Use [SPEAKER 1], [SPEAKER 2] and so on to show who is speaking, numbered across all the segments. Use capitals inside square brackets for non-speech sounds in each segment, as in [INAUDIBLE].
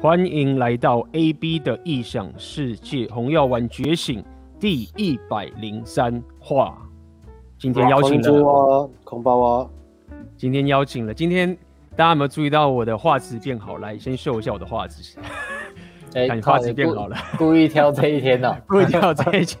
[SPEAKER 1] 欢迎来到 AB 的异想世界，红药丸觉醒第一百零三话。今天邀请了
[SPEAKER 2] 空包啊，
[SPEAKER 1] 今天邀请了，今天大家有没有注意到我的画质变好？来，先秀一下我的画质。[LAUGHS] 哎、欸，画质变好了，
[SPEAKER 2] 故意挑这一天呢、啊？
[SPEAKER 1] 故意挑这一天，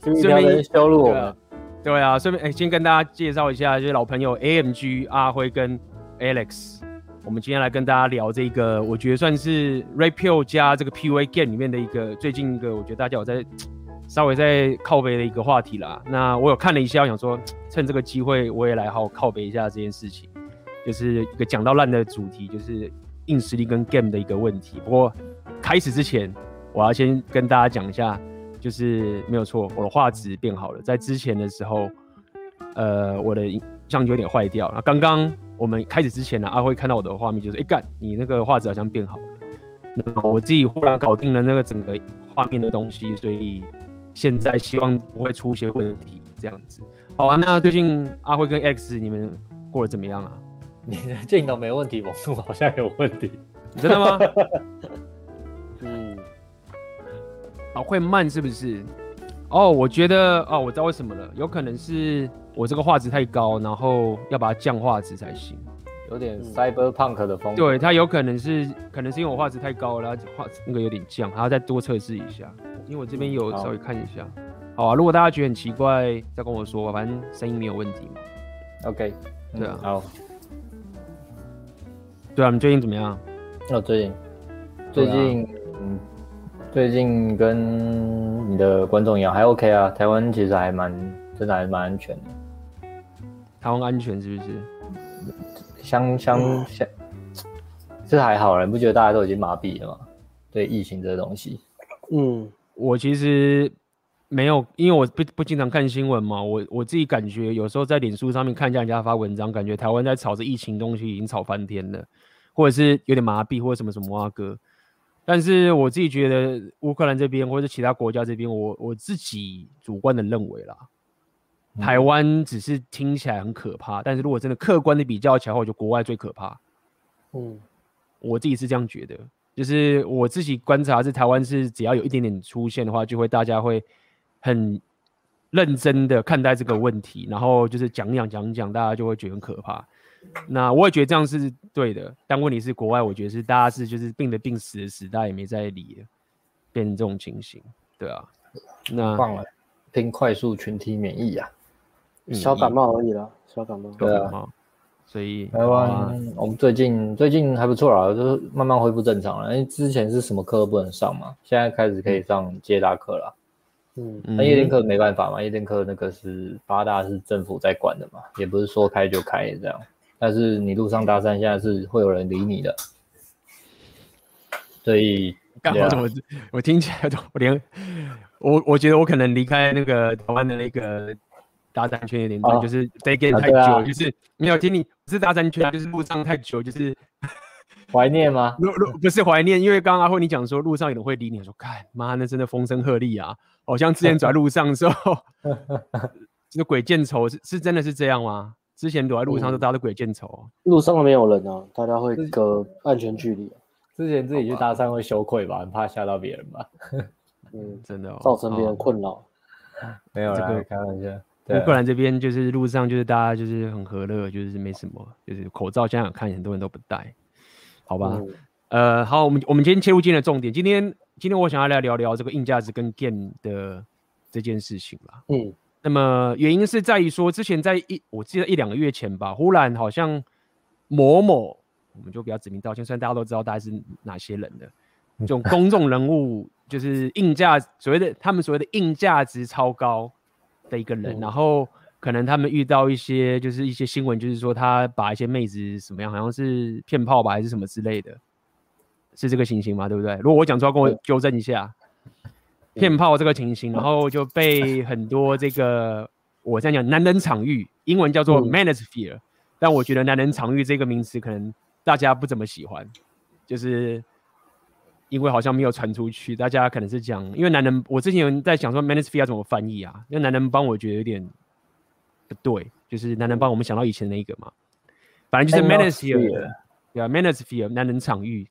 [SPEAKER 1] [LAUGHS]
[SPEAKER 2] 顺便 [LAUGHS] 羞辱我们。
[SPEAKER 1] 对啊，顺便哎，先跟大家介绍一下，就是老朋友 AMG 阿辉跟 Alex。我们今天来跟大家聊这个，我觉得算是 Rapio 加这个 PUA Game 里面的一个最近一个，我觉得大家有在 [TSK] 稍微在靠背的一个话题啦。那我有看了一下，我想说 [TSK] 趁这个机会，我也来好好靠背一下这件事情，就是一个讲到烂的主题，就是硬实力跟 Game 的一个问题。不过开始之前，我要先跟大家讲一下，就是没有错，我的画质变好了。在之前的时候，呃，我的相机有点坏掉。那刚刚。我们开始之前呢，阿辉看到我的画面，就是哎干，你那个画质好像变好了。那我自己忽然搞定了那个整个画面的东西，所以现在希望不会出一些问题，这样子。好啊，那最近阿辉跟 X 你们过得怎么样啊？
[SPEAKER 2] 你的镜头没问题，网速好像有问题。
[SPEAKER 1] 真的吗？[LAUGHS] 嗯。啊，会慢是不是？哦，我觉得哦，我知道为什么了，有可能是。我这个画质太高，然后要把它降画质才行，
[SPEAKER 2] 有点 cyberpunk 的风格。
[SPEAKER 1] 对，它有可能是，可能是因为我画质太高了，然后画那个有点降，还要再多测试一下。因为我这边有稍微看一下。好，好啊，如果大家觉得很奇怪，再跟我说，反正声音没有问题嘛。
[SPEAKER 2] OK，
[SPEAKER 1] 对啊。
[SPEAKER 2] 好。
[SPEAKER 1] 对啊，你最近怎么样？
[SPEAKER 2] 哦，最近，最近，嗯，最近跟你的观众一样，还 OK 啊。台湾其实还蛮，真的还蛮安全的。
[SPEAKER 1] 台湾安全是不是？
[SPEAKER 2] 相相相，这还好，你不觉得大家都已经麻痹了吗？对疫情这东西，
[SPEAKER 1] 嗯，我其实没有，因为我不不经常看新闻嘛。我我自己感觉有时候在脸书上面看一下人家发文章，感觉台湾在炒这疫情东西已经炒翻天了，或者是有点麻痹，或者什么什么啊哥。但是我自己觉得乌克兰这边或者其他国家这边，我我自己主观的认为啦。台湾只是听起来很可怕，但是如果真的客观的比较起来，我觉得国外最可怕。嗯，我自己是这样觉得，就是我自己观察是台湾是只要有一点点出现的话，就会大家会很认真的看待这个问题，然后就是讲讲讲讲，大家就会觉得很可怕。那我也觉得这样是对的，但问题是国外，我觉得是大家是就是病的病死的死，大家也没在理了，变成这种情形，对啊。那
[SPEAKER 2] 放了，拼快速群体免疫呀、啊。
[SPEAKER 3] 小感冒而已啦，小感冒。
[SPEAKER 2] 对啊，
[SPEAKER 1] 所以
[SPEAKER 2] 台湾我们最近最近还不错啦，就是慢慢恢复正常了。因为之前是什么课都不能上嘛，现在开始可以上接大课了。嗯，那夜店课没办法嘛，夜店课那个是八大是政府在管的嘛，也不是说开就开这样。但是你路上搭讪，现在是会有人理你的。所以，
[SPEAKER 1] 干嘛？我我听起来都我连我我觉得我可能离开那个台湾的那个。搭讪圈有点多，就是待 g 太久，啊啊、就是没有听你不是搭讪圈，就是路上太久，就是
[SPEAKER 2] 怀念吗？[LAUGHS]
[SPEAKER 1] 路路不是怀念，因为刚刚阿辉你讲说路上有人会理你，说看妈那真的风声鹤唳啊，好像之前走在路上的时候，[LAUGHS] 这个鬼见愁是是真的是这样吗？之前走在路上都大家都鬼见愁，
[SPEAKER 3] 嗯，路上都没有人啊，大家会隔安全距离，啊。
[SPEAKER 2] 之前自己去搭讪会羞愧吧，很怕吓到别人吧？[LAUGHS]
[SPEAKER 1] 嗯，真的，哦，
[SPEAKER 3] 造成别人困扰。[LAUGHS]
[SPEAKER 2] 没有啦，这个开玩笑。
[SPEAKER 1] 乌克兰这边就是路上就是大家就是很和乐，就是没什么，就是口罩现在看很多人都不戴，好吧？嗯、呃，好，我们我们今天切入今天的重点，今天今天我想要来聊聊这个硬价值跟 game 的这件事情啦。嗯，那么原因是在于说，之前在一我记得一两个月前吧，忽然好像某某，我们就不要指名道姓，虽然大家都知道大概是哪些人的这种公众人物，就是硬价所谓的他们所谓的硬价值超高。的一个人，然后可能他们遇到一些就是一些新闻，就是说他把一些妹子什么样，好像是骗炮吧，还是什么之类的，是这个情形吗？对不对？如果我讲错，跟我纠正一下，骗炮这个情形，然后就被很多这个我这样讲男人场域，英文叫做 manosphere，但我觉得男人场域这个名词可能大家不怎么喜欢，就是。因为好像没有传出去，大家可能是讲，因为男人，我之前有人在想说 manosphere 要怎么翻译啊？因为男人帮我觉得有点不对，就是男人帮我们想到以前那个嘛，反正就是 manosphere，对啊，manosphere 男人场域。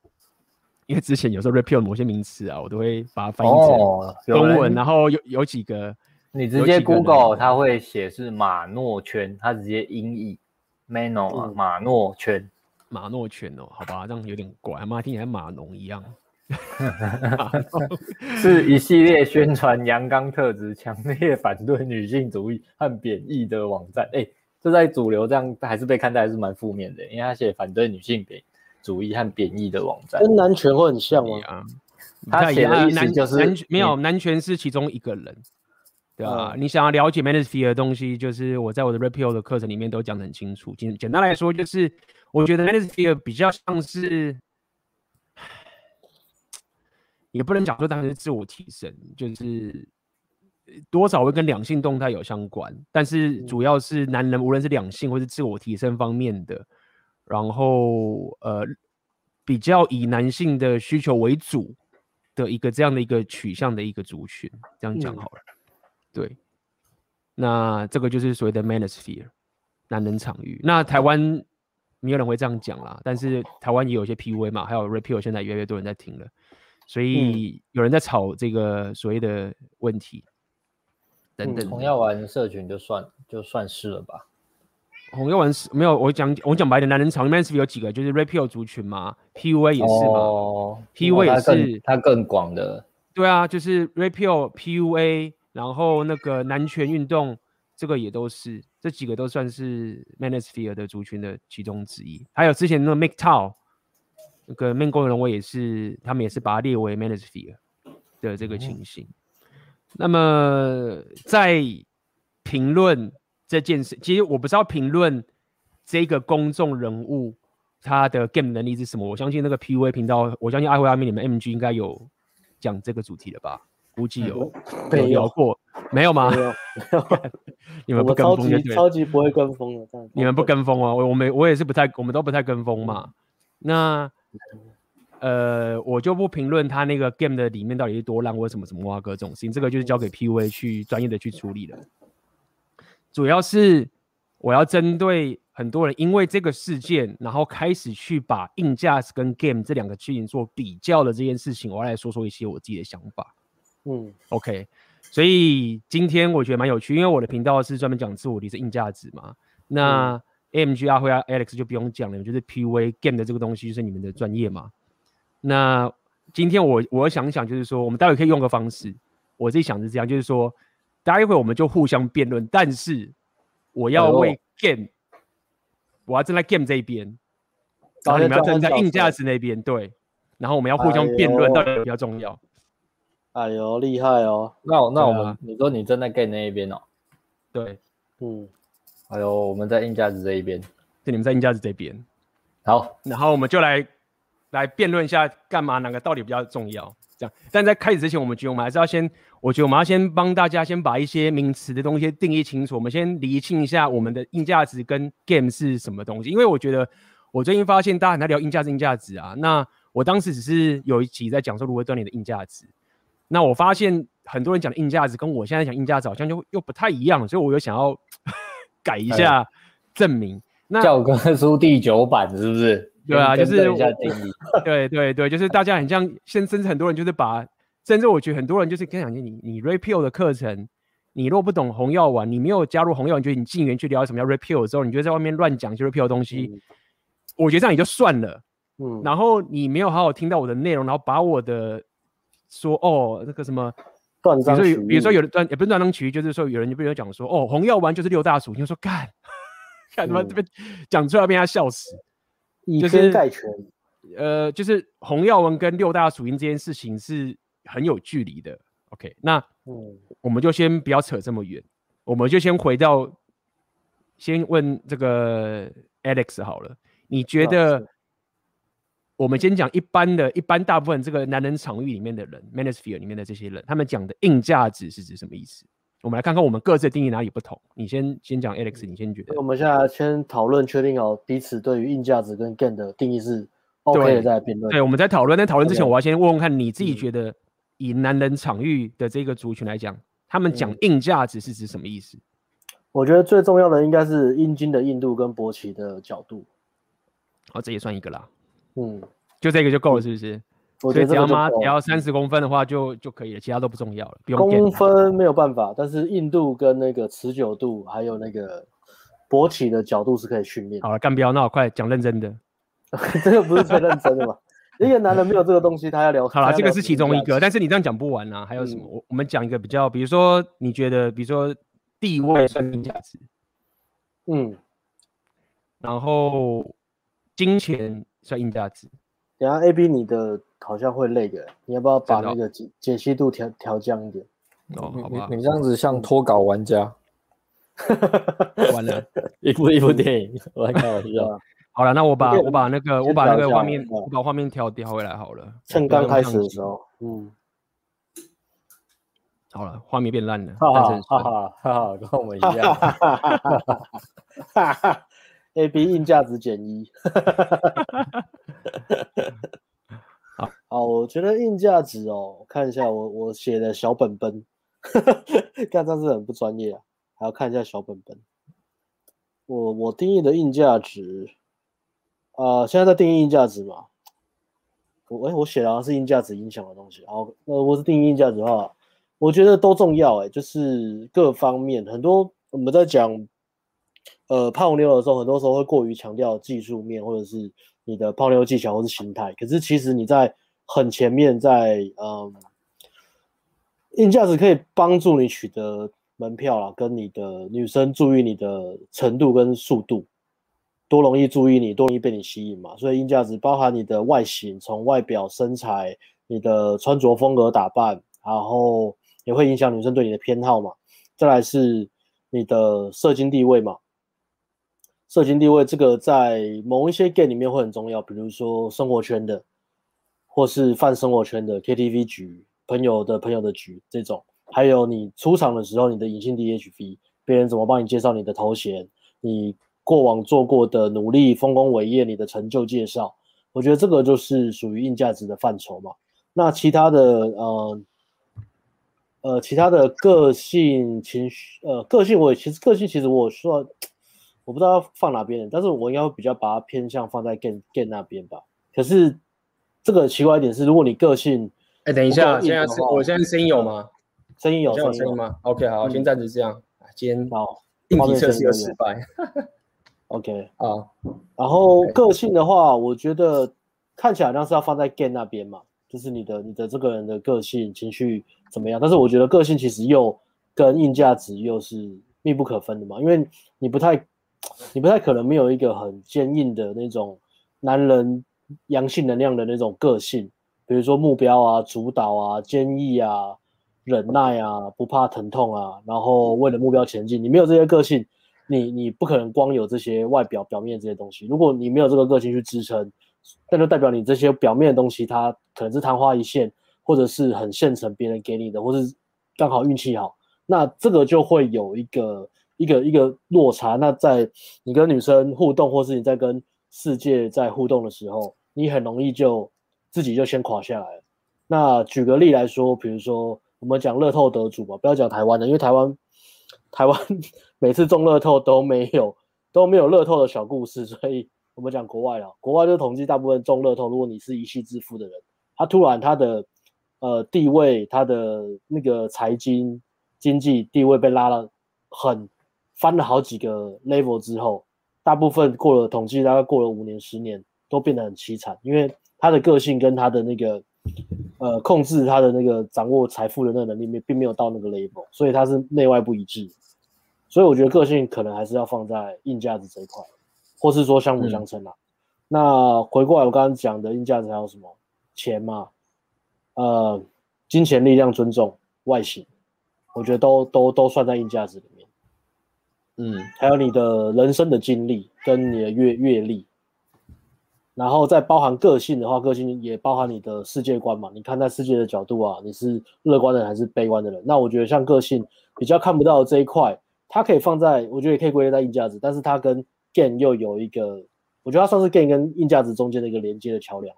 [SPEAKER 1] 因为之前有时候 repeal 某些名词啊，我都会把它翻译成中文，哦、然后有有几个，
[SPEAKER 2] 你直接 Google 它会写是马诺圈，它直接音译 Mano 啊，马诺圈，
[SPEAKER 1] 马诺圈哦，好吧，这样有点怪，妈听起来马农一样。[LAUGHS]
[SPEAKER 2] 是一系列宣传阳刚特质、强烈反对女性主义和贬义的网站。哎、欸，这在主流这样还是被看待还是蛮负面的，因为他写反对女性贬主义和贬义的网站，
[SPEAKER 3] 跟男权会很像吗？
[SPEAKER 2] 他写的意思就是
[SPEAKER 1] 男没有男权是其中一个人，对啊？嗯、你想要了解 Manosphere 的东西，就是我在我的 Repeal 的课程里面都讲得很清楚。简简单来说，就是我觉得 Manosphere 比较像是。也不能讲说当时是自我提升，就是多少会跟两性动态有相关，但是主要是男人无论是两性或是自我提升方面的，然后呃比较以男性的需求为主的一个这样的一个取向的一个族群，这样讲好了。嗯、对，那这个就是所谓的 Manosphere 男人场域。那台湾没有人会这样讲啦，但是台湾也有一些 PUA 嘛，还有 Repeal 现在越来越多人在听了。所以有人在炒这个所谓的问题，等等。
[SPEAKER 2] 同样玩社群就算就算是了吧。
[SPEAKER 1] 红药丸是没有，我讲我讲白点，男人场里面是不是有几个？就是 Rapio 族群嘛，PUA 也是嘛、哦、，PUA 也是
[SPEAKER 2] 它更广的。
[SPEAKER 1] 对啊，就是 Rapio、PUA，然后那个男权运动，这个也都是这几个都算是 Manosphere 的族群的其中之一。还有之前那个 MGTOW。那个 main 工人，我也是，他们也是把它列为 Manosphere 的这个情形。嗯、那么在评论这件事，其实我不知道评论这个公众人物他的 game 能力是什么。我相信那个 PUA 频道，我相信阿辉阿明你们 MG 应该有讲这个主题了吧？估计有，有聊过，没有吗？没有，[LAUGHS] 你们不跟风就，
[SPEAKER 3] 超级不会跟风的，
[SPEAKER 1] 你们不跟风啊？我我们我也是不太，我们都不太跟风嘛。那呃，我就不评论他那个 game 的里面到底是多烂，或者什么什么挖哥这种事情，这个就是交给 PUA 去专业的去处理了。主要是我要针对很多人因为这个事件，然后开始去把硬价值跟 game 这两个事情做比较的这件事情，我要来说说一些我自己的想法。嗯，OK，所以今天我觉得蛮有趣，因为我的频道是专门讲自我提升硬价值嘛。那、嗯 AMG 阿辉啊，Alex 就不用讲了，就是 PUA game 的这个东西就是你们的专业嘛。那今天我我想想，就是说我们待会可以用个方式，我自己想是这样，就是说待会我们就互相辩论，但是我要为 game，、哎、我要站在 game 这一边，然后你们要站在硬价值那边，对，然后我们要互相辩论到底比较重要。
[SPEAKER 3] 哎呦，厉害哦！
[SPEAKER 2] 那我那我们、啊、你说你站在 game 那一边哦？
[SPEAKER 1] 对，
[SPEAKER 3] 嗯。
[SPEAKER 2] 还有我们在硬价值这一边，
[SPEAKER 1] 就你们在硬价值这边，
[SPEAKER 2] 好，
[SPEAKER 1] 然后我们就来来辩论一下，干嘛哪个到底比较重要？这样，但在开始之前，我们觉得我们还是要先，我觉得我们要先帮大家先把一些名词的东西定义清楚。我们先厘清一下我们的硬价值跟 game 是什么东西，因为我觉得我最近发现大家很在聊硬价值、硬价值啊。那我当时只是有一集在讲说如何锻炼的硬价值，那我发现很多人讲的硬价值跟我现在讲硬价值好像就又不太一样，所以我又想要。[LAUGHS] 改一下证明，那
[SPEAKER 2] 教科书第九版是不是？
[SPEAKER 1] 对啊，就是 [LAUGHS] 对对对，就是大家很像，现甚至很多人就是把，甚至我觉得很多人就是跟讲你你 Repeal 的课程，你若不懂红药丸，你没有加入红药丸，你觉得你进园去了解什么叫 Repeal 之后，你就在外面乱讲就 Repeal 的东西，嗯、我觉得这样也就算了，嗯，然后你没有好好听到我的内容，然后把我的说哦那个什么。
[SPEAKER 3] 断章取义，
[SPEAKER 1] 比如说有人断，也不是断章取义，就是说有人就比如讲说，哦，红药丸就是六大属性，说干，[LAUGHS] 干他妈这边讲出来被他笑死，
[SPEAKER 3] 以偏概全，
[SPEAKER 1] 呃，就是红药丸跟六大属性这件事情是很有距离的。OK，那嗯，我们就先不要扯这么远，我们就先回到，先问这个 Alex 好了，你觉得？我们先讲一般的一般大部分这个男人场域里面的人，Manosphere 里面的这些人，他们讲的硬价值是指什么意思？我们来看看我们各自的定义哪里不同。你先先讲 Alex，你先觉得。
[SPEAKER 3] 我们现在先讨论，确定好彼此对于硬价值跟 gain 的定义是 OK 的，再辩论。
[SPEAKER 1] 对，我们在讨论。在讨论之前，我要先问问看你自己觉得，以男人场域的这个族群来讲，他们讲硬价值是指什么意思？
[SPEAKER 3] 我觉得最重要的应该是阴茎的硬度跟勃起的角度。
[SPEAKER 1] 哦，这也算一个啦。
[SPEAKER 3] 嗯，
[SPEAKER 1] 就这个就够了，是不是？
[SPEAKER 3] 我觉得
[SPEAKER 1] 只要妈只要三十公分的话就就可以了，其他都不重要了。不用
[SPEAKER 3] 公分没有办法，但是硬度跟那个持久度还有那个勃起的角度是可以训练。
[SPEAKER 1] 好了，干不要闹，快讲认真的。[LAUGHS]
[SPEAKER 3] 这个不是最认真的吗？一个男人没有这个东西，他要聊。
[SPEAKER 1] 好了，这个是其中一个，但是你这样讲不完啊，还有什么？我、嗯、我们讲一个比较，比如说你觉得，比如说地位算硬价值，
[SPEAKER 3] 嗯，
[SPEAKER 1] 然后金钱算硬价值。
[SPEAKER 3] 等下 A B 你的好像会累的，你要不要把那个解解析度调调降一点？
[SPEAKER 1] 哦，好吧，
[SPEAKER 2] 你这样子像脱稿玩家，[LAUGHS]
[SPEAKER 1] 完了，[LAUGHS]
[SPEAKER 2] 一部一部电影，我来开玩笑。[LAUGHS]
[SPEAKER 1] 好了，那我把我把那个我把那个画面我把画面调调回来好了。
[SPEAKER 3] 趁刚开始的时候，嗯，
[SPEAKER 1] 好了，画面变烂了，
[SPEAKER 2] 哈哈哈哈哈，跟我们一样，哈哈哈
[SPEAKER 3] 哈哈，A B 硬价值减一，哈哈哈哈哈，好，好，我觉得硬价值哦，看一下我我写的小本本，哈哈，看这样是很不专业啊，还要看一下小本本，我我定义的硬价值。呃，现在在定义硬价值嘛？我哎、我写的是硬价值影响的东西。然后，呃，我是定义硬价值的话，我觉得都重要。哎，就是各方面很多我们在讲，呃，泡妞的时候，很多时候会过于强调技术面，或者是你的泡妞技巧或是心态。可是其实你在很前面在，在嗯，硬价值可以帮助你取得门票啦，跟你的女生注意你的程度跟速度。多容易注意你，多容易被你吸引嘛？所以硬价值包含你的外形，从外表、身材、你的穿着风格、打扮，然后也会影响女生对你的偏好嘛。再来是你的社经地位嘛，社经地位这个在某一些 game 里面会很重要，比如说生活圈的，或是泛生活圈的 KTV 局、朋友的朋友的局这种，还有你出场的时候你的隐性 DHV，别人怎么帮你介绍你的头衔，你。过往做过的努力、丰功伟业、你的成就介绍，我觉得这个就是属于硬价值的范畴嘛。那其他的，呃，呃，其他的个性、情绪，呃，个性我其实个性其实我说，我不知道要放哪边，但是我应该会比较把它偏向放在 gain gain 那边吧。可是这个奇怪一点是，如果你个性，
[SPEAKER 2] 哎，等一下，现在是我现在声音有吗？
[SPEAKER 3] 声音有，
[SPEAKER 2] 有声音吗？OK，好，先暂时这样。今天好，硬体测试又失败。
[SPEAKER 3] OK 啊，然后个性的话，我觉得看起来好像是要放在 game 那边嘛，就是你的你的这个人的个性情绪怎么样？但是我觉得个性其实又跟硬价值又是密不可分的嘛，因为你不太你不太可能没有一个很坚硬的那种男人阳性能量的那种个性，比如说目标啊、主导啊、坚毅啊、忍耐啊、不怕疼痛啊，然后为了目标前进，你没有这些个性。你你不可能光有这些外表表面这些东西，如果你没有这个个性去支撑，那就代表你这些表面的东西它可能是昙花一现，或者是很现成别人给你的，或是刚好运气好，那这个就会有一个一个一个落差。那在你跟女生互动，或是你在跟世界在互动的时候，你很容易就自己就先垮下来。那举个例来说，比如说我们讲乐透得主吧，不要讲台湾的，因为台湾。台湾 [LAUGHS] 每次中乐透都没有都没有乐透的小故事，所以我们讲国外啊，国外就统计大部分中乐透，如果你是一夕致富的人，他突然他的呃地位，他的那个财经经济地位被拉了很翻了好几个 level 之后，大部分过了统计大概过了五年十年都变得很凄惨，因为他的个性跟他的那个。呃，控制他的那个掌握财富的那个能力没并没有到那个 level，所以他是内外不一致。所以我觉得个性可能还是要放在硬价值这一块，或是说相辅相成啦。嗯、那回过来我刚刚讲的硬价值还有什么？钱嘛，呃，金钱、力量、尊重、外形，我觉得都都都算在硬价值里面。嗯，还有你的人生的经历跟你的阅阅历。然后再包含个性的话，个性也包含你的世界观嘛。你看待世界的角度啊，你是乐观的人还是悲观的人？那我觉得像个性比较看不到的这一块，它可以放在，我觉得也可以归类在硬价值，但是它跟 gain 又有一个，我觉得它算是 gain 跟硬价值中间的一个连接的桥梁。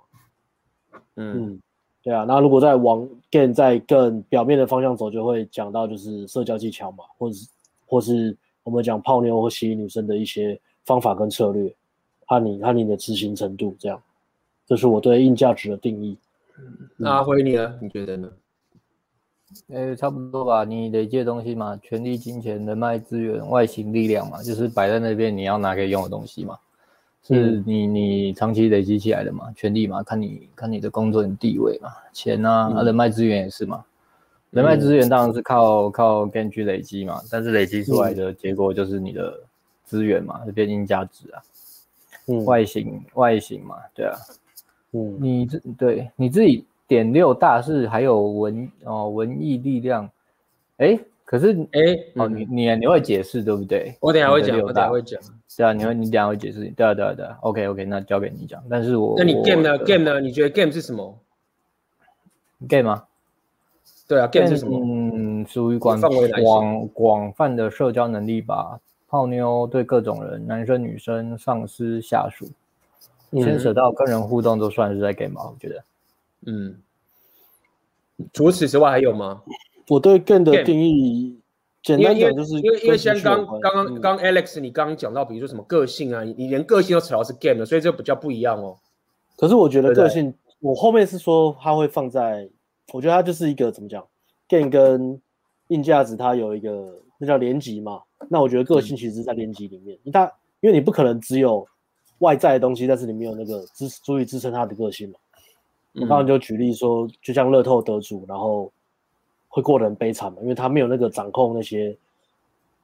[SPEAKER 3] 嗯，嗯，对啊。那如果再往 gain 再更表面的方向走，就会讲到就是社交技巧嘛，或者是或是我们讲泡妞或吸引女生的一些方法跟策略。看你看你的执行程度，这样，这是我对硬价值的定义。
[SPEAKER 1] 那阿辉你呢？你觉得呢？
[SPEAKER 2] 诶、欸，差不多吧。你累积的东西嘛，权力、金钱、人脉资源、外形、力量嘛，就是摆在那边你要拿给用的东西嘛，是你你长期累积起来的嘛，权力嘛，看你看你的工作、你地位嘛，钱啊，嗯、啊人脉资源也是嘛。人脉资源当然是靠靠 gain 去累积嘛，但是累积出来的结果就是你的资源嘛，就变硬价值啊。嗯，外形外形嘛，对啊。嗯，你这对你自己。点六大是还有文哦文艺力量，哎，可是哎哦你你你会解释对不对？
[SPEAKER 1] 我等下会讲，我等下会讲。
[SPEAKER 2] 对啊，你会你等下会解释。对啊对啊对啊，OK OK，那交给你讲。但是我
[SPEAKER 1] 那你 game 呢？game 呢？你觉得 game 是什么
[SPEAKER 2] ？game 吗？
[SPEAKER 1] 对啊，game 是什么？
[SPEAKER 2] 嗯，属于广广广泛的社交能力吧。泡妞对各种人，男生女生、上司下属，牵扯到跟人互动都算是在 game 吧？我觉得。
[SPEAKER 1] 嗯，除此之外还有吗？
[SPEAKER 3] 我对 game 的定义，简单讲就是
[SPEAKER 1] 因为因为像刚刚刚刚 Alex 你刚刚讲到，比如说什么个性啊，你你连个性都扯到是 game 的，所以这比较不一样哦。
[SPEAKER 3] 可是我觉得个性，我后面是说它会放在，我觉得它就是一个怎么讲，game 跟硬价值它有一个那叫连级嘛。那我觉得个性其实是在连级里面，它因为你不可能只有外在的东西，但是你没有那个支足以支撑他的个性嘛。我刚刚就举例说，就像乐透得主，然后会过得很悲惨嘛，因为他没有那个掌控那些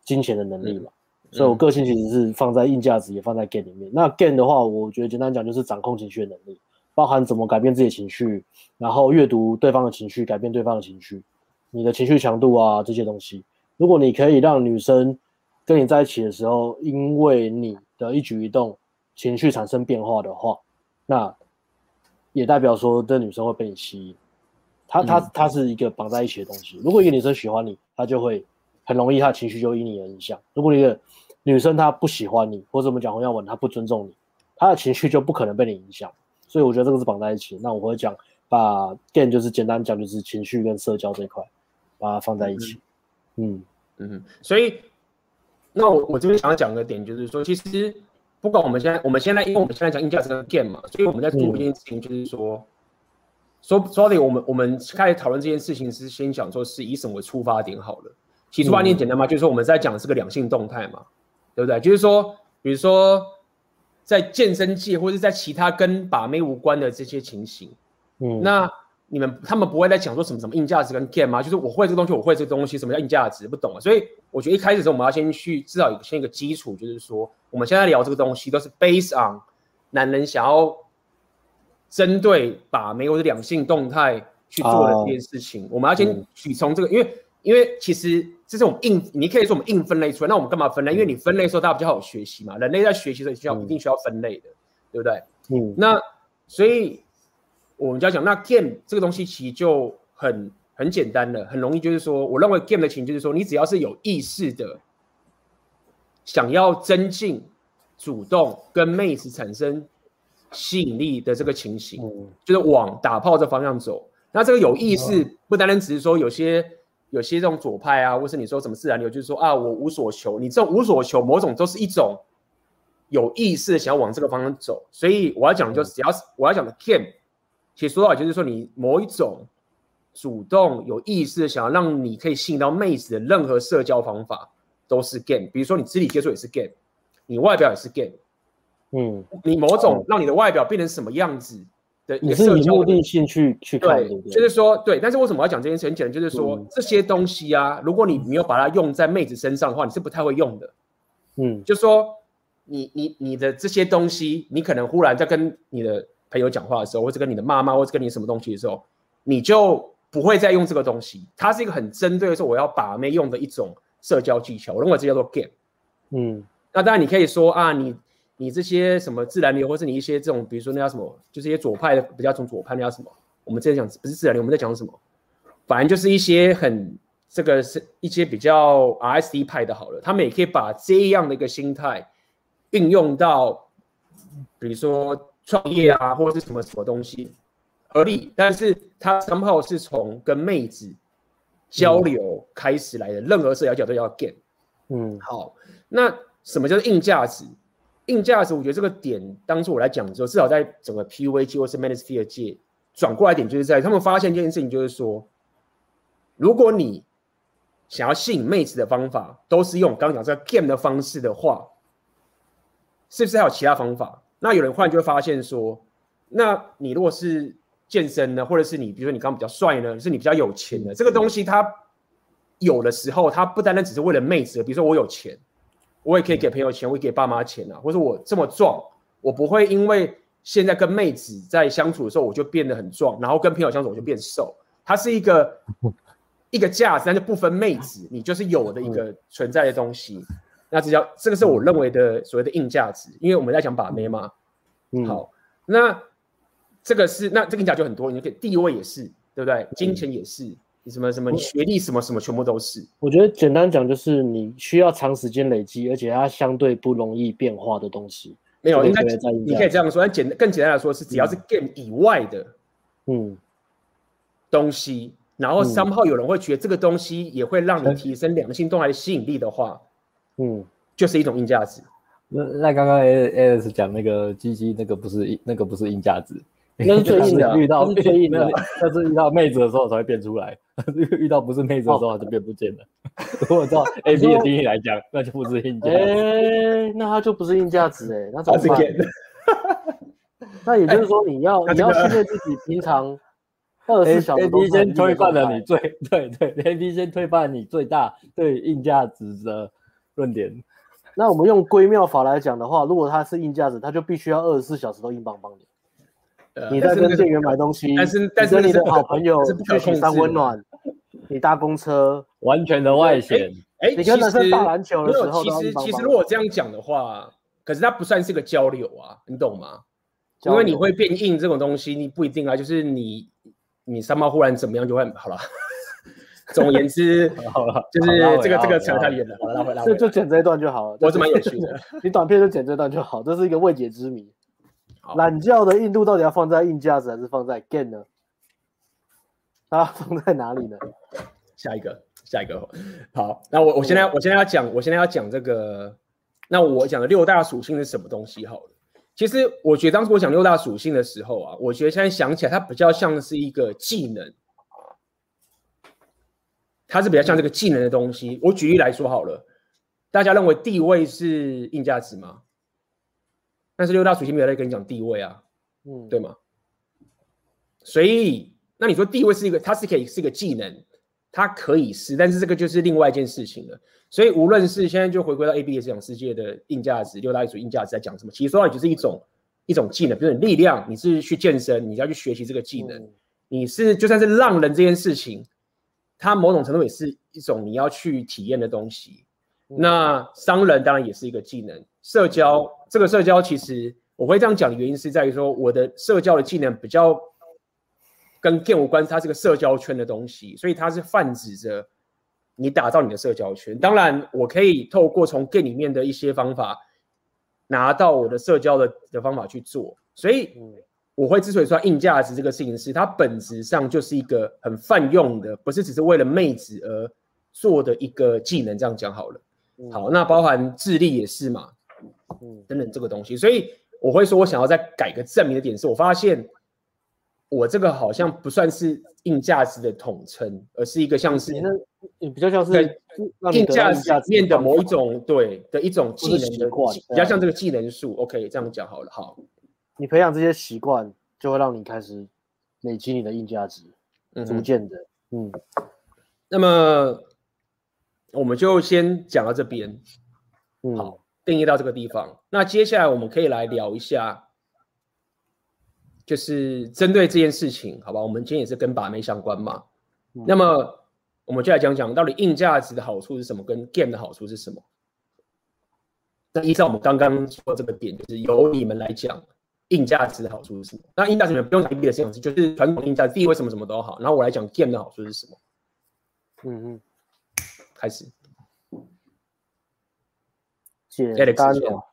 [SPEAKER 3] 金钱的能力嘛。所以我个性其实是放在硬价值，也放在 game 里面。那 game 的话，我觉得简单讲就是掌控情绪的能力，包含怎么改变自己的情绪，然后阅读对方的情绪，改变对方的情绪，你的情绪强度啊这些东西。如果你可以让女生跟你在一起的时候，因为你的一举一动情绪产生变化的话，那也代表说，这女生会被你吸引，她她她是一个绑在一起的东西。如果一个女生喜欢你，她就会很容易，她的情绪就因你而影响。如果一个女生她不喜欢你，或者我们讲红药丸，她不尊重你，她的情绪就不可能被你影响。所以我觉得这个是绑在一起。那我会讲，把 game 就是简单讲，就是情绪跟社交这一块，把它放在一起。嗯
[SPEAKER 1] 嗯，嗯，所以那我我这边想要讲的点就是说，其实。不管我们现在，我们现在，因为我们现在讲硬价值的 game 嘛，所以我们在做一件事情，就是说，嗯、说说到底，我们我们开始讨论这件事情是先讲说是以什么为出发点好了。其实出发点简单嘛，嗯、就是说我们在讲的是个两性动态嘛，对不对？就是说，比如说在健身界或者在其他跟把妹无关的这些情形，嗯，那。你们他们不会在讲说什么什么硬价值跟 game 吗？就是我会这个东西，我会这个东西，什么叫硬价值？不懂啊。所以我觉得一开始的时候，我们要先去至少有先一个基础，就是说我们现在聊这个东西都是 based on 男人想要针对把没有的两性动态去做的这件事情。Uh, 我们要先取从这个，因为因为其实这是我们硬，你可以说我们硬分类出来。那我们干嘛分类？因为你分类的时候，大家比较好学习嘛。人类在学习的时候需要一定需要分类的，对不对？嗯。那所以。我们就要讲，那 game 这个东西其实就很很简单的，很容易，就是说，我认为 game 的情就是说，你只要是有意识的想要增进、主动跟妹子产生吸引力的这个情形，嗯、就是往打炮这方向走。那这个有意识不单单只是说有些有些这种左派啊，或是你说什么自然流，就是说啊，我无所求。你这种无所求，某种都是一种有意识的想要往这个方向走。所以我要讲，就是只要是我要讲的 game。其实说到底就是说，你某一种主动有意识的想要让你可以吸引到妹子的任何社交方法都是 game。比如说你肢体接触也是 game，你外表也是 game。嗯，你某种让你的外表变成什么样子的一个社交，你是以目的性去去看，对，就是说对。但是为什么要讲这件事？很简单，就是说、嗯、这些东西啊，如果你没有把它用在妹子身上的话，你是不太会用的。嗯，就是说你你你的这些东西，你可能忽然在跟你的。朋友讲话的时候，或者跟你的妈妈，或者跟你什么东西的时候，你就不会再用这个东西。它是一个很针对的说我要把妹用的一种社交技巧。我认为这叫做 game。嗯，那当然你可以说啊，你你这些什么自然流，或是你一些这种，比如说那叫什么，就是一些左派的比较从左派那叫什么？我们之前讲不是自然流，我们在讲什么？反正就是一些很这个是一些比较 RSD 派的，好了，他们也可以把这样的一个心态运用到，比如说。创业啊，或者是什么什么东西合理，但是他 somehow 是从跟妹子交流开始来的，任何社交角度要 game。嗯，好，那什么叫做硬价值？硬价值，我觉得这个点当初我来讲的时候，至少在整个 PUA 界或是 Manosphere 界转过来点，就是在他们发现一件事情，就是说，如果你想要吸引妹子的方法都是用刚刚讲这个 game 的方式的话，是不是还有其他方法？那有人忽然就会发现说，那你如果是健身呢，或者是你比如说你刚刚比较帅呢，是你比较有钱的，这个东西它有的时候它不单单只是为了妹子，比如说我有钱，我也可以给朋友钱，我也给爸妈钱啊，或者我这么壮，我不会因为现在跟妹子在相处的时候我就变得很壮，然后跟朋友相处我就变瘦，它是一个。[LAUGHS] 一个价值，但是不分妹子，你就是有的一个存在的东西。嗯、那这叫这个是我认为的所谓的硬价值，因为我们在讲把妹嘛。嗯，好，那这个是那这个讲就很多，你可以地位也是，对不对？金钱也是，你什么什么，你学历什么什么，全部都是。
[SPEAKER 3] 我觉得简单讲就是你需要长时间累积，而且它相对不容易变化的东西。
[SPEAKER 1] 没有，应该你可以这样说，但简更简单来说是，只要是 game 以外的，嗯，东西。然后三号有人会觉得这个东西也会让你提升两性动态的吸引力的话，嗯，就是一种硬价值。
[SPEAKER 2] 那那刚刚 Alex 讲那个鸡鸡那个不是那个不是硬价值，
[SPEAKER 3] 那是 [LAUGHS] 最硬的，
[SPEAKER 2] 遇到最硬的，[LAUGHS] 那是遇到妹子的时候才会变出来，[LAUGHS] 遇到不是妹子的时候它就变不见了。如果照 A B 的定义来讲，那就不是硬价。
[SPEAKER 3] 哎，那它就不是硬价值哎，那怎么办？那也就是说你要你要训练自己平常。二十四小时
[SPEAKER 2] A B 先推翻了你最对对，A B 先推翻了你最大对硬价值的论点。
[SPEAKER 3] 那我们用归庙法来讲的话，如果它是硬价值，它就必须要二十四小时都硬邦邦的。呃、你在跟店员买东西，
[SPEAKER 1] 但是但是
[SPEAKER 3] 你的好朋友去雪山温暖，你搭公车，[LAUGHS]
[SPEAKER 2] 完全的外显。
[SPEAKER 1] 哎，
[SPEAKER 3] 你跟男生打篮球的时候，
[SPEAKER 1] 其实其实如果这样讲的话，可是它不算是个交流啊，你懂吗？因为你会变硬这种东西，你不一定啊，就是你。你三毛忽然怎么样就会好了。总而言之，[LAUGHS] 好了，就是这个这个扯太远了。好了，拉回来，就
[SPEAKER 3] 就剪这一段就好了。
[SPEAKER 1] 我是蛮有趣的。
[SPEAKER 3] 你短片就剪这段就好，这是一个未解之谜。懒觉的硬度到底要放在硬架子还是放在 gain 呢？它放在哪里呢？
[SPEAKER 1] 下一个，下一个。好，那我我现在我现在要讲，我现在要讲这个。那我讲的六大属性是什么东西？好了。其实我觉得当时我讲六大属性的时候啊，我觉得现在想起来，它比较像是一个技能，它是比较像这个技能的东西。我举例来说好了，大家认为地位是硬价值吗？但是六大属性没有在跟你讲地位啊，嗯，对吗？所以那你说地位是一个，它是可以是一个技能，它可以是，但是这个就是另外一件事情了。所以无论是现在就回归到 A B 的这种世界的硬价值，六大艺术硬价值在讲什么？其实说到底就是一种一种技能，比如你力量，你是去健身，你要去学习这个技能，你是就算是浪人这件事情，它某种程度也是一种你要去体验的东西。那商人当然也是一个技能，社交这个社交其实我会这样讲的原因是在于说，我的社交的技能比较跟 game 无关，它是个社交圈的东西，所以它是泛指着。你打造你的社交圈，当然我可以透过从 game 里面的一些方法拿到我的社交的的方法去做，所以我会之所以说硬价值这个事情是它本质上就是一个很泛用的，不是只是为了妹子而做的一个技能。这样讲好了，好，那包含智力也是嘛，嗯，等等这个东西，所以我会说我想要再改个证明的点是我发现。我这个好像不算是硬价值的统称，而是一个像是
[SPEAKER 3] 你比较像是
[SPEAKER 1] 硬价值里面的某一种对的一种技能的比较像这个技能树。OK，这样讲好了。好，
[SPEAKER 3] 你培养这些习惯，就会让你开始累积你的硬价值，逐渐的。嗯，
[SPEAKER 1] 那么我们就先讲到这边。嗯，好，定义到这个地方。那接下来我们可以来聊一下。就是针对这件事情，好吧？我们今天也是跟把妹相关嘛。嗯、那么，我们就来讲讲到底硬价值的好处是什么，跟 game 的好处是什么。那依照我们刚刚说这个点，就是由你们来讲硬价值的好处是什么？那硬价值不用讲 B 的事情，就是传统硬价值，地位什么什么都好。然后我来讲 game 的好处是什么？嗯嗯，开始。
[SPEAKER 3] 简单的。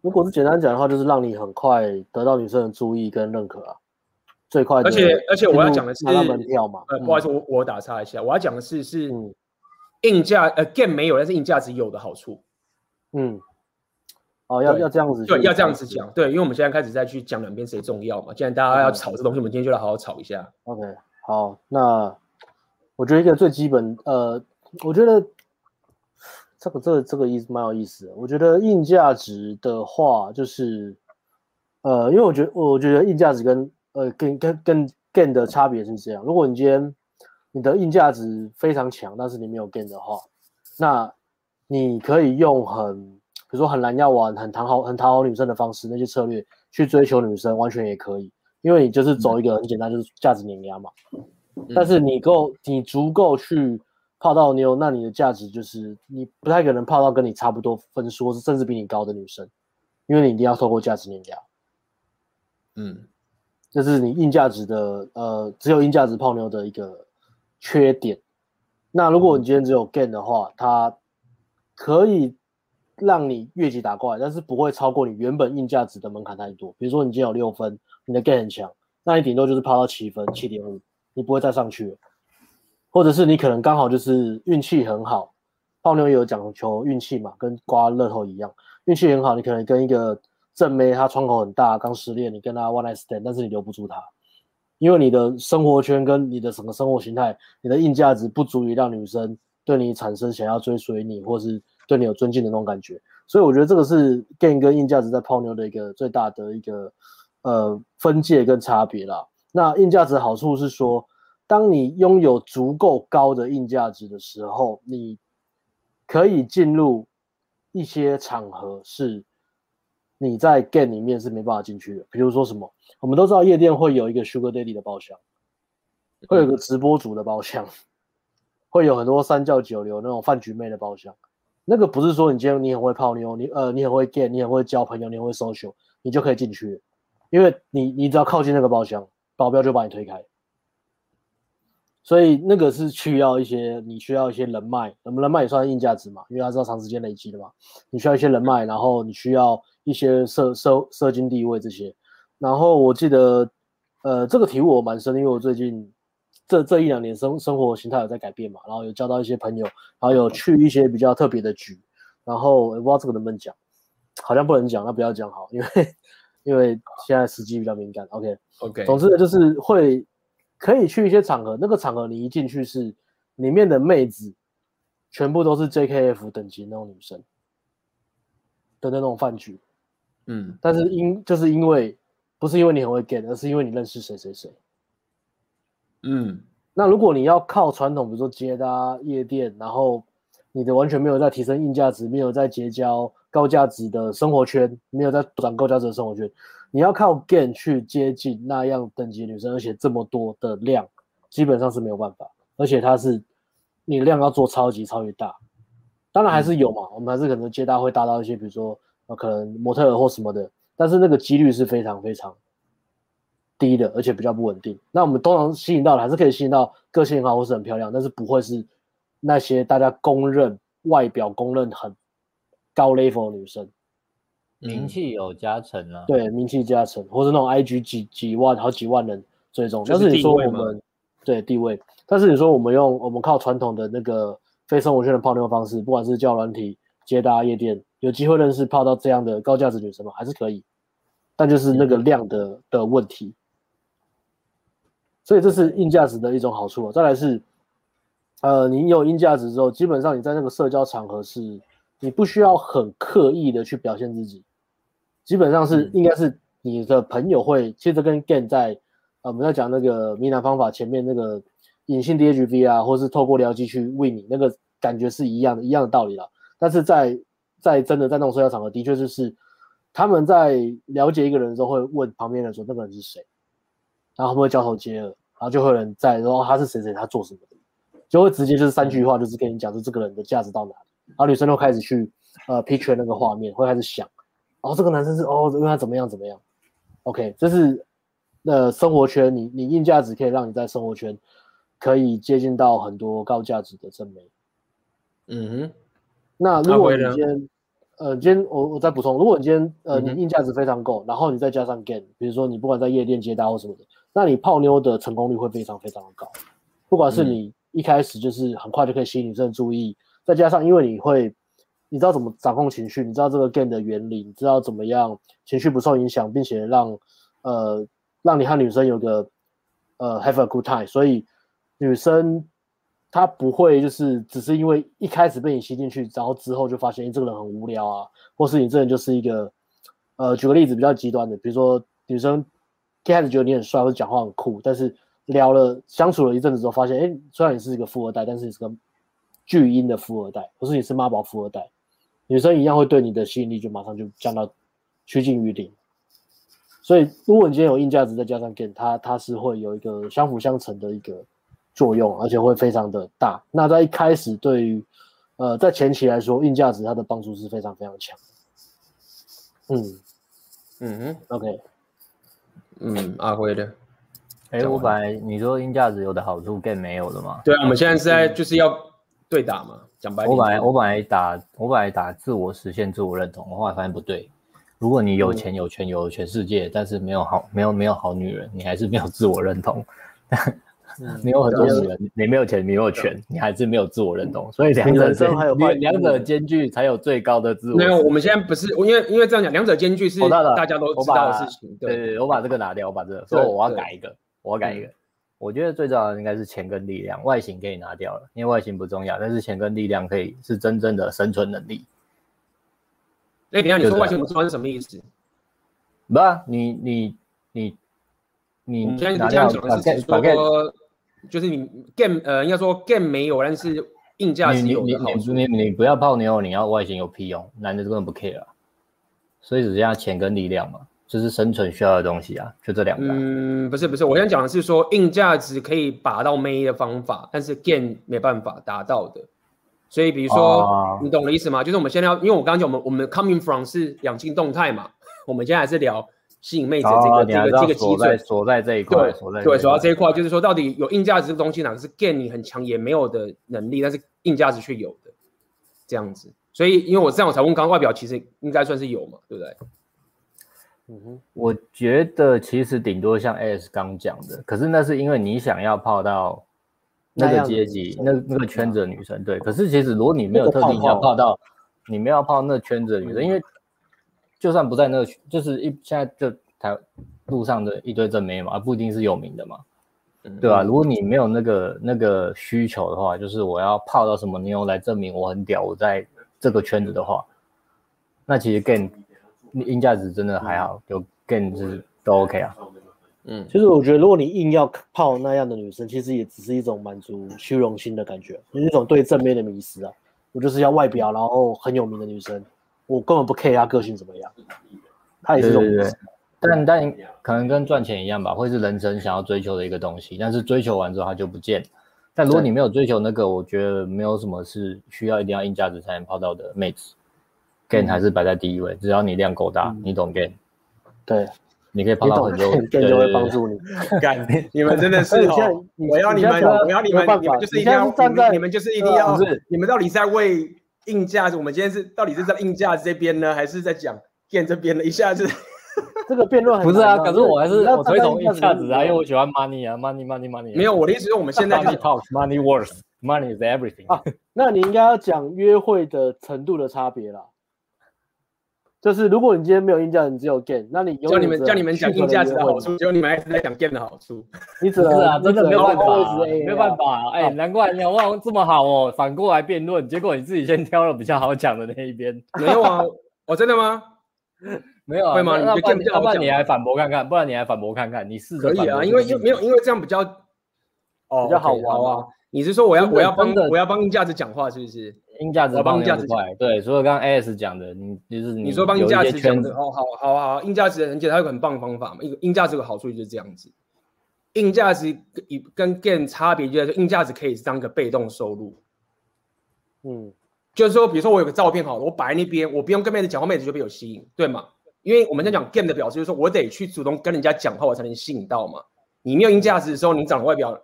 [SPEAKER 3] 如果是简单讲的话，就是让你很快得到女生的注意跟认可啊，最快的。
[SPEAKER 1] 而且而且我要讲的是
[SPEAKER 3] 门票嘛。
[SPEAKER 1] 呃，不好意思，我我打岔一下，我要讲的是是硬价呃 game 没有，但是硬价值有的好处。嗯，
[SPEAKER 3] 哦，要要这样子，
[SPEAKER 4] 对，要这样子讲，对，因为我们现在开始再去讲两边谁重要嘛。既然大家要吵这东西，我们今天就来好好吵一下。
[SPEAKER 3] OK，好，那我觉得一个最基本，呃，我觉得这个这个这个意思蛮有意思的。我觉得硬价值的话，就是呃，因为我觉得我觉得硬价值跟呃跟跟跟 gain 的差别是这样。如果你今天你的硬价值非常强，但是你没有 gain 的话，那你可以用很。比如说很蓝药丸，很讨好、很讨好女生的方式，那些策略去追求女生，完全也可以，因为你就是走一个很简单，就是价值碾压嘛。嗯、但是你够，你足够去泡到妞，那你的价值就是你不太可能泡到跟你差不多分数，甚至比你高的女生，因为你一定要透过价值碾压。嗯，这是你硬价值的，呃，只有硬价值泡妞的一个缺点。那如果你今天只有 gain 的话，它可以。让你越级打怪，但是不会超过你原本硬价值的门槛太多。比如说你今天有六分，你的 gai 很强，那你顶多就是泡到七分、七点五，你不会再上去了。或者是你可能刚好就是运气很好，泡妞也有讲求运气嘛，跟刮乐透一样，运气很好，你可能跟一个正妹，她窗口很大，刚失恋，你跟她 one night stand，但是你留不住她，因为你的生活圈跟你的整个生活形态，你的硬价值不足以让女生对你产生想要追随你，或是。对你有尊敬的那种感觉，所以我觉得这个是 gain 跟硬价值在泡妞的一个最大的一个呃分界跟差别啦。那硬价值的好处是说，当你拥有足够高的硬价值的时候，你可以进入一些场合是你在 gain 里面是没办法进去的。比如说什么，我们都知道夜店会有一个 sugar daddy 的包厢，会有个直播主的包厢，[LAUGHS] 会有很多三教九流那种饭局妹的包厢。那个不是说你今天你很会泡妞，你呃你很会 get，你很会交朋友，你很会 social，你就可以进去，因为你你只要靠近那个包厢，保镖就把你推开。所以那个是需要一些，你需要一些人脉，我们人脉也算硬价值嘛，因为它是要长时间累积的嘛。你需要一些人脉，然后你需要一些社社社经地位这些。然后我记得，呃，这个题目我蛮深，因为我最近。这这一两年生生活形态有在改变嘛，然后有交到一些朋友，然后有去一些比较特别的局，然后我不知道这个能不能讲，好像不能讲，那不要讲好，因为因为现在时机比较敏感。OK
[SPEAKER 4] OK，
[SPEAKER 3] 总之呢，就是会可以去一些场合，那个场合你一进去是里面的妹子全部都是 JKF 等级那种女生的那种饭局，嗯，但是因就是因为不是因为你很会 get，而是因为你认识谁谁谁。嗯，那如果你要靠传统，比如说接搭夜店，然后你的完全没有在提升硬价值，没有在结交高价值的生活圈，没有在转高价值的生活圈，你要靠 gain 去接近那样等级的女生，而且这么多的量，基本上是没有办法。而且它是你量要做超级超级大，当然还是有嘛，嗯、我们还是可能接搭会搭到一些，比如说呃可能模特儿或什么的，但是那个几率是非常非常。低的，而且比较不稳定。那我们通常吸引到的还是可以吸引到个性很好或是很漂亮，但是不会是那些大家公认外表公认很高 level 的女生。
[SPEAKER 2] 名气有加成啊，
[SPEAKER 3] 对，名气加成，或是那种 IG 几几万、好几万人追踪。但是你说我们对地位，但是你说我们用我们靠传统的那个非生活圈的泡妞方式，不管是叫软体、接搭夜店，有机会认识泡到这样的高价值女生吗？还是可以，但就是那个量的、嗯、的问题。所以这是硬价值的一种好处。再来是，呃，你有硬价值之后，基本上你在那个社交场合是，你不需要很刻意的去表现自己，基本上是应该是你的朋友会，其实跟 gain 在，呃，我们在讲那个迷男方法前面那个隐性 DHV 啊，或是透过僚机去喂你，那个感觉是一样的，一样的道理啦。但是在在真的在那种社交场合，的确就是他们在了解一个人的时候，会问旁边人说那个人是谁。然后会不会交头接耳，然后就会有人在，然后他是谁谁，他做什么的，就会直接就是三句话，就是跟你讲，说这个人的价值到哪里。然后女生就开始去呃 picture 那个画面，会开始想，哦，这个男生是哦，因为他怎么样怎么样。OK，这是呃生活圈，你你硬价值可以让你在生活圈可以接近到很多高价值的正妹。嗯哼，那如果你今天。呃，今天我我再补充，如果你今天呃你硬价值非常够，然后你再加上 gain，比如说你不管在夜店接单或什么的，那你泡妞的成功率会非常非常的高。不管是你一开始就是很快就可以吸引女生的注意，再加上因为你会你知道怎么掌控情绪，你知道这个 game 的原理，你知道怎么样情绪不受影响，并且让呃让你和女生有个呃 have a good time，所以女生她不会就是只是因为一开始被你吸进去，然后之后就发现，哎，这个人很无聊啊，或是你这人就是一个呃举个例子比较极端的，比如说女生一开始觉得你很帅或者讲话很酷，但是聊了相处了一阵子之后，发现哎，欸，虽然你是一个富二代，但是你是个巨婴的富二代，不是你是妈宝富二代。女生一样会对你的吸引力就马上就降到趋近于零，所以如果你今天有硬价值再加上 gain，它它是会有一个相辅相成的一个作用，而且会非常的大。那在一开始对于呃在前期来说，硬价值它的帮助是非常非常强。嗯嗯哼，OK，
[SPEAKER 1] 嗯，阿辉的，[LAUGHS]
[SPEAKER 2] 哎、欸，我本来你说硬价值有的好处 Game 没有了吗？
[SPEAKER 1] 对啊，我们现在是在就是要对打嘛。
[SPEAKER 2] 讲白我本来我本来打我本来打自我实现自我认同，我后来发现不对。如果你有钱有权有全世界，但是没有好没有没有好女人，你还是没有自我认同。你有很多女人，你没有钱你没有权，你还是没有自我认同。所以两者两两者兼具才有最高的自我。
[SPEAKER 1] 没有，我们现在不是因为因为这样讲，两者兼具是大家都知道的事情。
[SPEAKER 2] 对对，我把这个拿掉，我把这个，所以我要改一个，我要改一个。我觉得最重要的应该是钱跟力量，外形可以拿掉了，因为外形不重要。但是钱跟力量可以是真正的生存能力。
[SPEAKER 1] 哎，等下你说外形不重要是什么意思？
[SPEAKER 2] 不啊，你你你你
[SPEAKER 1] 现在你这样讲的是说，就是你 game 呃，应该说 game 没有，但是硬价值有的好处。
[SPEAKER 2] 你你你你不要泡妞，你要外形有屁用？男的根本不 care 啊，所以只剩下钱跟力量嘛。就是生存需要的东西啊，就这两个。
[SPEAKER 1] 嗯，不是不是，我现在讲的是说硬价值可以拔到妹的方法，但是 game 没办法达到的。所以比如说，哦、你懂我的意思吗？就是我们现在要，因为我刚刚讲我们我们 coming from 是两性动态嘛，[LAUGHS] 我们现在还是聊吸引妹子的这个、哦、这个这个基准，
[SPEAKER 2] 锁在这一块，对，
[SPEAKER 1] 对，锁到这一块，就是说到底有硬价值的东西哪个是 gain 你很强也没有的能力，但是硬价值却有的这样子。所以因为我这样我才问，刚刚外表其实应该算是有嘛，对不对？
[SPEAKER 2] 嗯哼，我觉得其实顶多像 AS 刚讲的，可是那是因为你想要泡到那个阶级、那那个圈子的女生，对。可是其实如果你没有特定要泡到，你没有泡那圈子的女生，因为就算不在那个，就是一现在就台路上的一堆正妹嘛，不一定是有名的嘛，对吧？如果你没有那个那个需求的话，就是我要泡到什么妞来证明我很屌，我在这个圈子的话，那其实更。硬价值真的还好，就 game 是都 OK 啊。
[SPEAKER 3] 嗯，其实我觉得，如果你硬要泡那样的女生，其实也只是一种满足虚荣心的感觉，就是一种对正面的迷失啊。我就是要外表，然后很有名的女生，我根本不 care 他个性怎么样。他也是这种对对对，
[SPEAKER 2] 但但可能跟赚钱一样吧，会是人生想要追求的一个东西。但是追求完之后，它就不见了。但如果你没有追求那个，我觉得没有什么是需要一定要硬价值才能泡到的妹子。gain 还是摆在第一位，只要你量够大，嗯、你懂 gain
[SPEAKER 3] 对，
[SPEAKER 2] 你可以泡到很多
[SPEAKER 3] ，gain 就会帮助你。[LAUGHS]
[SPEAKER 1] 干，你们真的是 [LAUGHS] 哦！我要你们，我要你们，你们就是一定要站在，你们就是一定要？你们到底在为硬价值？我们今天是到底是在硬价值这边呢，还是在讲 game 这边呢？一下子 [LAUGHS]
[SPEAKER 3] 这个辩论
[SPEAKER 2] 不是啊，可是我还是我推崇硬价值啊，因为我喜欢 money 啊，money money money。
[SPEAKER 1] 没有，我的意思是，我们现在就是
[SPEAKER 2] talk money worth money is everything
[SPEAKER 3] 啊。那你应该要讲约会的程度的差别啦。就是如果你今天没有硬价值，你只有 gain，那你
[SPEAKER 1] 叫你们叫你们讲硬价值的好处，结果你们还是在讲 gain 的好处。[LAUGHS]
[SPEAKER 3] 你只能是啊，真的没有办法，
[SPEAKER 2] 没有办法。哎，难怪你哇这么好哦，反过来辩论，结果你自己先挑了比较好讲的那一边。[LAUGHS]
[SPEAKER 1] 没有啊，哦，真的吗？[LAUGHS]
[SPEAKER 2] 没有啊，会吗？你就 game 比较好讲，不然你来反驳看看，不然你来反驳看看，你试着。
[SPEAKER 1] 可以啊，因为因为没有，因为这样比较哦
[SPEAKER 3] 比较好玩啊。
[SPEAKER 1] 你是说我要我要帮我要帮硬价值讲话是不是？
[SPEAKER 2] 硬价值帮硬价值讲，对，所以刚刚 AS 讲的，你就是你，
[SPEAKER 1] 你说帮硬价值讲的哦，好好好，硬价值很简单，有个很棒的方法嘛。硬硬价值有个好处就是这样子，硬价值跟跟 game 差别就在说，硬价值可以当个被动收入。嗯，就是说，比如说我有个照片好了，我摆在那边，我不用跟妹子讲话，妹子就被我吸引，对吗？因为我们在讲 game 的表示，就是说我得去主动跟人家讲话，我才能吸引到嘛。你没有硬价值的时候，你长得外表。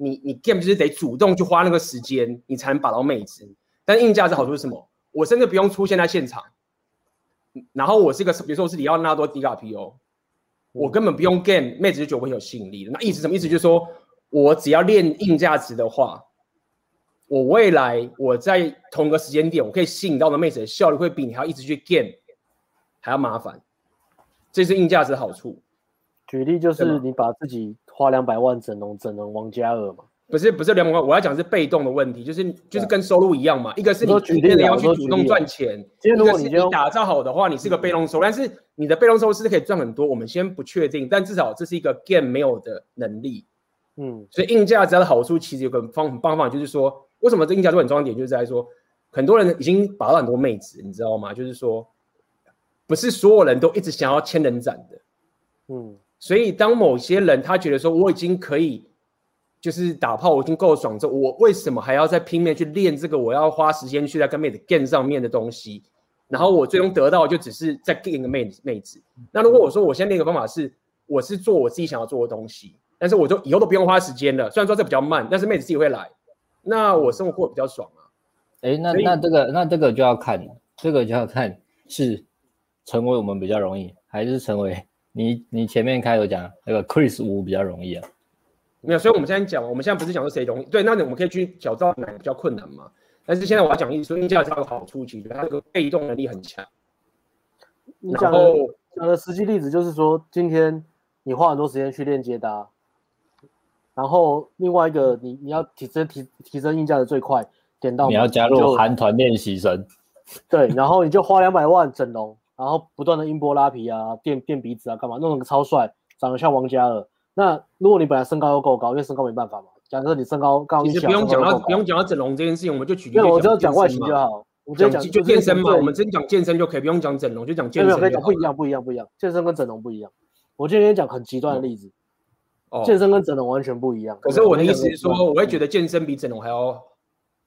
[SPEAKER 1] 你你 game 就是得主动去花那个时间，你才能把到妹子。但硬价值好处是什么？我甚至不用出现在现场，然后我是一个，比如说我是里奥纳多·迪卡皮欧，我根本不用 game，妹子就觉得我很有吸引力的。那意思什么意思？就是说我只要练硬价值的话，我未来我在同个时间点，我可以吸引到的妹子的效率会比你还要一直去 game 还要麻烦，这是硬价值的好处。
[SPEAKER 3] 举例就是你把自己花两百万整容整成王嘉尔嘛？
[SPEAKER 1] 不是不是两百块，我要讲是被动的问题，就是就是跟收入一样嘛。一个是你主动的要去主动赚钱，一个是你打造好的话，你是个被动收入，但是你的被动收入是可以赚很多。我们先不确定，但至少这是一个 game 没有的能力。嗯，所以硬价值的好处其实有个方很棒方法，就是说。为什么这硬价值很重要点，就是在说，很多人已经把到很多妹子，你知道吗？就是说，不是所有人都一直想要千人斩的，嗯，所以当某些人他觉得说我已经可以，就是打炮我已经够爽之后，我为什么还要再拼命去练这个？我要花时间去在跟妹子 game 上面的东西，然后我最终得到就只是在 game 一个妹子妹子。那如果我说我现在练个方法是，我是做我自己想要做的东西，但是我就以后都不用花时间了。虽然说这比较慢，但是妹子自己会来。那我生活过得比较爽啊，
[SPEAKER 2] 哎，那那这个那这个就要看，这个就要看是成为我们比较容易，还是成为你你前面开头讲那个 Chris 五比较容易啊？
[SPEAKER 1] 没有，所以我们现在讲，我们现在不是讲说谁容易，对，那我们可以去找到哪个比较困难嘛？但是现在我要讲一说，硬价值的好处，其实它这个被动能力很强。
[SPEAKER 3] 你讲的讲的实际例子就是说，今天你花很多时间去练接搭。然后另外一个，你你要提升提提升硬价的最快，点到
[SPEAKER 2] 你要加入韩团练习生，
[SPEAKER 3] 对，然后你就花两百万整容，然后不断的音波拉皮啊，垫垫鼻子啊，干嘛弄个超帅，长得像王嘉尔。那如果你本来身高又够高，因为身高没办法嘛，假设你身高高，
[SPEAKER 1] 其实不用讲到不用讲到整容这件事情，我们就举例，
[SPEAKER 3] 我只要讲外形就好，我就讲
[SPEAKER 1] 就健身嘛，我们真讲健身就可以，不用讲整容，就讲健身。
[SPEAKER 3] 可以讲不一样不一样不一样，健身跟整容不一样。我今天讲很极端的例子。哦健身跟整容完全不一样。
[SPEAKER 1] 可是我的意思是说，我会觉得健身比整容还要，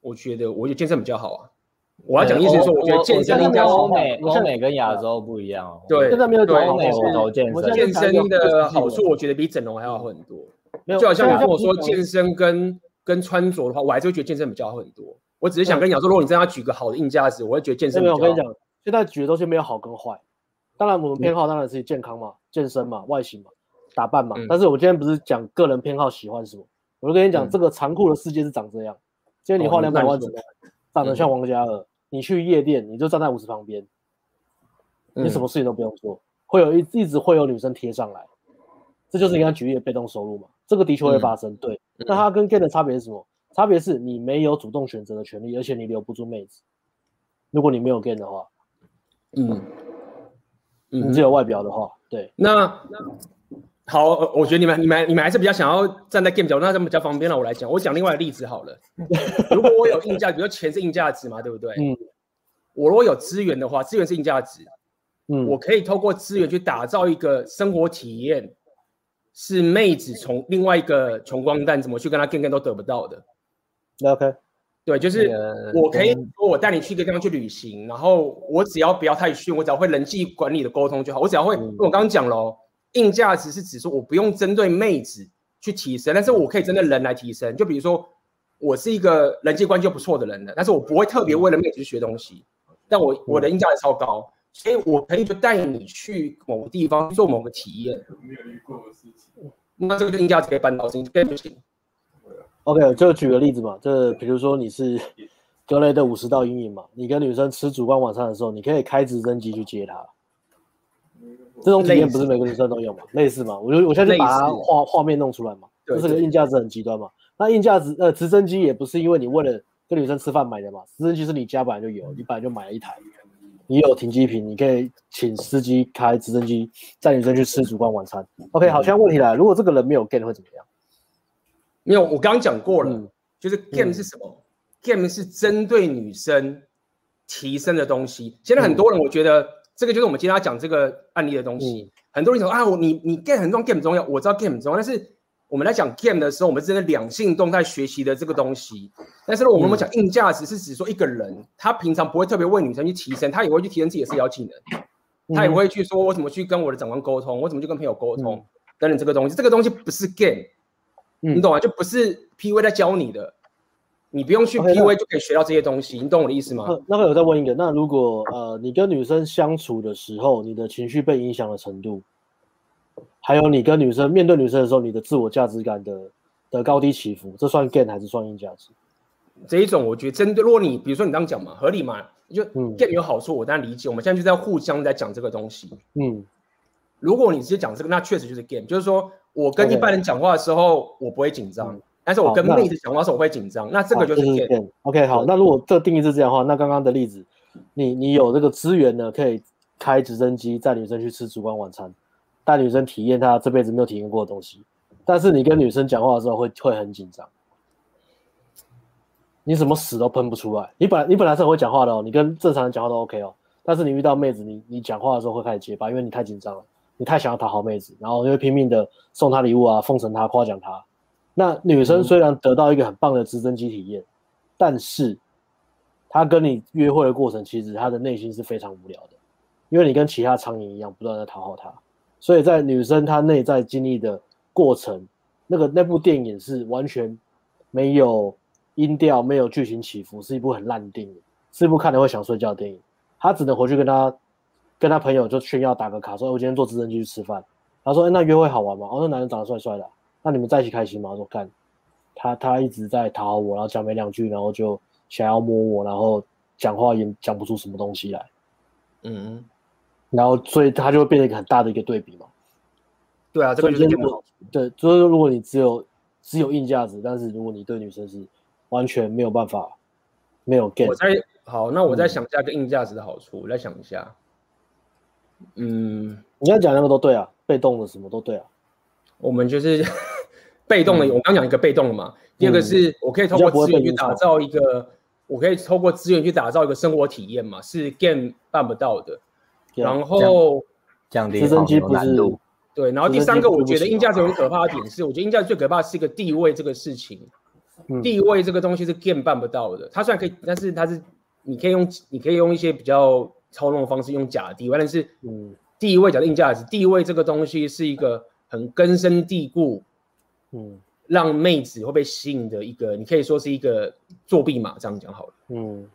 [SPEAKER 1] 我觉得我觉得健身比较好啊。我要讲意思是说，我觉得健身应该
[SPEAKER 2] 欧美欧美跟亚洲不一样
[SPEAKER 1] 哦。
[SPEAKER 3] 对，现在没有欧
[SPEAKER 2] 美骨头健身。
[SPEAKER 1] 健身的好处，我觉得比整容还要好很多。就好像你跟我说健身跟跟穿着的话，我还是会觉得健身比较好很多。我只是想跟你讲说，如果你真的要举个好的硬价值，我会觉得健身没有。
[SPEAKER 3] 我跟你讲，现在举的东西没有好跟坏。当然，我们偏好当然是健康嘛，健身嘛，外形嘛。打扮嘛，但是我今天不是讲个人偏好喜欢什么，我就跟你讲，这个残酷的世界是长这样。今天你花两百万怎么 [LAUGHS] 样，长得像王嘉尔，你去夜店，你就站在舞池旁边，你什么事情都不用做，会有一一直会有女生贴上来，这就是你刚举例的被动收入嘛，这个的确会发生。对，那它跟 gay 的差别是什么？差别是你没有主动选择的权利，而且你留不住妹子。如果你没有 gay 的话，嗯，你只有外表的话，对，
[SPEAKER 1] 那那。好，我觉得你们、你们、你们还是比较想要站在 game 角度，那这么比较方便了。我来讲，我讲另外的例子好了。如果我有硬价，比如说钱是硬价值嘛，对不对？嗯。我如果有资源的话，资源是硬价值。嗯。我可以透过资源去打造一个生活体验，是妹子从另外一个穷光蛋怎么去跟他 game game 都得不到的。
[SPEAKER 3] OK。
[SPEAKER 1] 对，就是我可以说我带你去一个地方去旅行，然后我只要不要太逊，我只要会人际管理的沟通就好，我只要会，我刚刚讲了。硬价值是指说，我不用针对妹子去提升，但是我可以针对人来提升。就比如说，我是一个人际关系不错的人了，但是我不会特别为了妹子去学东西，但我我的硬价值超高，所以我可以就带你去某个地方做某个体验。没有遇过的事情，那这个硬价值可以搬到这边不行。
[SPEAKER 3] OK，就举个例子嘛，这比如说你是格雷的五十道阴影嘛，你跟女生吃烛光晚餐的时候，你可以开直升机去接她。这种体验不是每个女生都有嘛？类似嘛？我就我现在就把它画画面弄出来嘛，这是个硬价值很极端嘛。那硬价值呃，直升机也不是因为你为了跟女生吃饭买的嘛，直升机是你家本来就有，你本来就买了一台，你有停机坪，你可以请司机开直升机载女生去吃烛光晚餐。OK，好，现在问题来了，如果这个人没有 game 会怎么样？
[SPEAKER 1] 没有，我刚刚讲过了，嗯、就是 game 是什么、嗯、？game 是针对女生提升的东西。现在很多人我觉得。这个就是我们今天要讲这个案例的东西。嗯、很多人说啊，我你你 game 很重要，game 很重要，我知道 game 很重要。但是我们来讲 game 的时候，我们是在两性动态学习的这个东西。但是呢我们讲硬价值是指说一个人，他平常不会特别为女生去提升，他也会去提升自己的社交技能，嗯、他也会去说我怎么去跟我的长官沟通，我怎么去跟朋友沟通、嗯、等等这个东西。这个东西不是 game，、嗯、你懂吗？就不是 PV 在教你的。你不用去 PUA 就可以学到这些东西，你懂我的意思吗？
[SPEAKER 3] 那会有再问一个，那如果呃你跟女生相处的时候，你的情绪被影响的程度，还有你跟女生面对女生的时候，你的自我价值感的的高低起伏，这算 gain 还是算硬价值？
[SPEAKER 1] 这一种，我觉得针对，如果你比如说你这样讲嘛，合理嘛，就 gain 有好处，我当然理解。我们现在就在互相在讲这个东西。嗯，如果你直接讲这个，那确实就是 gain，就是说我跟一般人讲话的时候，我不会紧张，但是我跟妹子讲话的时候我会紧张，那这个就是 game。
[SPEAKER 3] OK，好，那如果这个定义是这样的话，那刚刚的例子，你你有这个资源呢，可以开直升机带女生去吃烛光晚餐，带女生体验她这辈子没有体验过的东西，但是你跟女生讲话的时候会会很紧张。你什么屎都喷不出来。你本来你本来是很会讲话的哦，你跟正常人讲话都 OK 哦。但是你遇到妹子，你你讲话的时候会开始结巴，因为你太紧张了，你太想要讨好妹子，然后就会拼命的送她礼物啊，奉承她，夸奖她。那女生虽然得到一个很棒的直升机体验，嗯、但是她跟你约会的过程，其实她的内心是非常无聊的，因为你跟其他苍蝇一样，不断在讨好她。所以在女生她内在经历的过程，那个那部电影是完全没有。音调没有剧情起伏，是一部很烂的电影，是一部看了会想睡觉的电影。她只能回去跟她跟她朋友就炫耀打个卡，说：“我今天坐直升机去吃饭。”她说：“哎，那约会好玩吗？”哦，那男人长得帅帅的，那你们在一起开心吗？我说：“干，他他一直在讨好我，然后讲没两句，然后就想要摸我，然后讲话也讲不出什么东西来。”嗯，然后所以他就会变成一个很大的一个对比嘛。
[SPEAKER 1] 对啊，这个就是
[SPEAKER 3] 对，所以说如果你只有只有硬价值，但是如果你对女生是完全没有办法，没有 get。
[SPEAKER 1] 我再好，那我再想一下个硬价值的好处，我再想一下。嗯，
[SPEAKER 3] 你要讲那个都对啊，被动的什么都对啊。
[SPEAKER 1] 我们就是被动的，我刚讲一个被动的嘛。第二个是我可以通过资源去打造一个，我可以透过资源去打造一个生活体验嘛，是 game 办不到的。然后
[SPEAKER 2] 降低直升机难度。
[SPEAKER 1] 对，然后第三个，我觉得硬价值很可怕的点是，我觉得硬价值最可怕的是一个地位这个事情。地位这个东西是 game 办不到的，它虽然可以，但是它是你可以用，你可以用一些比较操弄的方式用假地位，但是嗯，地位假的硬价值，地位这个东西是一个很根深蒂固，嗯，让妹子会被吸引的一个，你可以说是一个作弊码，这样讲好了，嗯，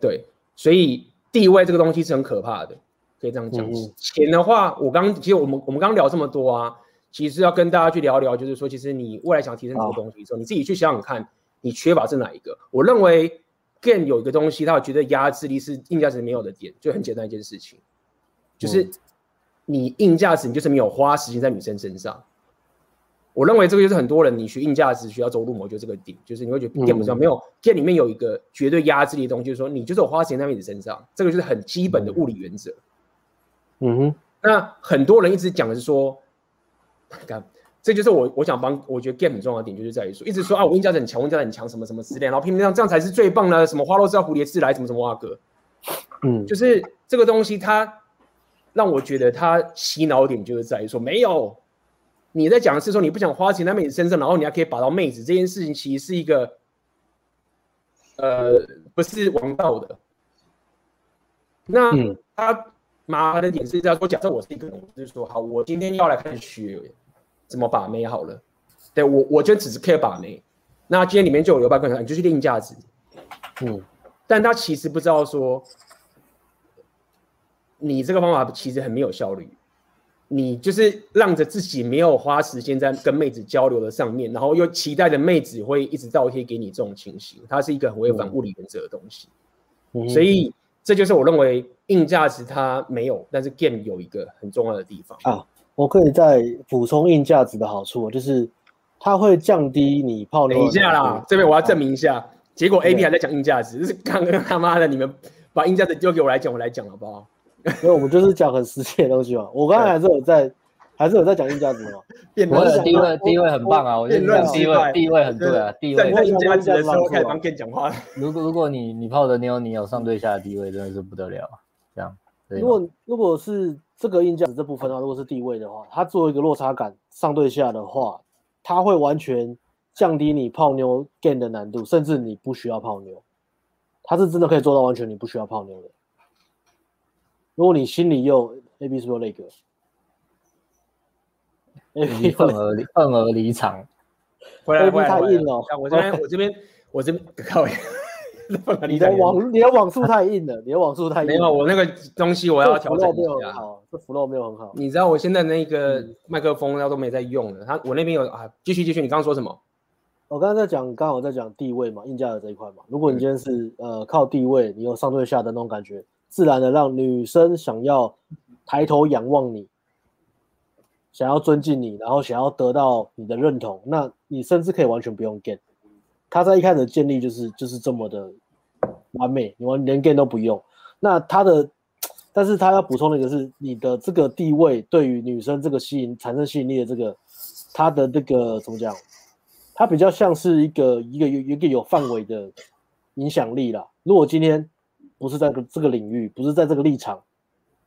[SPEAKER 1] 对，所以地位这个东西是很可怕的，可以这样讲。钱的话，我刚其实我们我们刚聊这么多啊。其实要跟大家去聊聊，就是说，其实你未来想提升这个东西的时候，你自己去想想看，你缺乏是哪一个？我认为 game 有一个东西，他觉得压制力是硬价值没有的点，就很简单一件事情，就是你硬价值你就是没有花时间在女生身上。我认为这个就是很多人你学硬价值需要走路模就这个点，就是你会觉得 game 上没有 game 里面有一个绝对压制力的东西，就是说你就是我花钱在妹子身上，这个就是很基本的物理原则。嗯哼，那很多人一直讲的是说。看，这就是我我想帮，我觉得 game 很重要的点，就是在于说，一直说啊，我硬价值很强，我硬价值很强，什么什么之类，然后拼命这样，这样才是最棒的，什么花落知道蝴蝶自来，什么什么哇哥，嗯，就是这个东西，它让我觉得它洗脑点就是在于说，没有你在讲的是说你不想花钱在妹子身上，然后你还可以把到妹子这件事情，其实是一个呃不是王道的。那他麻烦的点是在说，假设我是一个人，就是说，好，我今天要来开始学。怎么把妹好了？对我，我就只是 care 把妹。那今天里面就有刘半坤，你就去定价值。嗯，但他其实不知道说，你这个方法其实很没有效率。你就是让着自己没有花时间在跟妹子交流的上面，然后又期待着妹子会一直倒贴给你这种情形，它是一个很违反物理原则的东西。嗯，所以这就是我认为硬价值它没有，但是 game 有一个很重要的地方啊。
[SPEAKER 3] 我可以再补充硬价值的好处，就是它会降低你泡妞。
[SPEAKER 1] 等一下啦，这边我要证明一下。结果 A B 还在讲硬价值，就是刚刚他妈的你们把硬价值丢给我来讲，我来讲好不好？
[SPEAKER 3] 因为我们就是讲很实际的东西嘛。我刚才还是有在，还是有在讲硬价值嘛。[LAUGHS]
[SPEAKER 2] 我的地位地位很棒啊，我觉得地位地位很对啊，地位。
[SPEAKER 1] 在硬价值的时候开始帮 Ken 讲话。
[SPEAKER 2] 如果如果你你泡的妞，你有上对下的地位，真的是不得了。这样。
[SPEAKER 3] 如果如果是。这个硬价值这部分的话，如果是地位的话，它做一个落差感上对下的话，它会完全降低你泡妞 game 的难度，甚至你不需要泡妞，它是真的可以做到完全你不需要泡妞的。如果你心里又 A B 是不是那个
[SPEAKER 2] ？A B 愤而愤而离场，
[SPEAKER 1] 回来回来太硬了。我这边我这边我这边靠。
[SPEAKER 3] 你的网你的网速太硬了，你的网速太硬了。
[SPEAKER 1] 没有，我那个东西我要调整一下。
[SPEAKER 3] 好，这 flow 没有很好。
[SPEAKER 1] 你知道我现在那个麦克风它都没在用了，它我那边有啊，继续继续，你刚刚说什么？
[SPEAKER 3] 我刚才在讲，刚好在讲地位嘛，硬价的这一块嘛。如果你今天是呃靠地位，你有上对下的那种感觉，自然的让女生想要抬头仰望你，想要尊敬你，然后想要得到你的认同，那你甚至可以完全不用 get。他在一开始建立就是就是这么的完美，你完连 get 都不用。那他的，但是他要补充的一个是你的这个地位对于女生这个吸引产生吸引力的这个，他的这个怎么讲？他比较像是一个一个有一个有范围的影响力啦。如果今天不是在这个领域，不是在这个立场，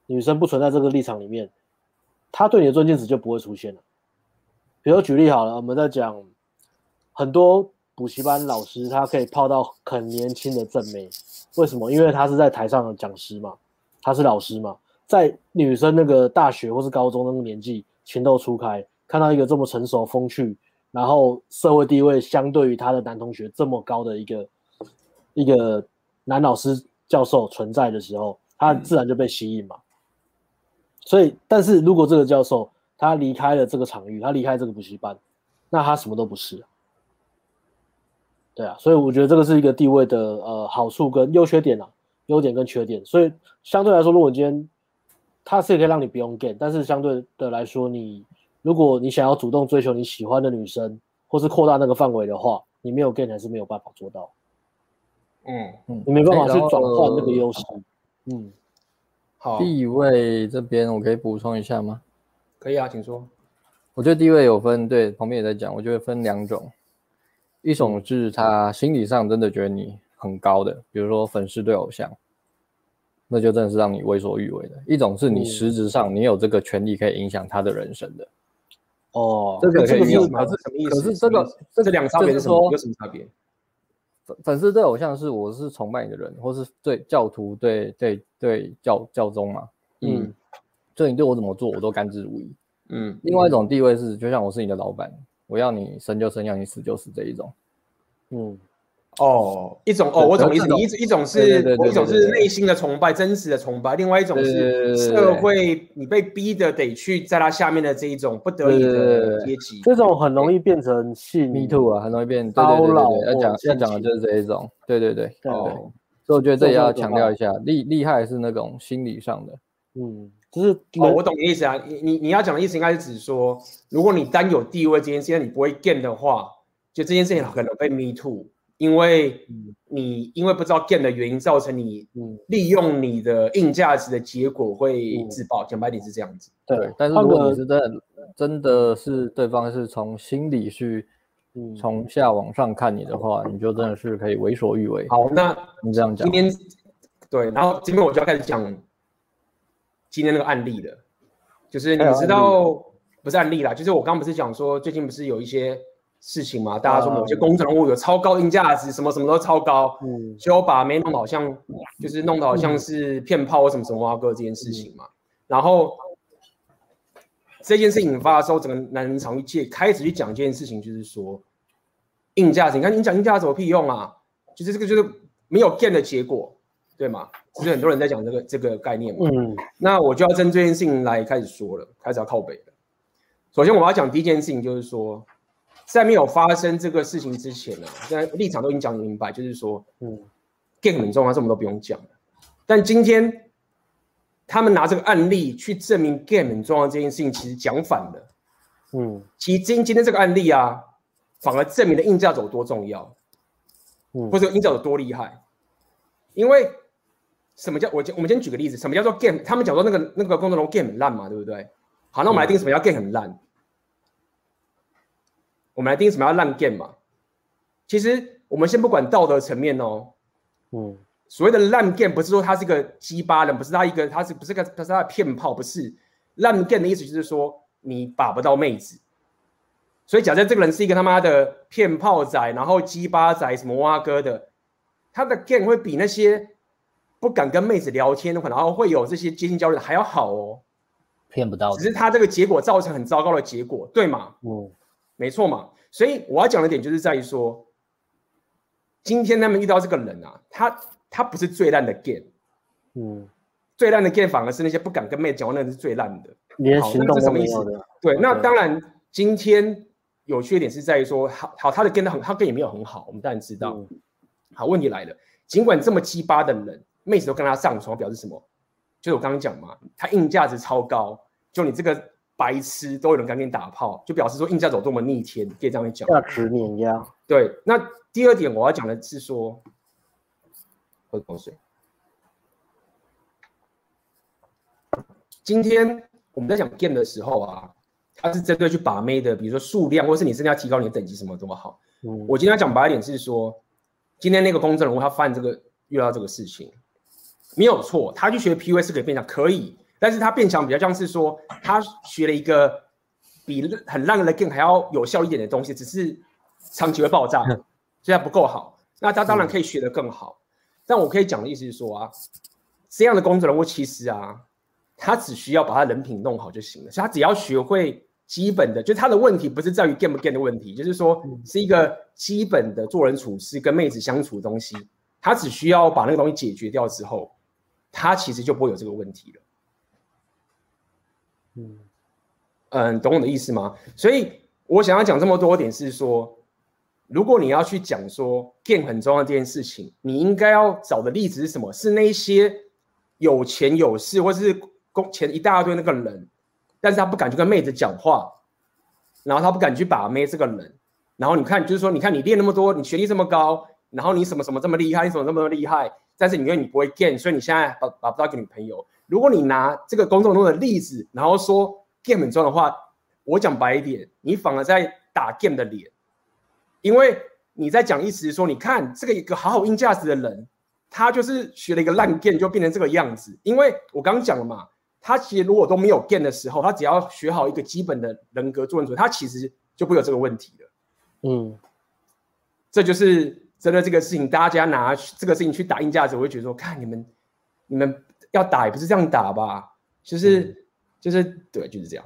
[SPEAKER 3] 女生不存在这个立场里面，他对你的尊敬值就不会出现了。比如举例好了，我们在讲很多。补习班老师他可以泡到很年轻的正妹，为什么？因为他是在台上的讲师嘛，他是老师嘛，在女生那个大学或是高中那个年纪情窦初开，看到一个这么成熟风趣，然后社会地位相对于他的男同学这么高的一个一个男老师教授存在的时候，他自然就被吸引嘛。所以，但是如果这个教授他离开了这个场域，他离开这个补习班，那他什么都不是。对啊，所以我觉得这个是一个地位的呃好处跟优缺点啊，优点跟缺点。所以相对来说，如果今天他是可以让你不用 get，但是相对的来说，你如果你想要主动追求你喜欢的女生，或是扩大那个范围的话，你没有 get 还是没有办法做到。嗯嗯，你没办法去转换那个优势。嗯，
[SPEAKER 2] 好，地位这边我可以补充一下吗？
[SPEAKER 1] 可以啊，请说。
[SPEAKER 2] 我觉得地位有分，对，旁边也在讲，我觉得分两种。一种是他心理上真的觉得你很高的，比如说粉丝对偶像，那就真的是让你为所欲为的。一种是你实质上你有这个权利可以影响他的人生的。
[SPEAKER 3] 哦，
[SPEAKER 2] 这个可以用
[SPEAKER 1] 吗？是什么意思？
[SPEAKER 2] 可是这个
[SPEAKER 1] 这两个差别是什么？有什么差别？
[SPEAKER 2] 粉粉丝对偶像是我是崇拜你的人，或是对教徒对对对教教宗嘛？嗯，所以你对我怎么做我都甘之如饴。嗯，另外一种地位是，就像我是你的老板。我要你生就生，要你死就死这一种，
[SPEAKER 1] 嗯，哦，一种哦，我懂意思，一一种是，一种是内心的崇拜，真实的崇拜，另外一种是社会你被逼的得去在他下面的这一种不得已的阶级，
[SPEAKER 3] 这种很容易变成性
[SPEAKER 2] me too 啊，很容易变高老，要讲要讲的就是这一种，对对对，哦，所以我觉得这也要强调一下，厉厉害是那种心理上的，
[SPEAKER 3] 嗯。就是
[SPEAKER 1] 哦，我懂你意思啊。你你你要讲的意思应该是指说，如果你单有地位这件事情你不会 get 的话，就这件事情可能被 me too，因为你因为不知道 get 的原因，造成你利用你的硬价值的结果会自爆。讲白点是这样子。
[SPEAKER 2] 对，但是如果你是真的真的是对方是从心里去从下往上看你的话，你就真的是可以为所欲为。
[SPEAKER 1] 好，那
[SPEAKER 2] 你这样讲。
[SPEAKER 1] 今天对，然后今天我就要开始讲。今天那个案例了，就是你知道不是案例啦，就是我刚刚不是讲说最近不是有一些事情嘛，大家说某些工程物有超高硬价值，什么什么都超高，嗯，就把没弄好像就是弄得好像是骗炮或什么什么啊哥这件事情嘛，然后这件事引发的时候，整个男人场域界开始去讲这件事情，就是说硬价值，你看你讲硬价值有屁用啊？就是这个就是没有 get 的结果。对嘛？其实很多人在讲这个这个概念嘛。嗯，那我就要针对这件事情来开始说了，开始要靠北了。首先我要讲第一件事情，就是说，在没有发生这个事情之前呢，现在立场都已经讲明白，就是说，嗯，game 很重要，什么都不用讲。但今天他们拿这个案例去证明 game 很重要这件事情，其实讲反了。嗯，其实今今天这个案例啊，反而证明了硬价值有多重要，嗯，或者硬价值有多厉害，因为。什么叫我？我们先举个例子，什么叫做 game？他们讲说那个那个公众人物 game 很烂嘛，对不对？好，那我们来定什么叫 game 很烂？嗯、我们来定什么叫烂 game 嘛？其实我们先不管道德层面哦，嗯，所谓的烂 game 不是说他是个鸡巴人，不是他一个，他是不是个他是他的骗炮？不是烂 game 的意思就是说你把不到妹子，所以假设这个人是一个他妈的骗炮仔，然后鸡巴仔什么蛙哥的，他的 game 会比那些。不敢跟妹子聊天然后会有这些接近焦虑的还要好哦，
[SPEAKER 2] 骗不到，
[SPEAKER 1] 只是他这个结果造成很糟糕的结果，对吗？嗯，没错嘛。所以我要讲的点就是在于说，今天他们遇到这个人啊，他他不是最烂的 game，嗯，最烂的 game 反而是那些不敢跟妹子讲话，那是最烂的。
[SPEAKER 3] 连行动都没有的。
[SPEAKER 1] 对，那当然，今天有缺点是在于说，好好他的 game 很，他 game 也没有很好，我们当然知道。嗯、好，问题来了，尽管这么鸡巴的人，妹子都跟他上床，表示什么？就是我刚刚讲嘛，他硬价值超高，就你这个白痴都有人敢跟你打炮，就表示说硬价值有多么逆天，可以这样讲。
[SPEAKER 3] 价值碾压。
[SPEAKER 1] 对，那第二点我要讲的是说，喝口水。今天我们在讲 game 的时候啊，它是针对去把妹的，比如说数量，或是你真的要提高你的等级，什么多好。嗯，我今天要讲白一点是说，今天那个公证人物他犯这个遇到这个事情，没有错，他去学 PUA 是可以变强，可以，但是他变强比较像是说，他学了一个比很烂的 game 还要有效一点的东西，只是长期会爆炸，现在不够好。那他当然可以学得更好，但我可以讲的意思是说啊，这样的工作人物其实啊。他只需要把他人品弄好就行了，所以他只要学会基本的，就他的问题不是在于 game 不 game 的问题，就是说是一个基本的做人处事跟妹子相处的东西，他只需要把那个东西解决掉之后，他其实就不会有这个问题了。嗯嗯，懂我的意思吗？所以我想要讲这么多点是说，如果你要去讲说 game 很重要这件事情，你应该要找的例子是什么？是那些有钱有势，或是。工钱一大堆那个人，但是他不敢去跟妹子讲话，然后他不敢去把妹这个人，然后你看，就是说，你看你练那么多，你学历这么高，然后你什么什么这么厉害，你什么这么厉害，但是你因为你不会 game，所以你现在把把不到一个女朋友。如果你拿这个公众中的例子，然后说 game 很重要的话，我讲白一点，你反而在打 game 的脸，因为你在讲意思是说，你看这个一个好好硬价值的人，他就是学了一个烂 game 就变成这个样子，因为我刚刚讲了嘛。他其实如果都没有 game 的时候，他只要学好一个基本的人格做人处，他其实就不会有这个问题了。嗯，这就是真的这个事情，大家拿这个事情去打硬价值，我会觉得说，看你们，你们要打也不是这样打吧？就是、嗯、就是对，就是这样。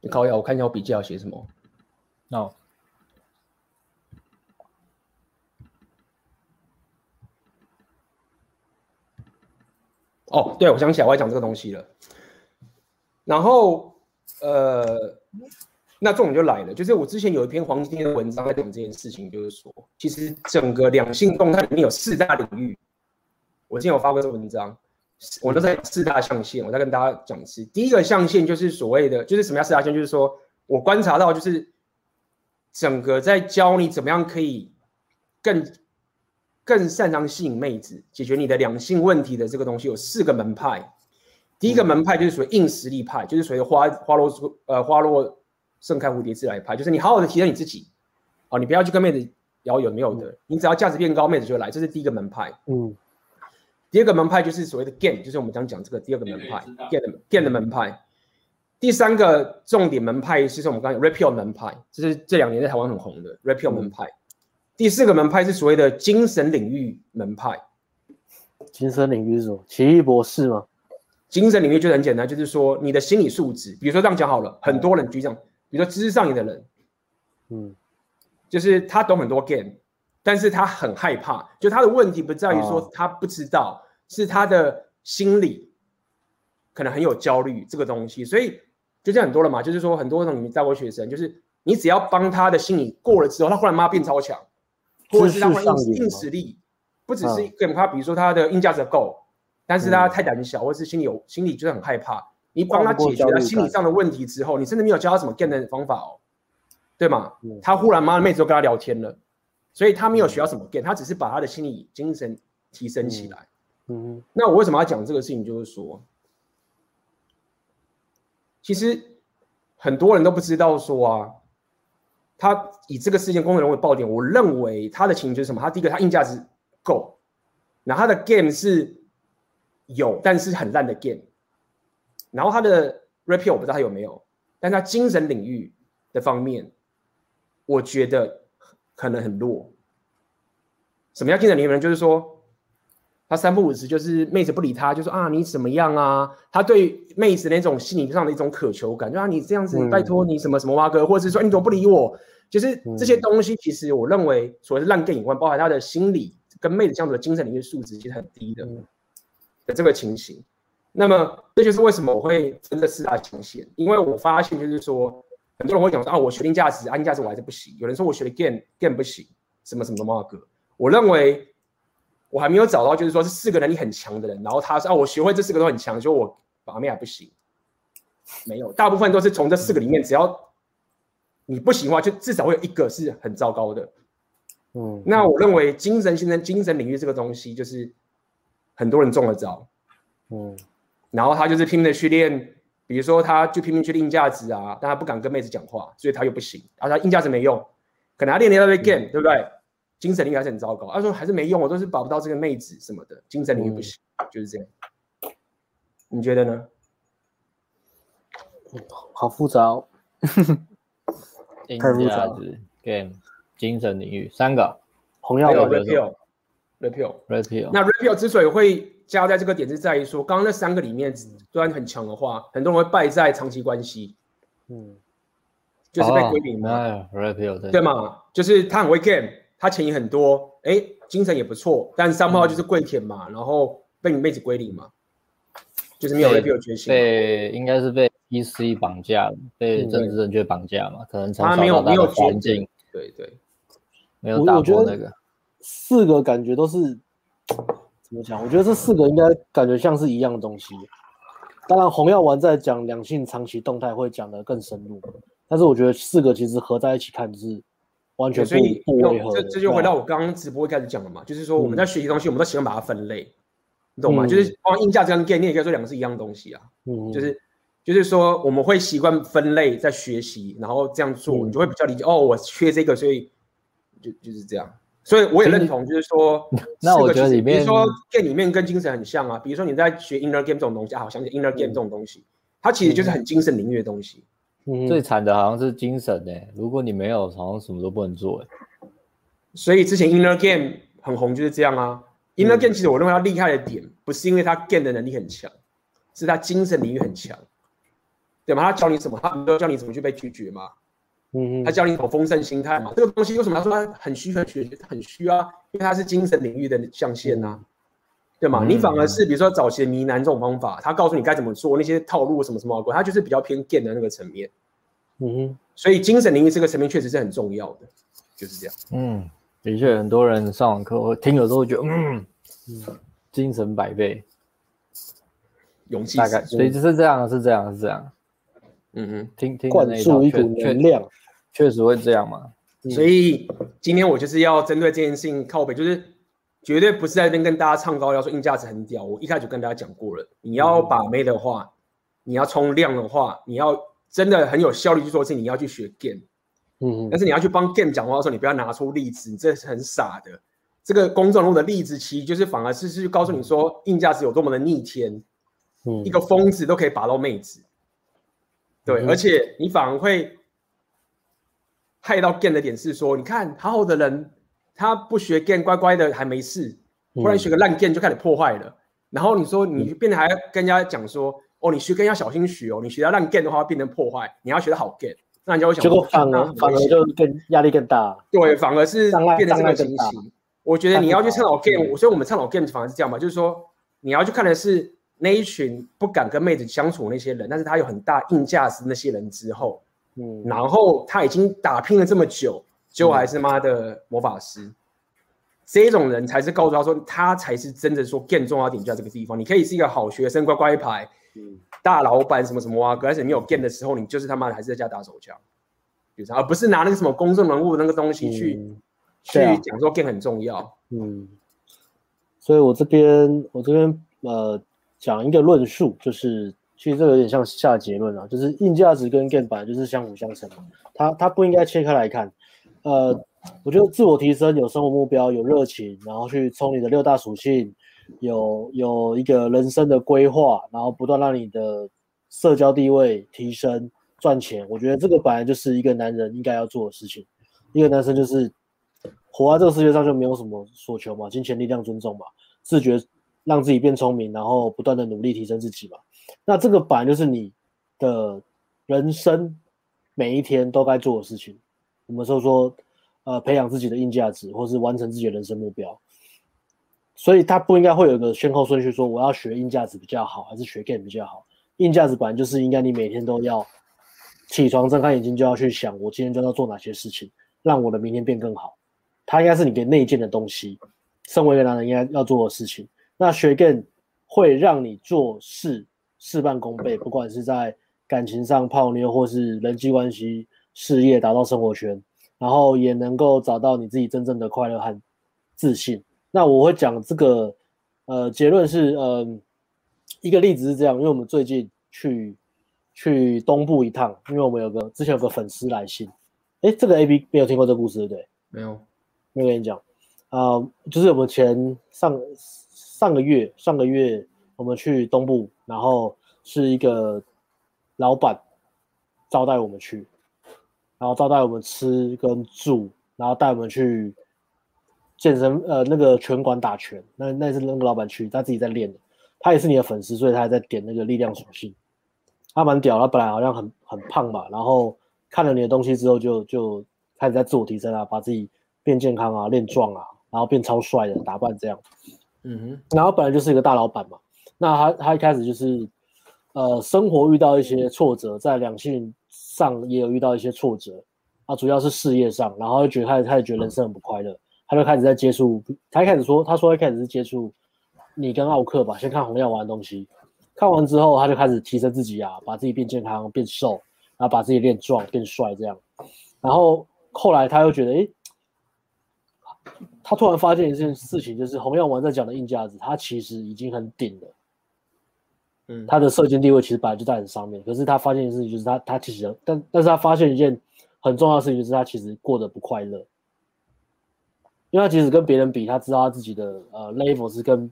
[SPEAKER 1] 你考一下，我看一下我笔记要写什么。那。哦，对，我想起来我要讲这个东西了。然后，呃，那重点就来了，就是我之前有一篇黄金的文章在讲这件事情，就是说，其实整个两性动态里面有四大领域。我之前有发过这个文章，我都在四大象限，我再跟大家讲一次。第一个象限就是所谓的，就是什么叫四大象限？就是说我观察到，就是整个在教你怎么样可以更。更擅长吸引妹子，解决你的两性问题的这个东西有四个门派。第一个门派就是属于硬实力派，就是属于花花落出呃花落盛开蝴蝶自来派，就是你好好的提升你自己，哦，你不要去跟妹子聊有没有的，你只要价值变高，妹子就会来，这是第一个门派。嗯。第二个门派就是所谓的 game，就是我们刚讲这个第二个门派 game game 的门派。第三个重点门派是我们刚讲 rapio 门派，这是这两年在台湾很红的 rapio 门派。第四个门派是所谓的精神领域门派。
[SPEAKER 3] 精神领域是什么？奇异博士吗？
[SPEAKER 1] 精神领域就很简单，就是说你的心理素质。比如说这样讲好了，很多人举这样，比如说知识上瘾的人，嗯，就是他懂很多 game，但是他很害怕。就他的问题不在于说他不知道，是他的心理可能很有焦虑这个东西。所以就这样很多了嘛，就是说很多那种你带过学生，就是你只要帮他的心理过了之后，他忽然妈变超强。或者是他硬硬实力，不只是跟他，比如说他的硬价值够，但是他太胆小，或者是心里有心里就是很害怕。你帮他解决了心理上的问题之后，你甚至没有教他什么 game 的方法哦，对吗？他忽然妈的妹子都跟他聊天了，所以他没有学到什么 game，他只是把他的心理精神提升起来。嗯，那我为什么要讲这个事情？就是说，其实很多人都不知道说啊。他以这个事件公众人物爆点，我认为他的情绪是什么？他第一个，他硬价值够，然后他的 game 是有，但是很烂的 game，然后他的 rapio 我不知道他有没有，但他精神领域的方面，我觉得可能很弱。什么叫精神领域呢？就是说他三不五时就是妹子不理他，就说啊你怎么样啊？他对妹子那种心理上的一种渴求感，就啊你这样子，拜托你什么什么蛙哥，或者是说你怎么不理我？就是这些东西，其实我认为，所谓的烂 game 以外，包含他的心理跟妹子相处的精神领域素质其实很低的的这个情形。那么这就是为什么我会真的四大象限，因为我发现就是说，很多人会讲说啊，我学定价值，硬价值我还是不行。有人说我学的 game game 不行，什么什么什么歌。我认为我还没有找到就是说是四个能力很强的人，然后他说啊，我学会这四个都很强，就我把面还不行。没有，大部分都是从这四个里面，只要你不行的话，就至少会有一个是很糟糕的。嗯，那我认为精神现在精神领域这个东西，就是很多人中了招。嗯。然后他就是拼命的去练，比如说他就拼命去练价值啊，但他不敢跟妹子讲话，所以他又不行。然后他硬价值没用，可能他练了一大堆 game，对不对？精神领域还是很糟糕。他说还是没用，我都是保不到这个妹子什么的，精神领域不行，嗯、就是这样。你觉得呢？
[SPEAKER 3] 好复杂哦。[LAUGHS]
[SPEAKER 2] 硬价值 game 精神领域三个，
[SPEAKER 3] 红药的
[SPEAKER 1] repeal，repeal，repeal。那 repeal 之所以会加在这个点是在于说，刚刚那三个里面，虽然很强的话，很多人会败在长期关系，嗯，就是被归零嘛，对。嘛？就是他很会 game，他钱也很多，哎，精神也不错，但三炮就是跪舔嘛，然后被你妹子归零嘛，就是没有 repeal 决心，
[SPEAKER 2] 被应该是被 EC 绑架了，被政治正确绑架嘛，可能从小到大的环境，
[SPEAKER 1] 对对，
[SPEAKER 2] 没有打破那个，
[SPEAKER 3] 四个感觉都是。怎么讲？我觉得这四个应该感觉像是一样的东西。当然，红药丸在讲两性长期动态会讲得更深入，但是我觉得四个其实合在一起看是完全不不违和。
[SPEAKER 1] 这这就回到我刚刚直播一开始讲的嘛，就是说我们在学习东西，我们都喜欢把它分类，你懂吗？就是光硬价值跟 game，你也可以说两个是一样东西啊。嗯，就是就是说我们会习惯分类在学习，然后这样做，你就会比较理解。哦，我缺这个，所以就就是这样。所以我也认同，就是说，[LAUGHS]
[SPEAKER 2] 那我觉得里面，
[SPEAKER 1] 比如说 game 里面跟精神很像啊。比如说你在学 inner game 这种东西啊，好像 inner game 这种东西，它其实就是很精神领域的东西。
[SPEAKER 2] 嗯，最惨的好像是精神诶，如果你没有，好像什么都不能做诶。
[SPEAKER 1] 所以之前 inner game 很红就是这样啊。inner game 其实我认为它厉害的点，不是因为它 game 的能力很强，是它精神领域很强，对吗？他教你什么？他不都教你怎么去被拒绝吗？嗯，他教你一种丰盛心态嘛，这个东西为什么他说他很虚很虚很虚啊？因为它是精神领域的象限呐、啊，对吗？嗯、你反而是比如说早期的迷男这种方法，他告诉你该怎么做那些套路什么什么鬼，他就是比较偏 game 的那个层面。嗯哼，所以精神领域这个层面确实是很重要的，就是这样。
[SPEAKER 2] 嗯，的确，很多人上完课我听了之后觉得，嗯，嗯精神百倍，
[SPEAKER 1] 勇气
[SPEAKER 2] 大概，所以就是这样，是这样，是这样。
[SPEAKER 1] 嗯嗯，
[SPEAKER 2] 听听
[SPEAKER 3] 灌输一股能量。
[SPEAKER 2] 确实会这样嘛，
[SPEAKER 1] 所以今天我就是要针对这件事情靠北，就是绝对不是在这边跟大家唱高调说硬价值很屌。我一开始就跟大家讲过了，你要把妹的话，你要冲量的话，你要真的很有效率去做事情，你要去学 game。嗯，但是你要去帮 game 讲话的时候，你不要拿出例子，你这是很傻的。这个公众路的例子，其实就是反而是是告诉你说硬价值有多么的逆天。嗯，一个疯子都可以把到妹子。对，而且你反而会。害到 game 的点是说，你看好好的人，他不学 game，乖乖的还没事，忽然学个烂 game 就开始破坏了。嗯、然后你说你变得还要跟人家讲说，哦，你学 game 要小心学哦，你学到烂 game 的话会变成破坏，你要学得好 game，那人家会想，结
[SPEAKER 3] 果反而反而就更压力更大。
[SPEAKER 1] 对，反而是变得这个情形。我觉得你要去倡导 game，所以我们倡导 game 反而是这样嘛，就是说你要去看的是那一群不敢跟妹子相处的那些人，但是他有很大硬价值那些人之后。嗯，然后他已经打拼了这么久，结果还是妈的魔法师，嗯、这种人才是告诉他说，他才是真的说更重要点就在这个地方。你可以是一个好学生，乖乖牌，嗯，大老板什么什么啊，可是你有 game 的时候，你就是他妈的还是在家打手枪，就是而不是拿那个什么公众人物那个东西去、嗯、去讲说 game 很重要。嗯，
[SPEAKER 3] 所以我这边我这边呃讲一个论述就是。其实这个有点像下结论啊，就是硬价值跟 game 本来就是相辅相成，它它不应该切开来看。呃，我觉得自我提升有生活目标，有热情，然后去冲你的六大属性，有有一个人生的规划，然后不断让你的社交地位提升，赚钱。我觉得这个本来就是一个男人应该要做的事情。一个男生就是活在这个世界上就没有什么所求嘛，金钱、力量、尊重嘛，自觉让自己变聪明，然后不断的努力提升自己嘛。那这个本来就是你的人生每一天都该做的事情。我们说说，呃，培养自己的硬价值，或是完成自己的人生目标。所以他不应该会有一个先后顺序，说我要学硬价值比较好，还是学 game 比较好？硬价值本来就是应该你每天都要起床睁开眼睛就要去想，我今天就要做哪些事情，让我的明天变更好。它应该是你给内建的东西，身为一个男人应该要做的事情。那学 game 会让你做事事半功倍，不管是在感情上泡妞，或是人际关系、事业达到生活圈，然后也能够找到你自己真正的快乐和自信。那我会讲这个，呃，结论是，嗯、呃，一个例子是这样，因为我们最近去去东部一趟，因为我们有个之前有个粉丝来信，诶，这个 AB 没有听过这个故事对不对？
[SPEAKER 1] 没有，
[SPEAKER 3] 没有跟你讲，啊、呃，就是我们前上上个月上个月我们去东部，然后是一个老板招待我们去，然后招待我们吃跟住，然后带我们去。健身呃，那个拳馆打拳，那那是那个老板去，他自己在练的。他也是你的粉丝，所以他还在点那个力量属性。他蛮屌，他本来好像很很胖吧，然后看了你的东西之后就，就就开始在自我提升啊，把自己变健康啊，练壮啊，然后变超帅的打扮这样。嗯哼。然后本来就是一个大老板嘛，那他他一开始就是呃，生活遇到一些挫折，在两性上也有遇到一些挫折啊，主要是事业上，然后就觉得他他也觉得人生很不快乐。他就开始在接触，他一开始说，他说一开始是接触你跟奥克吧，先看红药丸的东西，看完之后他就开始提升自己啊，把自己变健康、变瘦，然后把自己练壮、变帅这样。然后后来他又觉得，诶，他突然发现一件事情，就是红药丸在讲的硬价值，他其实已经很顶了。嗯，他的社经地位其实本来就在很上面，可是他发现一件事情，就是他他其实，但但是他发现一件很重要的事情，就是他其实过得不快乐。因为他其实跟别人比，他知道他自己的呃 level 是跟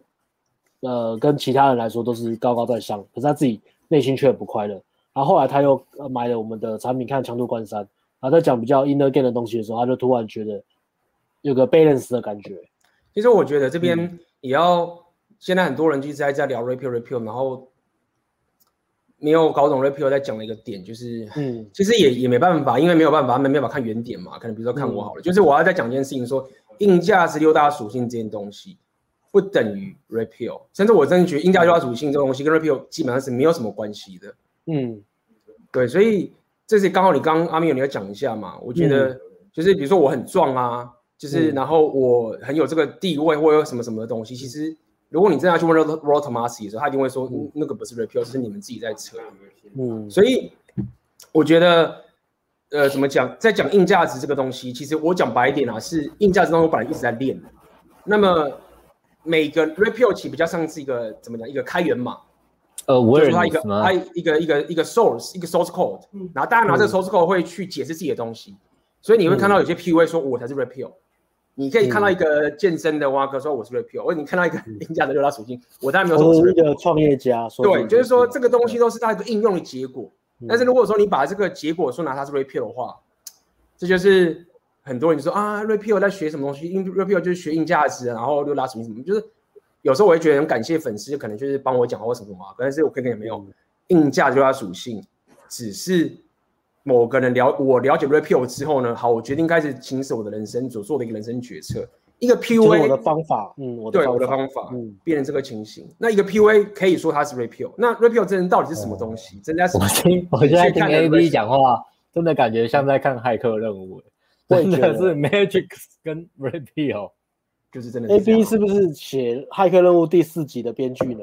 [SPEAKER 3] 呃跟其他人来说都是高高在上，可是他自己内心却不快乐。然后后来他又买了我们的产品，看强度关山，然后在讲比较 inner game 的东西的时候，他就突然觉得有个 balance 的感觉。
[SPEAKER 1] 其实我觉得这边也要，嗯、现在很多人就是在在聊 rapio rapio，然后没有搞懂 rapio 在讲的一个点，就是嗯，其实也也没办法，因为没有办法，他们没办法看原点嘛，可能比如说看我好了，嗯、就是我要再讲一件事情说。硬价值六大属性这件东西不等于 rapio，甚至我真的觉得硬价值六大属性这个东西跟 rapio 基本上是没有什么关系的。嗯，对，所以这是刚好你刚刚阿米有你要讲一下嘛？我觉得就是比如说我很壮啊，就是然后我很有这个地位或有什么什么的东西，其实如果你真的要去问 Rollo Tomassi 的时候，他一定会说那个不是 repeal，是你们自己在扯。嗯，所以我觉得。呃，怎么讲？在讲硬价值这个东西，其实我讲白一点啊，是硬价值当中我本来一直在练。那么每个 rapio 其实比较像是一个怎么讲？一个开源码，呃，我就是它一个它一个一个一个 source 一个 source code，然后大家拿这个 source code 会去解释自己的东西。所以你会看到有些 PV 说我才是 rapio，你可以看到一个健身的蛙哥说我是 rapio，或者你看到一个硬价的六大属性，我当然没有说我是一个
[SPEAKER 3] 创业家。
[SPEAKER 1] 对，就是说这个东西都是它一个应用的结果。但是如果说你把这个结果说拿它是 repeal 的话，这就是很多人就说啊 repeal 在学什么东西？因为 rapio 就是学硬价值，然后六大属性什么，就是有时候我会觉得很感谢粉丝，可能就是帮我讲或什么话。但是我可能也没有硬价值六大属性，只是某个人了我了解 Repeal 之后呢，好，我决定开始行使我的人生所做的一个人生决策。一个 PUA
[SPEAKER 3] 我的方法，嗯，我
[SPEAKER 1] 对我的方法，嗯，变成这个情形。那一个 PUA 可以说它是 repeal，那 repeal 真人到底是什么东西？真的是？
[SPEAKER 2] 我听我现在听 AB 讲话，真的感觉像在看骇客任务，真的是 Magic 跟 repeal，
[SPEAKER 1] 就是真的。
[SPEAKER 3] AB 是不是写骇客任务第四集的编剧呢？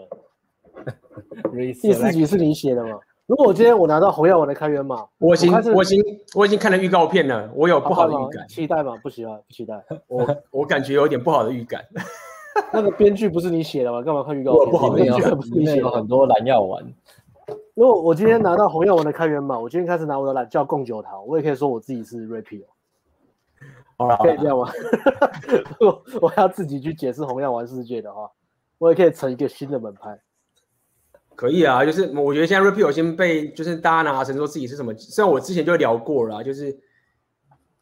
[SPEAKER 3] [LAUGHS] 第四集是你写的吗？如果我今天我拿到红药丸的开源码，
[SPEAKER 1] 我已经我已经我已经看了预告片了，我有不好的预感，
[SPEAKER 3] 期待吗？不喜欢，不期待。[LAUGHS]
[SPEAKER 1] 我我感觉有点不好的预感。[LAUGHS]
[SPEAKER 3] 那个编剧不是你写的吗？干嘛看预告片？
[SPEAKER 2] 不好的编剧不是你写的，很多蓝药丸。
[SPEAKER 3] 如果我今天拿到红药丸的开源码，我今天开始拿我的懒叫贡九桃，我也可以说我自己是 rapio。可以这样吗？[LAUGHS] 如果我要自己去解释红药丸世界的话，我也可以成一个新的门派。
[SPEAKER 1] 可以啊，就是我觉得现在 rapio 先被就是大家拿成说自己是什么，虽然我之前就聊过了，就是，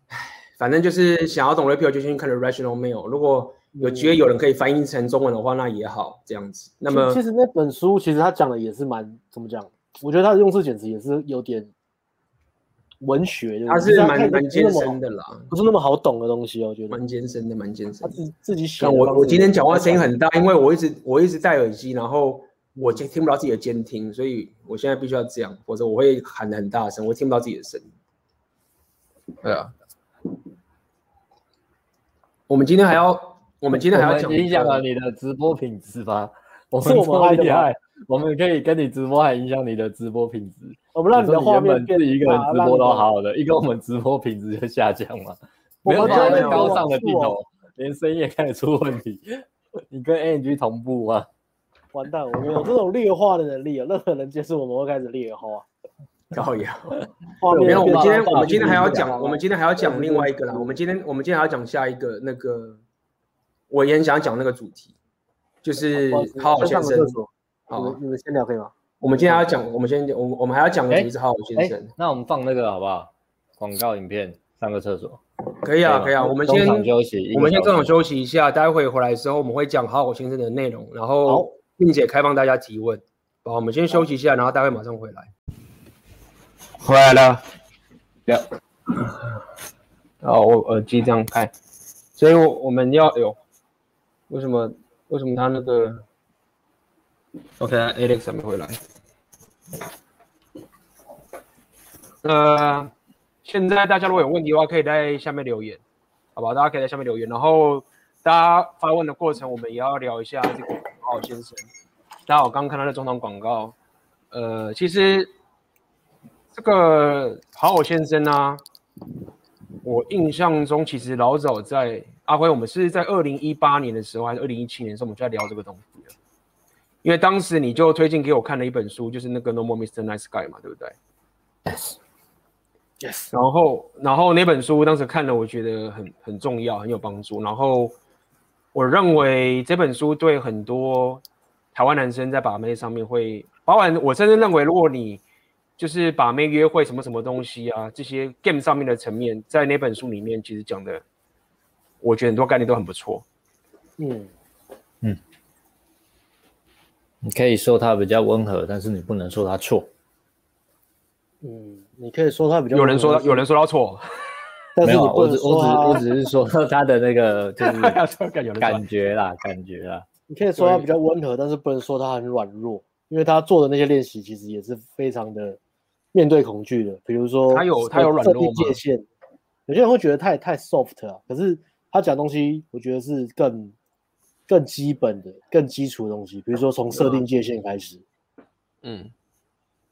[SPEAKER 1] 唉，反正就是想要懂 REPEL 就先看 The Rational Male，如果有机会有人可以翻译成中文的话，那也好，这样子。那么
[SPEAKER 3] 其实那本书其实他讲的也是蛮怎么讲？我觉得他的用字简直也是有点文学，
[SPEAKER 1] 他是蛮蛮艰深的啦，
[SPEAKER 3] 不是那么好懂的东西，我觉得
[SPEAKER 1] 蛮艰深的，蛮艰深。他
[SPEAKER 3] 自自己写。
[SPEAKER 1] 我我今天讲话声音很大，因为我一直我一直戴耳机，然后我听听不到自己的监听，所以我现在必须要这样，否则我会喊得很大声，我听不到自己的声音。对啊，我们今天还要，我们今天还要讲
[SPEAKER 2] 影响了你的直播品质吧？[LAUGHS]
[SPEAKER 3] 我们这么厉害，
[SPEAKER 2] 我们可以跟你直播，还影响你的直播品质。
[SPEAKER 3] 我不让你的画面变
[SPEAKER 2] 自己一个人直播都好好的，一个我们直播品质就下降嘛。没有那么高尚的镜头，连声音也开始出问题。你跟 ANG 同步啊？
[SPEAKER 3] 完蛋，我们有这种劣化的能力啊！任何人接触我们会开始劣化。
[SPEAKER 1] 高雅，没有。我们今天我们今天还要讲，我们今天还要讲另外一个啦。我们今天我们今天还要讲下一个那个，我也很想讲那个主题，就是好好先生。
[SPEAKER 3] 好，你们先聊可以吗？
[SPEAKER 1] 我们今天要讲，我们先我们我们还要讲的题是好好先生。
[SPEAKER 2] 那我们放那个好不好？广告影片，上个厕所。
[SPEAKER 1] 可以啊，可以啊。我们先
[SPEAKER 2] 休息，
[SPEAKER 1] 我们先中场休息一下。待会回来的时候，我们会讲好好先生的内容，然后并且开放大家提问。好，我们先休息一下，然后待会马上回来。回来了。对。哦，我耳机这样开，所以我我们要有。为什么？为什么他那个？OK，Alex 还没回来。呃，现在大家如果有问题的话，可以在下面留言，好吧？大家可以在下面留言，然后大家发问的过程，我们也要聊一下这个好好先生。大家我刚刚看到的中场广告，呃，其实这个好好先生啊，我印象中其实老早在阿辉，我们是在二零一八年的时候，还是二零一七年的时候，我们就在聊这个东西了。因为当时你就推荐给我看了一本书，就是那个 No More Mr. Nice Guy 嘛，对不对
[SPEAKER 3] ？Yes。
[SPEAKER 1] Yes，然后，然后那本书当时看了，我觉得很很重要，很有帮助。然后，我认为这本书对很多台湾男生在把妹上面会，包含我甚至认为，如果你就是把妹约会什么什么东西啊，这些 game 上面的层面，在那本书里面其实讲的，我觉得很多概念都很不错。
[SPEAKER 3] 嗯
[SPEAKER 2] 嗯，你可以说他比较温和，但是你不能说他错。
[SPEAKER 3] 嗯，你可以说他比较
[SPEAKER 1] 有人说有人说他错，[LAUGHS]
[SPEAKER 2] 没有，我只我只我只是说他的那个就 [LAUGHS] 是感觉啦，感觉啦。
[SPEAKER 3] 你可以说他比较温和，但是不能说他很软弱，因为他做的那些练习其实也是非常的面对恐惧的。比如说
[SPEAKER 1] 他有他有软弱
[SPEAKER 3] 界限，有些人会觉得太太 soft 啊，可是他讲东西，我觉得是更更基本的、更基础的东西。比如说从设定界限开始，
[SPEAKER 1] 嗯。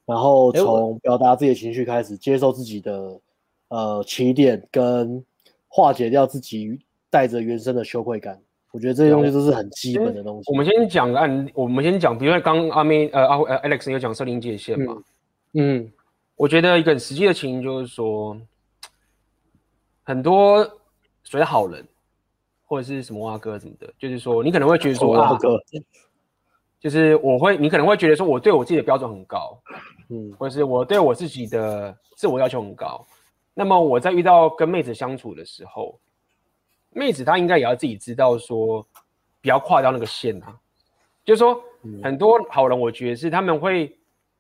[SPEAKER 3] 然后从表达自己的情绪开始，接受自己的呃起点，跟化解掉自己带着原生的羞愧感。我觉得这些东西都是很基本的东西。
[SPEAKER 1] 我们先讲案，我们先讲，比如说刚阿妹呃阿呃 Alex 有讲设定界限嘛。
[SPEAKER 3] 嗯，嗯
[SPEAKER 1] 我觉得一个很实际的情形就是说，很多所谓好人或者是什么蛙哥什么的，就是说你可能会觉得说
[SPEAKER 3] 蛙哥。
[SPEAKER 1] 就是我会，你可能会觉得说，我对我自己的标准很高，
[SPEAKER 3] 嗯，
[SPEAKER 1] 或者是我对我自己的自我要求很高。那么我在遇到跟妹子相处的时候，妹子她应该也要自己知道说，不要跨掉那个线啊。就是说，很多好人我觉得是他们会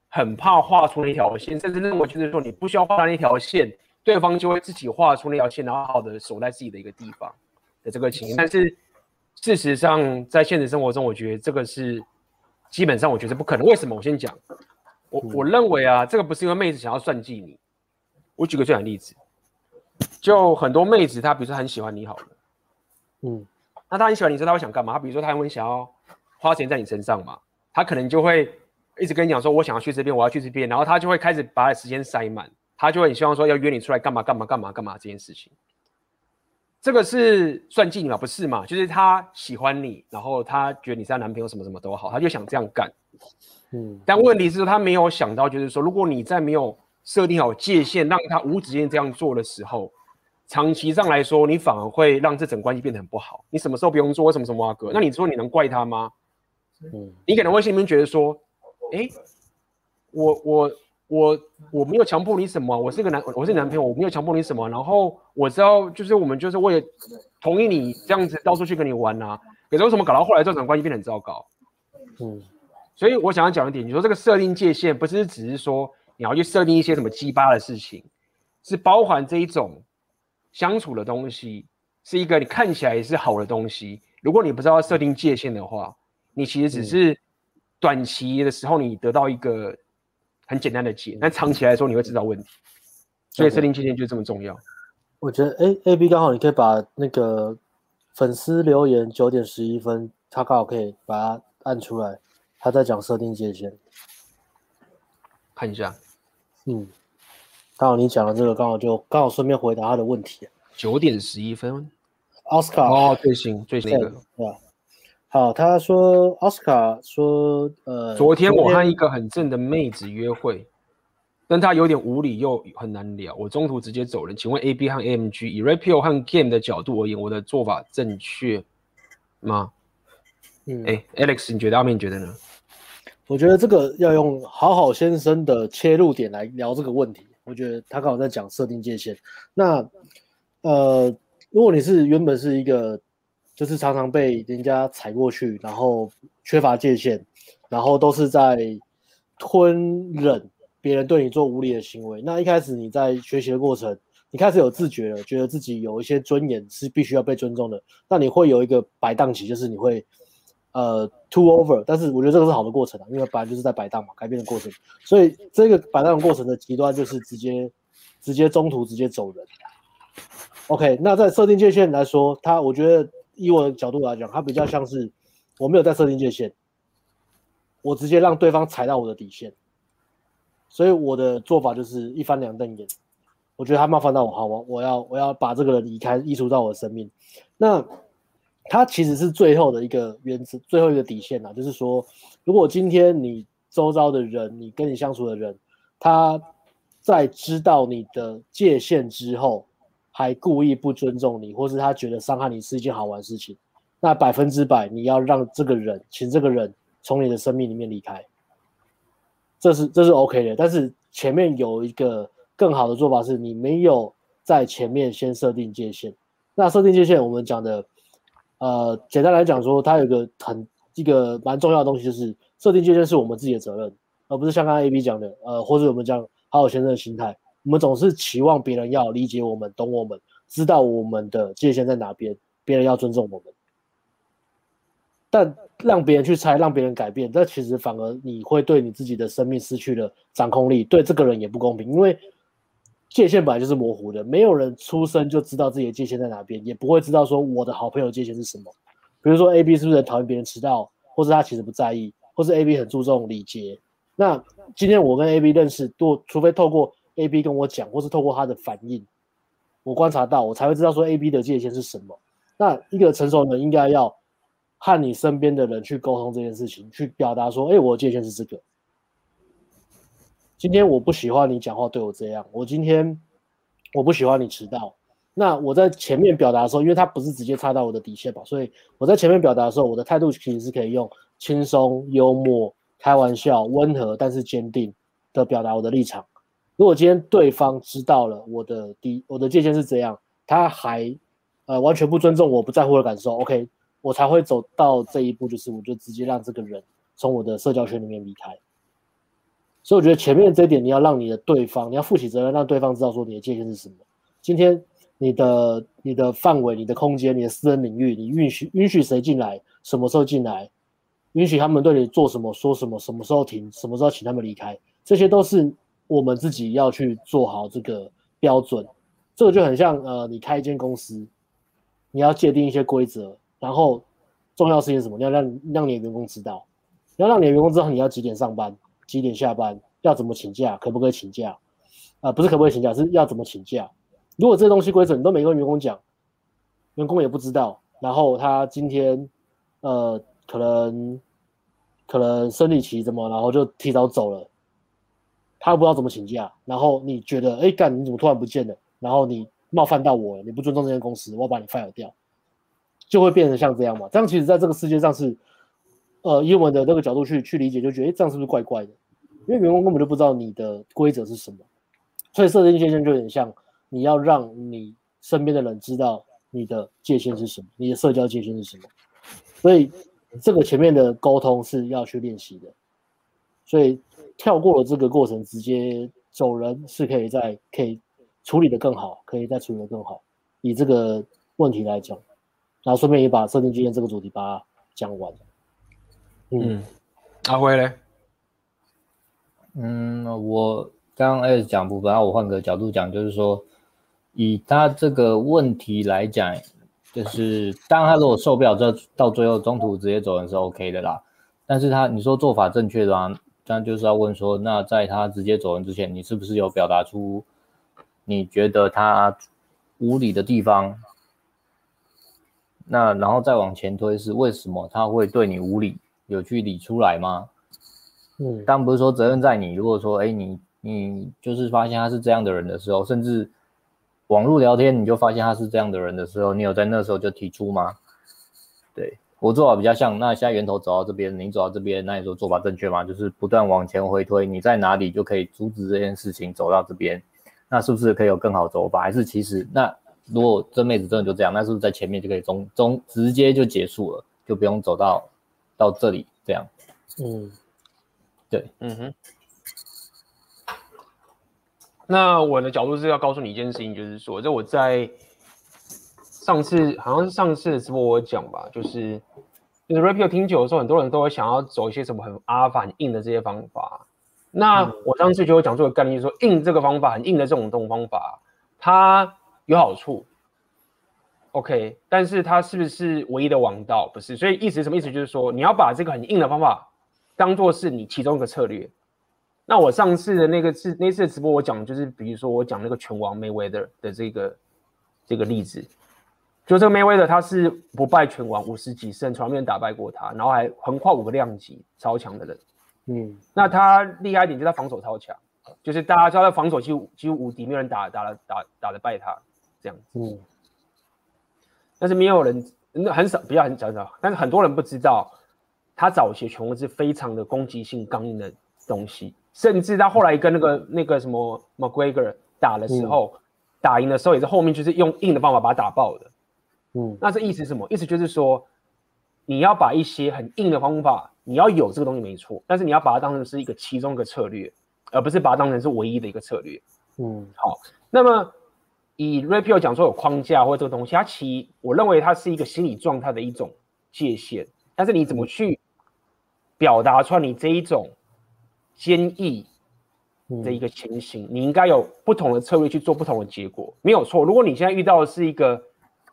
[SPEAKER 1] 很怕画出那条线，甚至认为就是说你不需要画那条线，对方就会自己画出那条线，然后好好的守在自己的一个地方的这个情形。但是事实上，在现实生活中，我觉得这个是。基本上我觉得不可能，为什么？我先讲，我我认为啊，这个不是因为妹子想要算计你。我举个最简例子，就很多妹子她比如说很喜欢你好了，
[SPEAKER 3] 嗯，
[SPEAKER 1] 那她很喜欢你之后，她会想干嘛？她比如说她会想要花钱在你身上嘛，她可能就会一直跟你讲说，我想要去这边，我要去这边，然后她就会开始把时间塞满，她就会很希望说要约你出来干嘛干嘛干嘛干嘛这件事情。这个是算计你吗？不是嘛？就是她喜欢你，然后她觉得你是她男朋友，什么什么都好，她就想这样干。
[SPEAKER 3] 嗯，
[SPEAKER 1] 但问题是，她没有想到，就是说，如果你在没有设定好界限，让他无止境这样做的时候，长期上来说，你反而会让这整关系变得很不好。你什么时候不用做，为什么什么啊哥？那你说你能怪他吗？
[SPEAKER 3] 嗯，
[SPEAKER 1] 你可能会心里面觉得说，哎，我我。我我没有强迫你什么，我是一个男，我是你男朋友，我没有强迫你什么。然后我知道，就是我们就是为了同意你这样子到处去跟你玩啊。可是为什么搞到后来这种关系变得很糟糕？
[SPEAKER 3] 嗯，
[SPEAKER 1] 所以我想要讲一点，你说这个设定界限，不是只是说你要去设定一些什么鸡巴的事情，是包含这一种相处的东西，是一个你看起来也是好的东西。如果你不知道设定界限的话，你其实只是短期的时候你得到一个很简单的解，但长期来说你会知道问题。所以设定界限就这么重要。
[SPEAKER 3] 我觉得，哎，A B 刚好你可以把那个粉丝留言九点十一分，他刚好可以把它按出来，他在讲设定界限。
[SPEAKER 1] 看一下，
[SPEAKER 3] 嗯，刚好你讲的这个，刚好就刚好顺便回答他的问题。
[SPEAKER 1] 九点十一分。
[SPEAKER 3] 奥斯卡
[SPEAKER 1] 哦，最新最新的，
[SPEAKER 3] 对吧？好，他说奥斯卡说，呃，
[SPEAKER 1] 昨天我和一个很正的妹子约会，但她有点无理又很难聊，我中途直接走人。请问 A B 和 A M G 以 Rapio 和 Game 的角度而言，我的做法正确吗？嗯，哎，Alex，你觉得阿明觉得呢？
[SPEAKER 3] 我觉得这个要用好好先生的切入点来聊这个问题。我觉得他刚好在讲设定界限。那，呃。如果你是原本是一个，就是常常被人家踩过去，然后缺乏界限，然后都是在吞忍别人对你做无理的行为，那一开始你在学习的过程，你开始有自觉了，觉得自己有一些尊严是必须要被尊重的，那你会有一个摆荡期，就是你会呃 too over，但是我觉得这个是好的过程啊，因为本来就是在摆荡嘛，改变的过程，所以这个摆荡的过程的极端就是直接直接中途直接走人。OK，那在设定界限来说，他我觉得以我的角度来讲，他比较像是我没有在设定界限，我直接让对方踩到我的底线，所以我的做法就是一翻两瞪眼。我觉得他冒犯到我，好，我我要我要把这个人移开，移除到我的生命。那他其实是最后的一个原则，最后一个底线啊，就是说，如果今天你周遭的人，你跟你相处的人，他在知道你的界限之后。还故意不尊重你，或是他觉得伤害你是一件好玩的事情，那百分之百你要让这个人，请这个人从你的生命里面离开，这是这是 OK 的。但是前面有一个更好的做法，是你没有在前面先设定界限。那设定界限，我们讲的，呃，简单来讲说，它有一个很一个蛮重要的东西，就是设定界限是我们自己的责任，而不是像刚刚 AB 讲的，呃，或者我们讲好好先生的心态。我们总是期望别人要理解我们、懂我们、知道我们的界限在哪边，别人要尊重我们。但让别人去猜，让别人改变，这其实反而你会对你自己的生命失去了掌控力，对这个人也不公平。因为界限本来就是模糊的，没有人出生就知道自己的界限在哪边，也不会知道说我的好朋友界限是什么。比如说 A B 是不是很讨厌别人迟到，或是他其实不在意，或是 A B 很注重礼节。那今天我跟 A B 认识，多除非透过。A B 跟我讲，或是透过他的反应，我观察到，我才会知道说 A B 的界限是什么。那一个成熟人应该要和你身边的人去沟通这件事情，去表达说，哎，我的界限是这个。今天我不喜欢你讲话对我这样，我今天我不喜欢你迟到。那我在前面表达的时候，因为他不是直接插到我的底线吧，所以我在前面表达的时候，我的态度其实是可以用轻松、幽默、开玩笑、温和但是坚定的表达我的立场。如果今天对方知道了我的底，我的界限是这样，他还呃完全不尊重我，不在乎的感受，OK，我才会走到这一步，就是我就直接让这个人从我的社交圈里面离开。所以我觉得前面这一点你要让你的对方，你要负起责任，让对方知道说你的界限是什么。今天你的你的范围、你的空间、你的私人领域，你允许允许谁进来，什么时候进来，允许他们对你做什么、说什么，什么时候停，什么时候请他们离开，这些都是。我们自己要去做好这个标准，这个就很像呃，你开一间公司，你要界定一些规则，然后重要事情什么？你要让让你的员工知道，你要让你的员工知道你要几点上班，几点下班，要怎么请假，可不可以请假？啊、不是可不可以请假，是要怎么请假。如果这东西规则你都没跟员工讲，员工也不知道，然后他今天呃可能可能生理期怎么，然后就提早走了。他不知道怎么请假，然后你觉得，哎，干，你怎么突然不见了？然后你冒犯到我了，你不尊重这间公司，我要把你 fire 掉，就会变成像这样嘛？这样其实在这个世界上是，呃，英文的这个角度去去理解，就觉得，哎，这样是不是怪怪的？因为员工根本就不知道你的规则是什么，所以设定界限就有点像，你要让你身边的人知道你的界限是什么，你的社交界限是什么，所以这个前面的沟通是要去练习的，所以。跳过了这个过程，直接走人是可以在可以处理得更好，可以再处理得更好。以这个问题来讲，然后顺便也把设定界限这个主题把它讲完。
[SPEAKER 1] 嗯，阿辉嘞？
[SPEAKER 2] 嗯，我刚刚 S 讲部分，然后我换个角度讲，就是说，以他这个问题来讲，就是当他如果受不了，这到最后中途直接走人是 OK 的啦。但是他你说做法正确的话，那就是要问说，那在他直接走人之前，你是不是有表达出你觉得他无理的地方？那然后再往前推，是为什么他会对你无理？有去理出来吗？嗯，当然不是说责任在你。如果说，哎，你你就是发现他是这样的人的时候，甚至网络聊天你就发现他是这样的人的时候，你有在那时候就提出吗？对，我做法比较像，那现在源头走到这边，你走到这边，那你说做法正确吗？就是不断往前回推，你在哪里就可以阻止这件事情走到这边，那是不是可以有更好走法？还是其实那如果这妹子真的就这样，那是不是在前面就可以中中直接就结束了，就不用走到到这里这样？嗯。对，嗯哼。
[SPEAKER 1] 那我的角度是要告诉你一件事情，就是说，这我在上次好像是上次的直播我讲吧，就是就是 Rapio 听久的时候，很多人都会想要走一些什么很阿法、很硬的这些方法。那我上次就有讲这个概念，就是说硬这个方法，很硬的这种动方法，它有好处，OK，但是它是不是唯一的王道？不是。所以意思什么意思？就是说，你要把这个很硬的方法。当做是你其中一个策略，那我上次的那个是那次的直播，我讲就是，比如说我讲那个拳王 Mayweather 的这个这个例子，就这个 Mayweather 他是不败拳王，五十几胜，从来没有打败过他，然后还横跨五个量级，超强的人。嗯，那他厉害一点就是他防守超强，就是大家知道他防守几乎几乎无敌，没有人打打了打打得败他这样子。嗯，但是没有人很少比较很少少，但是很多人不知道。他早期拳王是非常的攻击性、刚硬的东西，甚至他后来跟那个那个什么 McGregor 打的时候，嗯、打赢的时候也是后面就是用硬的方法把他打爆的。嗯，那这意思是什么？意思就是说，你要把一些很硬的方法，你要有这个东西没错，但是你要把它当成是一个其中一个策略，而不是把它当成是唯一的一个策略。嗯，好，那么以 Rapio 讲说有框架或者这个东西，它其我认为它是一个心理状态的一种界限，但是你怎么去？表达出来你这一种坚毅的一个情形，嗯、你应该有不同的策略去做不同的结果，没有错。如果你现在遇到的是一个，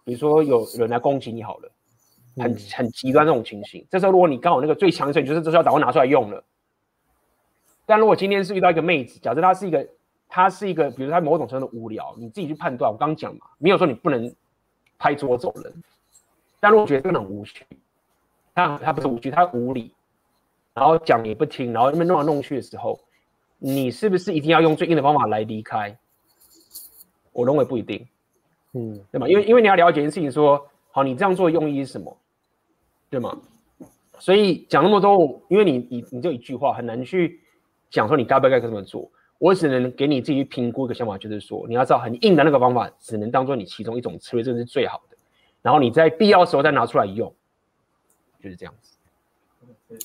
[SPEAKER 1] 比如说有人来攻击你好了，很很极端这种情形，这时候如果你刚好那个最强势，就是这时候赶快拿出来用了。但如果今天是遇到一个妹子，假设她是一个，她是一个，比如他某种程度的无聊，你自己去判断。我刚讲嘛，没有说你不能拍桌走人，但如果觉得这个很无趣，他他不是无趣，他无理。然后讲也不听，然后那边弄来弄去的时候，你是不是一定要用最硬的方法来离开？我认为不一定，嗯，对吗？因为因为你要了解一件事情说，好，你这样做的用意是什么，对吗？所以讲那么多，因为你你你就一句话很难去讲说你该不该这么做。我只能给你自己去评估一个想法，就是说你要知道很硬的那个方法，只能当做你其中一种策略，这是最好的。然后你在必要的时候再拿出来用，就是这样子。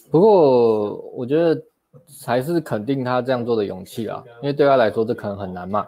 [SPEAKER 2] 不过我觉得还是肯定他这样做的勇气啊，因为对他来说这可能很难嘛。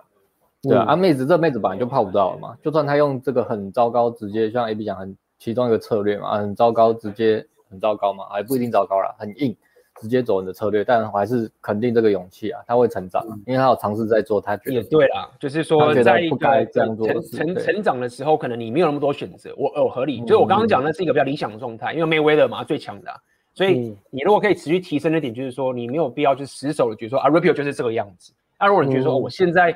[SPEAKER 2] 对啊，啊妹子这妹子本来就泡不到了嘛，就算他用这个很糟糕，直接像 AB 讲很其中一个策略嘛，很糟糕，直接很糟糕嘛，还不一定糟糕啦，很硬，直接走你的策略，但我还是肯定这个勇气啊，他会成长，因为他有尝试在做，他觉得
[SPEAKER 1] 也对啦，就是说在一个成成成长的时候，可能你没有那么多选择，我哦合理，就是我刚刚讲的是一个比较理想的状态，因为 Mayweather 嘛最强的。所以你如果可以持续提升的点，就是说你没有必要去死守的觉得说啊，Rapio 就是这个样子。那、啊、如果你觉得说我现在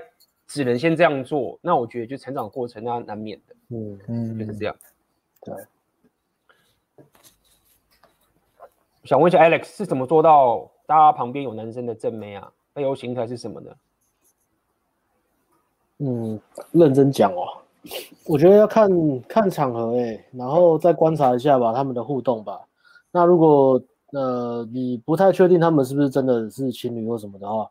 [SPEAKER 1] 只能先这样做，那我觉得就成长过程那难免的。嗯嗯，就是这样。对。想问一下 Alex 是怎么做到大家旁边有男生的正妹啊？背后形态是什么呢？
[SPEAKER 3] 嗯，认真讲哦，我觉得要看看场合哎、然后再观察一下吧，他们的互动吧。那如果呃你不太确定他们是不是真的是情侣或什么的话，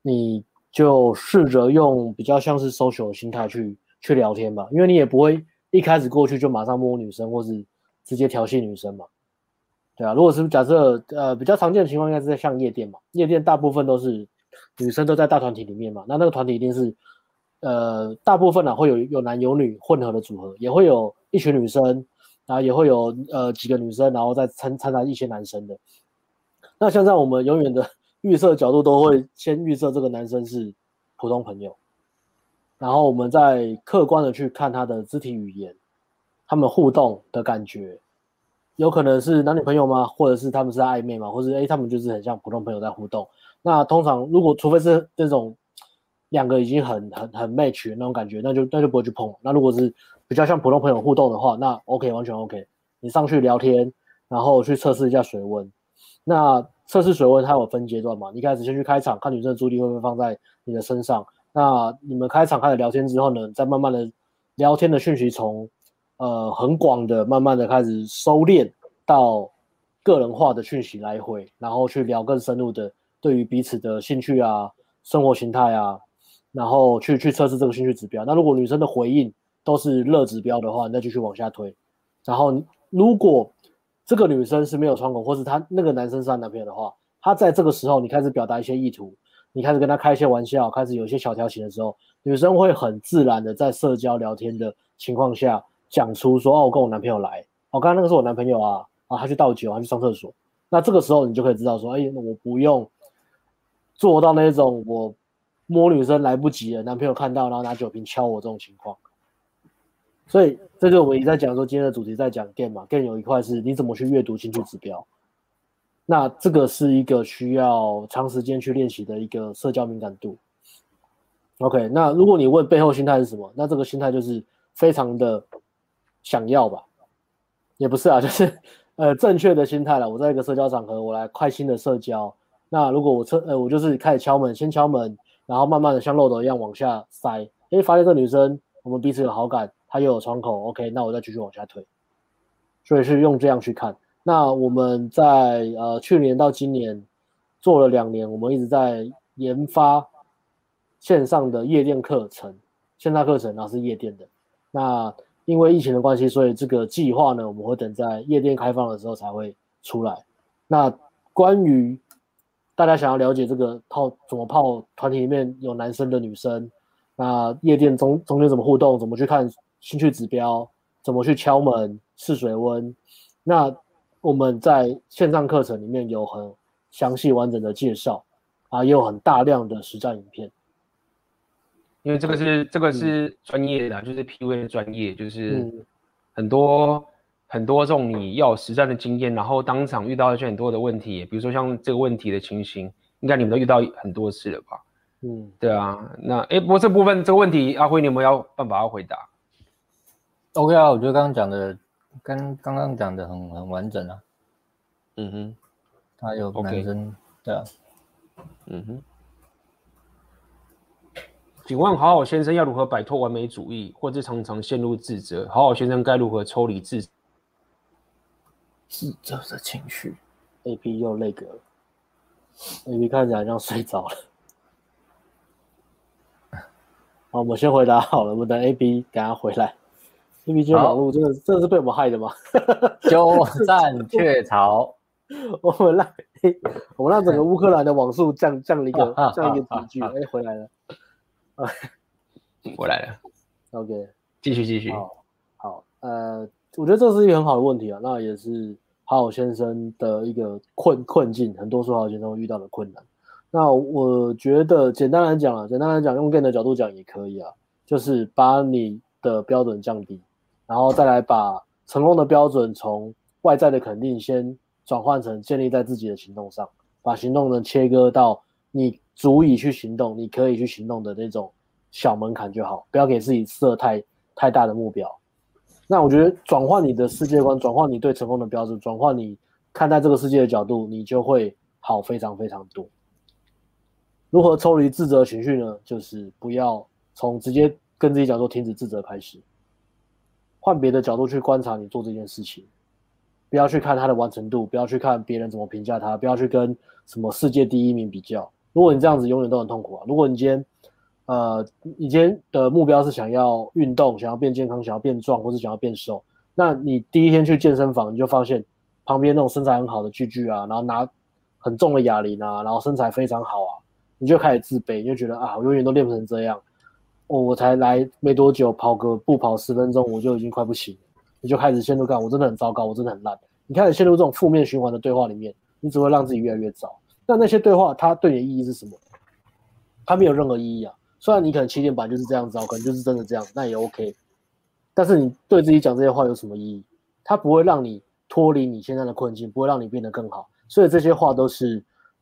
[SPEAKER 3] 你就试着用比较像是 social 的心态去去聊天吧，因为你也不会一开始过去就马上摸女生或是直接调戏女生嘛，对啊。如果是假设呃比较常见的情况，应该是在像夜店嘛，夜店大部分都是女生都在大团体里面嘛，那那个团体一定是呃，大部分呢、啊、会有有男有女混合的组合，也会有一群女生，然后也会有呃几个女生，然后再参参杂一些男生的。那像在，我们永远的预设角度都会先预设这个男生是普通朋友，然后我们再客观的去看他的肢体语言，他们互动的感觉，有可能是男女朋友吗？或者是他们是暧昧吗？或者诶他们就是很像普通朋友在互动。那通常如果除非是这种。两个已经很很很 match 那种感觉，那就那就不会去碰。那如果是比较像普通朋友互动的话，那 OK 完全 OK。你上去聊天，然后去测试一下水温。那测试水温它有分阶段嘛？你开始先去开场，看女生的注意力会不会放在你的身上。那你们开场开始聊天之后呢，再慢慢的聊天的讯息从呃很广的慢慢的开始收敛到个人化的讯息来回，然后去聊更深入的对于彼此的兴趣啊、生活形态啊。然后去去测试这个兴趣指标。那如果女生的回应都是热指标的话，那继续往下推。然后如果这个女生是没有窗口，或是她那个男生是她男朋友的话，她在这个时候你开始表达一些意图，你开始跟她开一些玩笑，开始有一些小调情的时候，女生会很自然的在社交聊天的情况下讲出说：“哦，我跟我男朋友来，哦，刚刚那个是我男朋友啊，啊，他去倒酒，他去上厕所。”那这个时候你就可以知道说：“哎，我不用做到那种我。”摸女生来不及了，男朋友看到，然后拿酒瓶敲我这种情况，所以这个我们一直在讲说，今天的主题在讲 game 嘛，game 有一块是你怎么去阅读兴趣指标，那这个是一个需要长时间去练习的一个社交敏感度。OK，那如果你问背后心态是什么，那这个心态就是非常的想要吧，也不是啊，[LAUGHS] 就是呃正确的心态了。我在一个社交场合，我来开心的社交，那如果我测呃我就是开始敲门，先敲门。然后慢慢的像漏斗一样往下塞，诶，发现这个女生我们彼此有好感，她又有窗口，OK，那我再继续往下推。所以是用这样去看。那我们在呃去年到今年做了两年，我们一直在研发线上的夜店课程，线上课程然后是夜店的。那因为疫情的关系，所以这个计划呢，我们会等在夜店开放的时候才会出来。那关于大家想要了解这个泡怎么泡，团体里面有男生的女生，那夜店中中间怎么互动，怎么去看兴趣指标，怎么去敲门试水温，那我们在线上课程里面有很详细完整的介绍，啊，也有很大量的实战影片，
[SPEAKER 1] 因为这个是这个是专业的，就是 PUA 的专业，就是很多。嗯很多这种你要有实战的经验，然后当场遇到一些很多的问题，比如说像这个问题的情形，应该你们都遇到很多次了吧？嗯，对啊。那哎，不过这部分这个问题，阿辉你有没有要办法要回答
[SPEAKER 2] ？OK 啊，我觉得刚刚讲的跟刚刚讲的很很完整啊。嗯哼，他有男生，Okay. 对啊。嗯哼。
[SPEAKER 1] 请问好好先生要如何摆脱完美主义，或者常常陷入自责？好好先生该如何抽离自责？
[SPEAKER 2] 自责的情绪
[SPEAKER 3] ，A P 又那个，A P 看起来像睡着了。好，我们先回答好了，我们等 A B 等下回来。A B 今天网络真的真的是被我们害的吗？
[SPEAKER 2] 鸠占鹊巢，[LAUGHS]
[SPEAKER 3] 我们让我们让整个乌克兰的网速降降了一个降一个 [LAUGHS] 几句。哎、欸，回来了，[LAUGHS]
[SPEAKER 1] 回来了。
[SPEAKER 3] OK，
[SPEAKER 1] 继续继续。
[SPEAKER 3] 好，好，呃。我觉得这是一个很好的问题啊，那也是好好先生的一个困困境，很多说好先生会遇到的困难。那我觉得简单来讲啊，简单来讲，用 gain 的角度讲也可以啊，就是把你的标准降低，然后再来把成功的标准从外在的肯定先转换成建立在自己的行动上，把行动呢切割到你足以去行动，你可以去行动的那种小门槛就好，不要给自己设太太大的目标。那我觉得转换你的世界观，转换你对成功的标准，转换你看待这个世界的角度，你就会好非常非常多。如何抽离自责情绪呢？就是不要从直接跟自己讲说停止自责开始，换别的角度去观察你做这件事情，不要去看他的完成度，不要去看别人怎么评价他，不要去跟什么世界第一名比较。如果你这样子，永远都很痛苦啊。如果你今天。呃，你今天的目标是想要运动，想要变健康，想要变壮，或是想要变瘦。那你第一天去健身房，你就发现旁边那种身材很好的巨巨啊，然后拿很重的哑铃啊，然后身材非常好啊，你就开始自卑，你就觉得啊，我永远都练不成这样。哦，我才来没多久，跑个步跑十分钟，我就已经快不行了，你就开始陷入干，我真的很糟糕，我真的很烂。你开始陷入这种负面循环的对话里面，你只会让自己越来越糟。那那些对话，它对你的意义是什么？它没有任何意义啊。虽然你可能起点版就是这样子，可能就是真的这样，那也 OK。但是你对自己讲这些话有什么意义？它不会让你脱离你现在的困境，不会让你变得更好。所以这些话都是，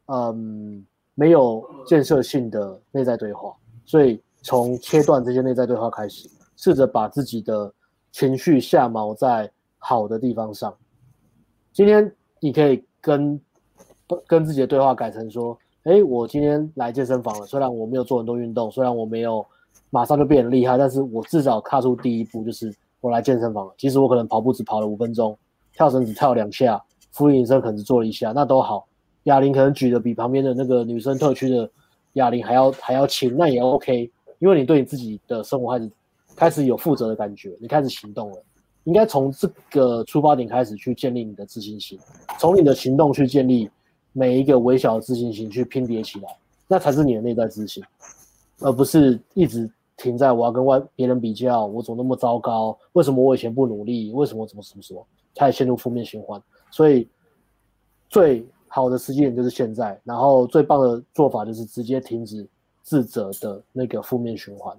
[SPEAKER 3] 嗯，没有建设性的内在对话。所以从切断这些内在对话开始，试着把自己的情绪下锚在好的地方上。今天你可以跟跟自己的对话改成说：“诶，我今天来健身房了，虽然我没有做很多运动，虽然我没有马上就变得厉害，但是我至少踏出第一步，就是我来健身房了。即使我可能跑步只跑了五分钟，跳绳只跳两下，伏地挺身可能只做了一下，那都好。哑铃可能举得比旁边的那个女生特区的哑铃还要还要轻，那也 OK，因为你对你自己的生活开始开始有负责的感觉，你开始行动了。”应该从这个出发点开始去建立你的自信心，从你的行动去建立每一个微小的自信心，去拼叠起来，那才是你的内在自信，而不是一直停在我要跟外别人比较，我怎么那么糟糕？为什么我以前不努力？为什么怎么什么什么？开始陷入负面循环。所以最好的时间就是现在，然后最棒的做法就是直接停止自责的那个负面循环。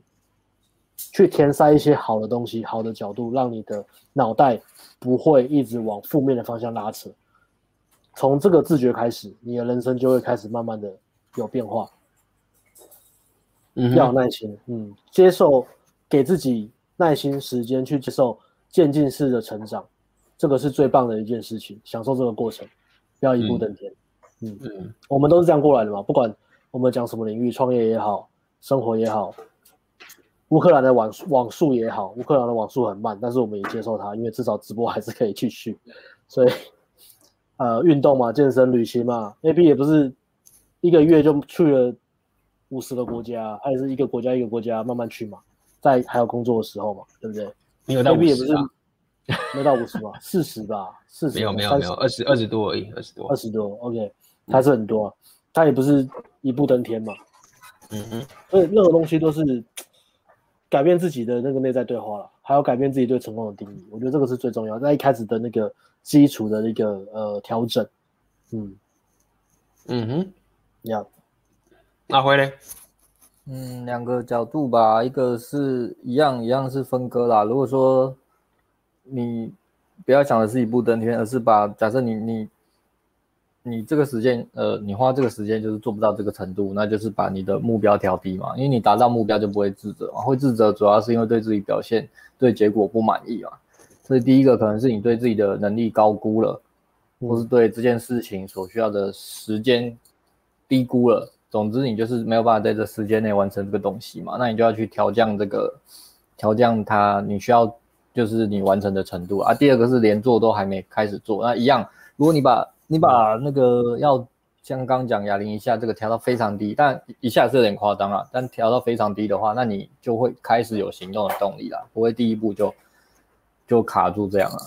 [SPEAKER 3] 去填塞一些好的东西，好的角度，让你的脑袋不会一直往负面的方向拉扯。从这个自觉开始，你的人生就会开始慢慢的有变化。嗯，要有耐心，嗯，接受，给自己耐心时间去接受渐进式的成长，这个是最棒的一件事情。享受这个过程，不要一步登天。嗯嗯，嗯，我们都是这样过来的嘛，不管我们讲什么领域，创业也好，生活也好。乌克兰的网网速也好，乌克兰的网速很慢，但是我们也接受它，因为至少直播还是可以继续。所以，呃，运动嘛，健身、旅行嘛，AB 也不是一个月就去了五十个国家，还是一个国家一个国家慢慢去嘛，在还有工作的时候嘛，对不对？
[SPEAKER 1] 没有到五十
[SPEAKER 3] 也不是没到五十吧，四十吧，四十
[SPEAKER 1] 没有没有没有二十二十多而已，二十多
[SPEAKER 3] 二十多，OK，还是很多，啊，他也不是一步登天嘛，
[SPEAKER 1] 嗯哼，
[SPEAKER 3] 所以任何东西都是。改变自己的那个内在对话了，还有改变自己对成功的定义，我觉得这个是最重要。在一开始的那个基础的一个呃调整，嗯
[SPEAKER 1] 嗯哼，
[SPEAKER 3] 要
[SPEAKER 1] 那回来，
[SPEAKER 2] 嗯，两个角度吧，一个是一样一样是分割啦。如果说你不要想的是一步登天，而是把假设你你。你这个时间，呃，你花这个时间就是做不到这个程度，那就是把你的目标调低嘛，因为你达到目标就不会自责嘛，会自责主要是因为对自己表现、对结果不满意嘛。所以第一个可能是你对自己的能力高估了，或是对这件事情所需要的时间低估了。总之，你就是没有办法在这时间内完成这个东西嘛，那你就要去调降这个，调降它你需要就是你完成的程度啊。第二个是连做都还没开始做，那一样，如果你把你把那个要像刚讲哑铃一下这个调到非常低，但一下是有点夸张了。但调到非常低的话，那你就会开始有行动的动力了，不会第一步就就卡住这样了。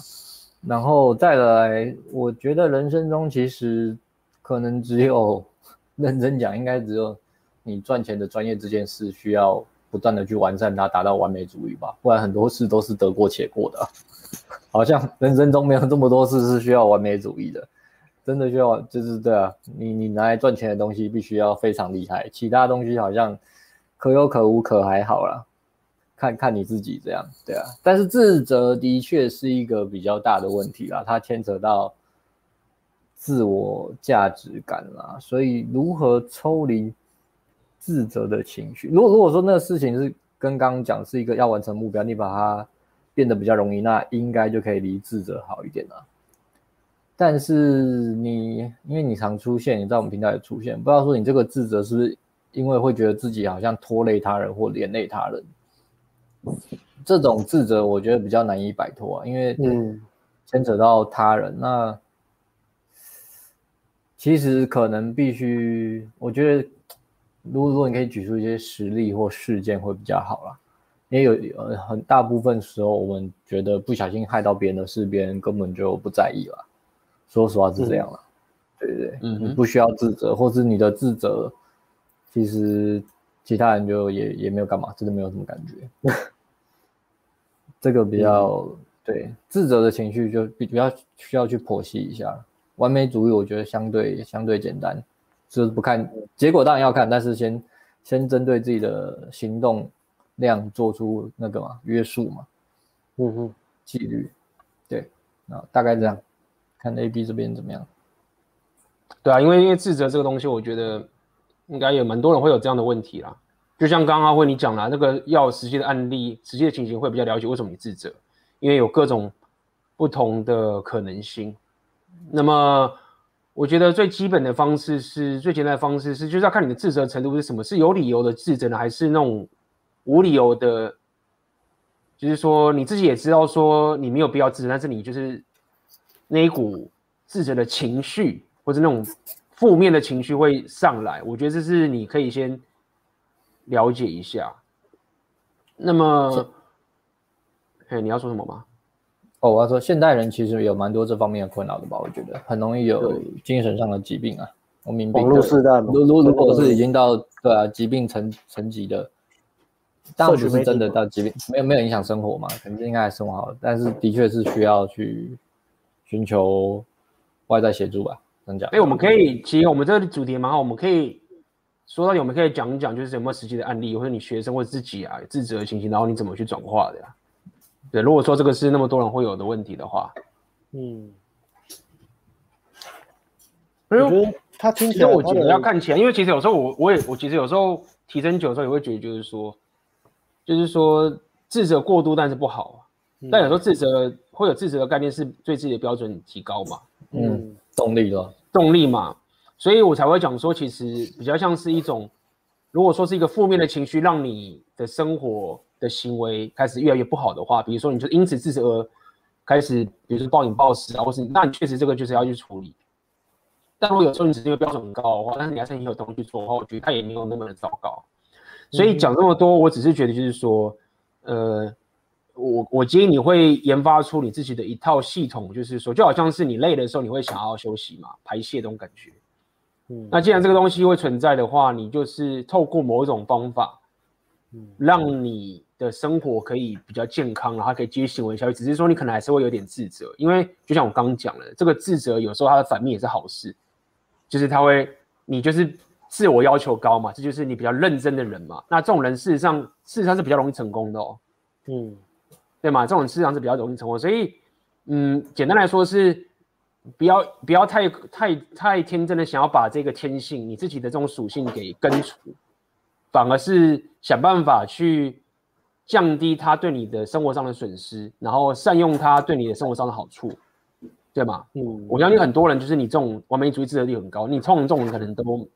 [SPEAKER 2] 然后再来，我觉得人生中其实可能只有 [LAUGHS] 认真讲，应该只有你赚钱的专业这件事需要不断的去完善它，达到完美主义吧。不然很多事都是得过且过的，[LAUGHS] 好像人生中没有这么多事是需要完美主义的。真的需要，就是对啊，你你拿来赚钱的东西必须要非常厉害，其他东西好像可有可无，可还好啦，看看你自己这样，对啊。但是自责的确是一个比较大的问题啦，它牵扯到自我价值感啦，所以如何抽离自责的情绪？如果如果说那个事情是跟刚刚讲是一个要完成目标，你把它变得比较容易，那应该就可以离自责好一点啦。但是你，因为你常出现，你在我们频道也出现，不知道说你这个自责是不是因为会觉得自己好像拖累他人或连累他人，这种自责我觉得比较难以摆脱啊，因为牵扯到他人，那其实可能必须，我觉得如果如果你可以举出一些实例或事件会比较好啦，因为有呃很大部分时候我们觉得不小心害到别人的事，别人根本就不在意了。说实话是这样了，嗯、对对对，嗯，你不需要自责，或是你的自责，其实其他人就也也没有干嘛，真的没有什么感觉。这个比较、嗯、对自责的情绪就比比较需要去剖析一下。完美主义我觉得相对相对简单，就是不看结果当然要看，但是先先针对自己的行动量做出那个嘛约束嘛，嗯哼，纪律，对，啊大概这样，看 A B 这边怎么样。
[SPEAKER 1] 对啊，因为因为自责这个东西，我觉得应该有蛮多人会有这样的问题啦。就像刚刚阿辉你讲了，那个要实际的案例、实际的情形会比较了解为什么你自责，因为有各种不同的可能性。那么我觉得最基本的方式是最简单的方式是，就是要看你的自责程度是什么，是有理由的自责呢，还是那种无理由的？就是说你自己也知道说你没有必要自责，但是你就是那一股自责的情绪。或者那种负面的情绪会上来，我觉得这是你可以先了解一下。那么，哎，你要说什么吗？
[SPEAKER 2] 哦，我要说，现代人其实有蛮多这方面的困扰的吧？我觉得很容易有精神上的疾病啊，我明白。
[SPEAKER 3] 网络时代嘛，
[SPEAKER 2] 如如如果是已经到对啊疾病层层级的，当然不是真的到疾病，没有没有影响生活嘛，肯定应该还生活好，但是的确是需要去寻求外在协助吧。
[SPEAKER 1] 哎、欸，我们可以，其实我们这个主题蛮好，我们可以说到底，我们可以讲一讲，就是有没有实际的案例，或者你学生或者自己啊自责的情形，然后你怎么去转化的呀、啊？对，如果说这个是那么多人会有的问题的话，嗯，
[SPEAKER 3] 我觉得他听起来，
[SPEAKER 1] 我觉得要看起来，因为其实有时候我我也我其实有时候提升久的时候也会觉得，就是说，就是说自责过度，但是不好，嗯、但有时候自责会有自责的概念，是对自己的标准提高嘛，
[SPEAKER 2] 嗯。嗯动力了，
[SPEAKER 1] 动力嘛，所以我才会讲说，其实比较像是一种，如果说是一个负面的情绪，让你的生活的行为开始越来越不好的话，比如说你就因此自责而开始，比如说暴饮暴食啊，或是那你确实这个就是要去处理。但如果有时候你只是因为标准很高的话，但是你还是很有东西做的话，我觉得它也没有那么的糟糕。所以讲这么多，我只是觉得就是说，呃。我我建议你会研发出你自己的一套系统，就是说，就好像是你累的时候，你会想要休息嘛，排泄这种感觉。嗯，那既然这个东西会存在的话，你就是透过某一种方法，嗯，让你的生活可以比较健康，然后可以继续行为下去。只是说你可能还是会有点自责，因为就像我刚刚讲的，这个自责有时候它的反面也是好事，就是他会你就是自我要求高嘛，这就是你比较认真的人嘛。那这种人事实上事实上是比较容易成功的哦。嗯。对嘛，这种事实上是比较容易成功，所以，嗯，简单来说是，不要不要太太太天真的想要把这个天性，你自己的这种属性给根除，反而是想办法去降低他对你的生活上的损失，然后善用他对你的生活上的好处，对吗？嗯，我相信很多人就是你这种完美主义自责力很高，你通常这种人可能都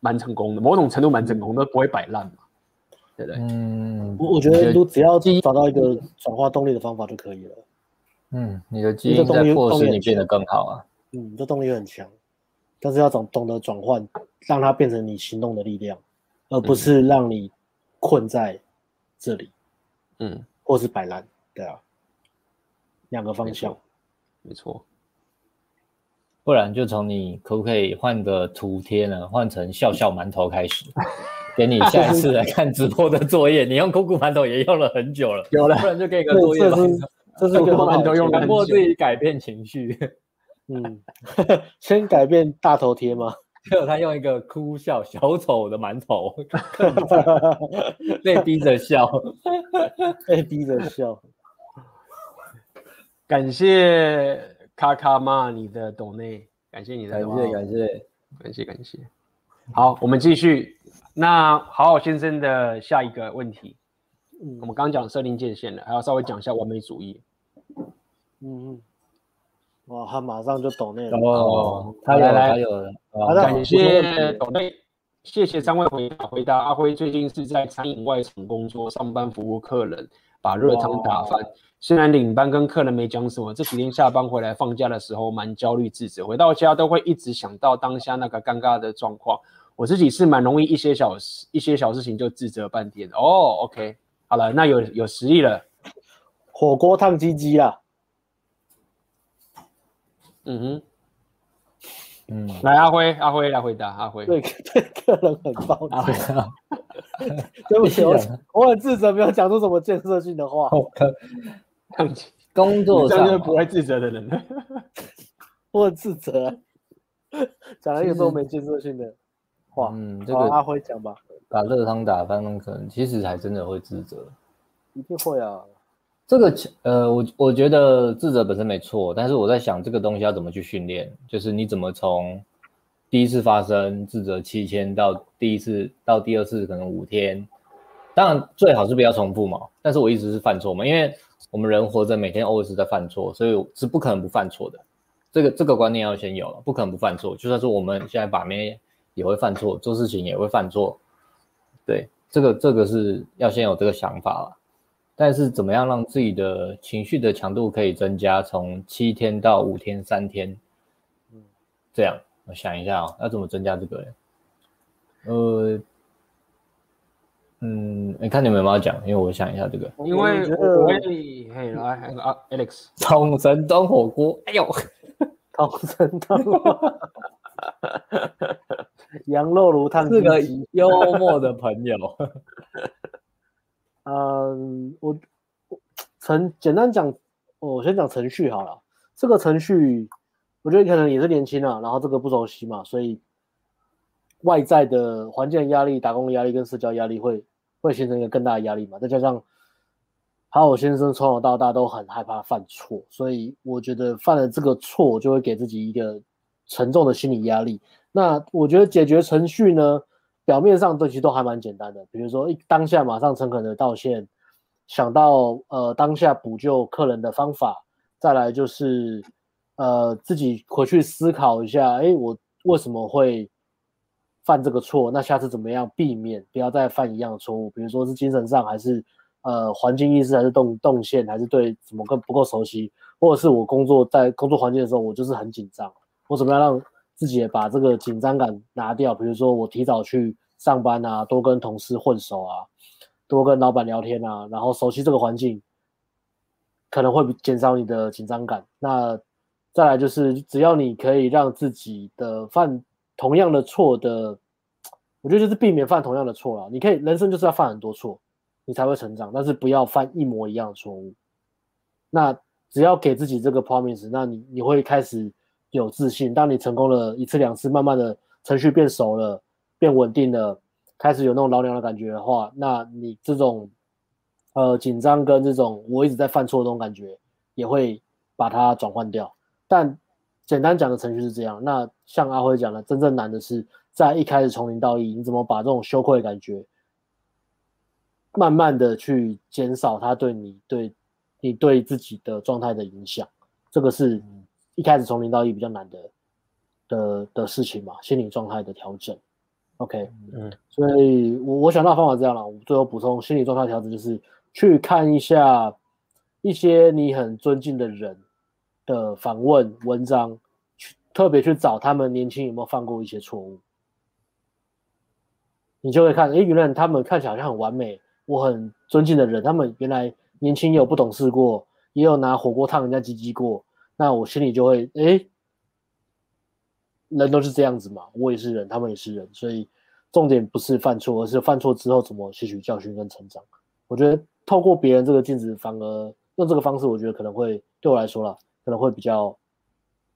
[SPEAKER 1] 蛮成功的，某种程度蛮成功，都不会摆烂嘛。对对，嗯，
[SPEAKER 3] 我我觉得都只要找到一个转化动力的方法就可以了。
[SPEAKER 2] 嗯，你的基因在迫使你变得更好啊。
[SPEAKER 3] 嗯，你的动力很强，但是要懂懂得转换，让它变成你行动的力量，而不是让你困在这里。嗯，或是摆烂，对啊，两个方向，
[SPEAKER 1] 没错。
[SPEAKER 2] 不然就从你可不可以换个图贴呢？换成笑笑馒头开始。给你下一次来看直播的作业，你用酷酷馒头也用了很久了，
[SPEAKER 3] 有了，
[SPEAKER 2] 不然就给个作业吧。
[SPEAKER 3] 这是酷酷馒头用的，
[SPEAKER 2] 强迫自己改变情绪。
[SPEAKER 3] 嗯，[LAUGHS] 先改变大头贴吗？[LAUGHS]
[SPEAKER 2] 结果他用一个哭笑小丑的馒头，[LAUGHS] 被逼着笑，
[SPEAKER 3] 被逼着笑。
[SPEAKER 1] 感谢卡卡妈你的懂内，感谢你的，
[SPEAKER 2] 感谢感谢
[SPEAKER 1] 感谢感谢。好，我们继续。那好好先生的下一个问题，嗯，我们刚刚讲设定界限了，还要稍微讲一下完美主义。
[SPEAKER 3] 嗯嗯，哇，他马上就懂那个
[SPEAKER 2] 哦，他来来有了，
[SPEAKER 1] 感谢懂内，谢谢三位回答。回答阿辉最近是在餐饮外场工作，上班服务客人，把热汤打翻。虽然领班跟客人没讲什么，这几天下班回来放假的时候蛮焦虑自责，回到家都会一直想到当下那个尴尬的状况。我自己是蛮容易一些小事，一些小事情就自责半天哦。OK，好了，那有有实力了，
[SPEAKER 3] 火锅烫鸡鸡啊。
[SPEAKER 1] 嗯哼，嗯，来阿辉，阿辉来回答，阿辉。
[SPEAKER 3] 对 [LAUGHS] 对，客人很抱歉。[LAUGHS] 对不起，我我很自责，没有讲出什么建设性的话。[LAUGHS]
[SPEAKER 2] 工作上
[SPEAKER 1] 是不会自责的人，
[SPEAKER 3] 我很自责，讲了一个多没建设性的话。
[SPEAKER 2] 嗯，这个
[SPEAKER 3] 阿辉讲吧。
[SPEAKER 2] 把热汤打翻，可能其实还真的会自责。
[SPEAKER 3] 一定会啊。
[SPEAKER 2] 这个呃，我我觉得自责本身没错，但是我在想这个东西要怎么去训练，就是你怎么从第一次发生自责七天到第一次到第二次可能五天，当然最好是不要重复嘛。但是我一直是犯错嘛，因为我们人活着每天 always 在犯错，所以是不可能不犯错的。这个这个观念要先有了，不可能不犯错。就算是我们现在把妹也会犯错，做事情也会犯错。对，这个这个是要先有这个想法了。但是怎么样让自己的情绪的强度可以增加，从七天到五天、三天，嗯，这样我想一下啊、哦，要怎么增加这个？呃，嗯，你看你们有没有讲？因为我想一下这个，
[SPEAKER 1] 因为我会嘿来啊，Alex，[LAUGHS]
[SPEAKER 2] 统神端火锅，哎呦，[LAUGHS]
[SPEAKER 3] 统神端火锅，[LAUGHS] 羊肉炉烫，
[SPEAKER 2] 是个幽默的朋友。
[SPEAKER 3] 嗯，我我程简单讲，我先讲程序好了。这个程序，我觉得可能也是年轻啊，然后这个不熟悉嘛，所以外在的环境压力、打工压力跟社交压力会会形成一个更大的压力嘛。再加上，还有先生从小到大都很害怕犯错，所以我觉得犯了这个错就会给自己一个沉重的心理压力。那我觉得解决程序呢？表面上东西都还蛮简单的，比如说一当下马上诚恳的道歉，想到呃当下补救客人的方法，再来就是呃自己回去思考一下，哎，我为什么会犯这个错？那下次怎么样避免不要再犯一样的错误？比如说是精神上，还是呃环境意识，还是动动线，还是对怎么更不够熟悉，或者是我工作在工作环境的时候，我就是很紧张，我怎么样让自己也把这个紧张感拿掉，比如说我提早去上班啊，多跟同事混熟啊，多跟老板聊天啊，然后熟悉这个环境，可能会减少你的紧张感。那再来就是，只要你可以让自己的犯同样的错的，我觉得就是避免犯同样的错了。你可以人生就是要犯很多错，你才会成长，但是不要犯一模一样的错误。那只要给自己这个 promise，那你你会开始。有自信，当你成功了一次两次，慢慢的程序变熟了，变稳定了，开始有那种老鸟的感觉的话，那你这种呃紧张跟这种我一直在犯错的这种感觉，也会把它转换掉。但简单讲的程序是这样，那像阿辉讲的，真正难的是在一开始从零到一，你怎么把这种羞愧的感觉，慢慢的去减少它对你对你对自己的状态的影响，这个是。一开始从零到一比较难的的的事情嘛，心理状态的调整，OK，嗯，所以我我想到的方法这样了，我最后补充心理状态调整就是去看一下一些你很尊敬的人的访问文章，去特别去找他们年轻有没有犯过一些错误，你就会看，诶，原来他们看起来好像很完美，我很尊敬的人，他们原来年轻也有不懂事过，也有拿火锅烫人家鸡鸡过。那我心里就会，哎，人都是这样子嘛，我也是人，他们也是人，所以重点不是犯错，而是犯错之后怎么吸取教训跟成长。我觉得透过别人这个镜子，反而用这个方式，我觉得可能会对我来说啦，可能会比较，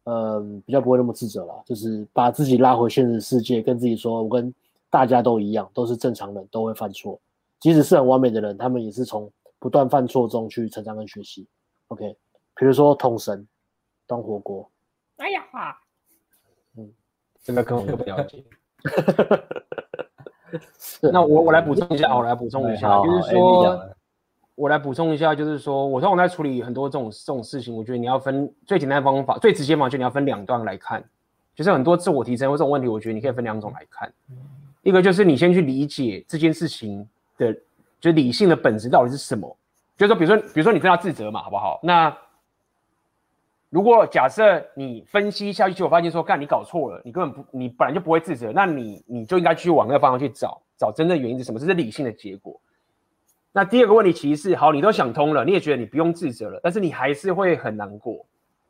[SPEAKER 3] 嗯，比较不会那么自责啦，就是把自己拉回现实世界，跟自己说，我跟大家都一样，都是正常人，都会犯错，即使是很完美的人，他们也是从不断犯错中去成长跟学习。OK，比如说统神。当火锅，
[SPEAKER 1] 哎呀，嗯，这个可能不了解。[LAUGHS] 那我我来补充一下，我来补充一下，就是说，我来补充一下，就是说我通常在处理很多这种这种事情，我觉得你要分最简单的方法，最直接嘛，就你要分两段来看。就是很多自我提升或这种问题，我觉得你可以分两种来看。一个就是你先去理解这件事情的，就理性的本质到底是什么。就是说，比如说，比如说你跟他自责嘛，好不好？那如果假设你分析下去，结果发现说，干你搞错了，你根本不，你本来就不会自责，那你你就应该去往那个方向去找，找真正原因是什么，这是理性的结果。那第二个问题其实是，好，你都想通了，你也觉得你不用自责了，但是你还是会很难过。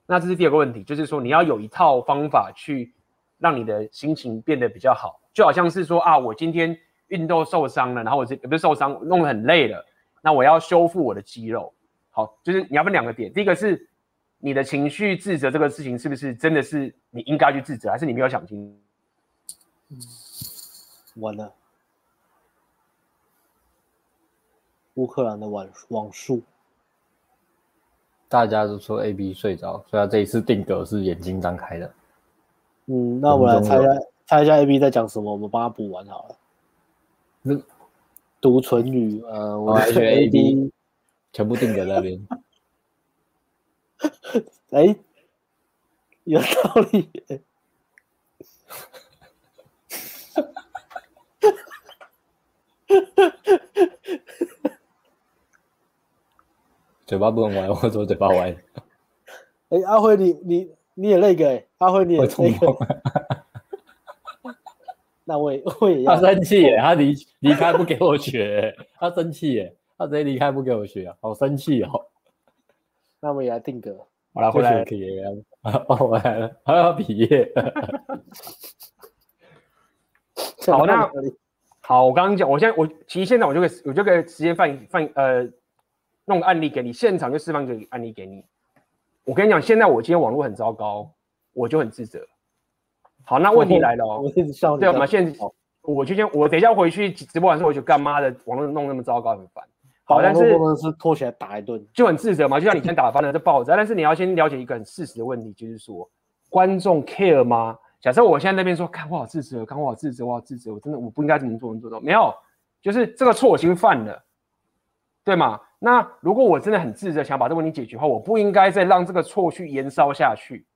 [SPEAKER 1] 那这是第二个问题，就是说你要有一套方法去让你的心情变得比较好，就好像是说啊，我今天运动受伤了，然后我是不是受伤，弄得很累了，那我要修复我的肌肉。好，就是你要分两个点，第一个是你的情绪自责这个事情是不是真的是你应该去自责，还是你没有想清楚？
[SPEAKER 3] 嗯，完了，乌克兰的网网速，
[SPEAKER 2] 大家都说 AB 睡着，所以他这一次定格是眼睛张开的。
[SPEAKER 3] 嗯，那我来猜一下，猜一下 AB 在讲什么，我们帮他补完好了。
[SPEAKER 2] 那
[SPEAKER 3] 读唇语，呃，
[SPEAKER 2] 我来学 AB。全部定在那边。[LAUGHS]
[SPEAKER 3] 哎、欸，有道理。
[SPEAKER 2] 嘴巴不能歪，我说嘴巴歪。
[SPEAKER 3] 哎、欸，阿辉，你你你也那个哎，阿辉你也那个。[LAUGHS] 那我也我也要。
[SPEAKER 2] 他生气耶，他离离开不给我学，他生气耶。他直接离开不给我学啊，好生气哦！
[SPEAKER 3] 那我们也来定格，
[SPEAKER 2] 我来回来了，哦，我来了，还要毕业。[LAUGHS]
[SPEAKER 1] 好，那好，我刚刚讲，我现在我其实现在我就可以，我就可以直接放放呃，弄个案例给你，现场就释放个案例给你。我跟你讲，现在我今天网络很糟糕，我就很自责。好，那问题来了哦，对，我们现在我就先，我等一下回去直播完之后，我就干妈的网络弄那么糟糕，很烦。好，但是
[SPEAKER 3] 是拖起来打一顿，
[SPEAKER 1] 就很自责嘛。就像你先打翻了这报纸，但是你要先了解一个很事实的问题，就是说观众 care 吗？假设我现在那边说，看我好自责，看我好自责，我好自责，我真的我不应该这么做，做到没有？就是这个错我已经犯了，对吗？那如果我真的很自责，想把这个问题解决的话，我不应该再让这个错去延烧下去。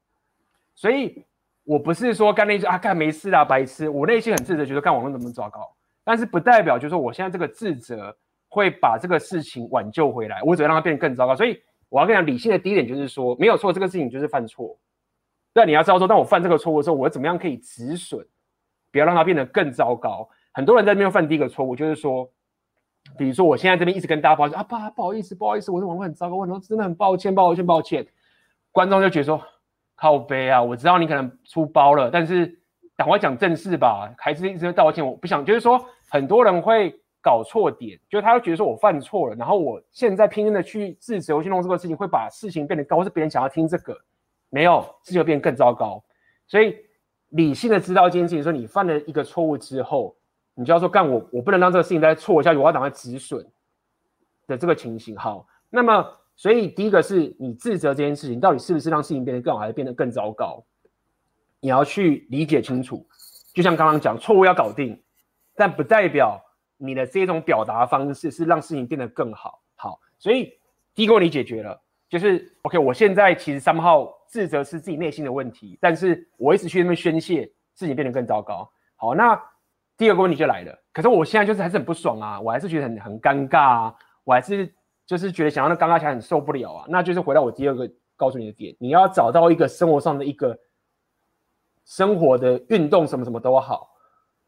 [SPEAKER 1] 所以我不是说干那些啊，干没事啊，白痴。我内心很自责，觉得干网络怎么糟糕，但是不代表就是说我现在这个自责。会把这个事情挽救回来，我只会让它变得更糟糕。所以我要跟你讲，理性的第一点就是说，没有错，这个事情就是犯错。但你要知道说，当我犯这个错误的时候，我怎么样可以止损，不要让它变得更糟糕。很多人在那边犯第一个错误，就是说，比如说我现在这边一直跟大家抱歉啊，爸，不好意思，不好意思，我的网络很糟糕，我说真的很抱歉，抱歉，抱歉。观众就觉得说，靠背啊，我知道你可能出包了，但是赶快讲正事吧，还是一直道歉，我不想，就是说很多人会。搞错点，就是他会觉得说我犯错了，然后我现在拼命的去自责，去弄这个事情，会把事情变得高，是别人想要听这个，没有，事情变更糟糕。所以理性的知道一件事情，说你犯了一个错误之后，你就要说干我，我不能让这个事情再错下去，我要赶快止损的这个情形。好，那么所以第一个是你自责这件事情，到底是不是让事情变得更好，还是变得更糟糕？你要去理解清楚。就像刚刚讲，错误要搞定，但不代表。你的这种表达方式是让事情变得更好，好，所以第一个问题解决了，就是 OK。我现在其实三号自责是自己内心的问题，但是我一直去那边宣泄，事情变得更糟糕。好，那第二个问题就来了，可是我现在就是还是很不爽啊，我还是觉得很很尴尬啊，我还是就是觉得想要那尴尬起来很受不了啊。那就是回到我第二个告诉你的点，你要找到一个生活上的一个生活的运动，什么什么都好，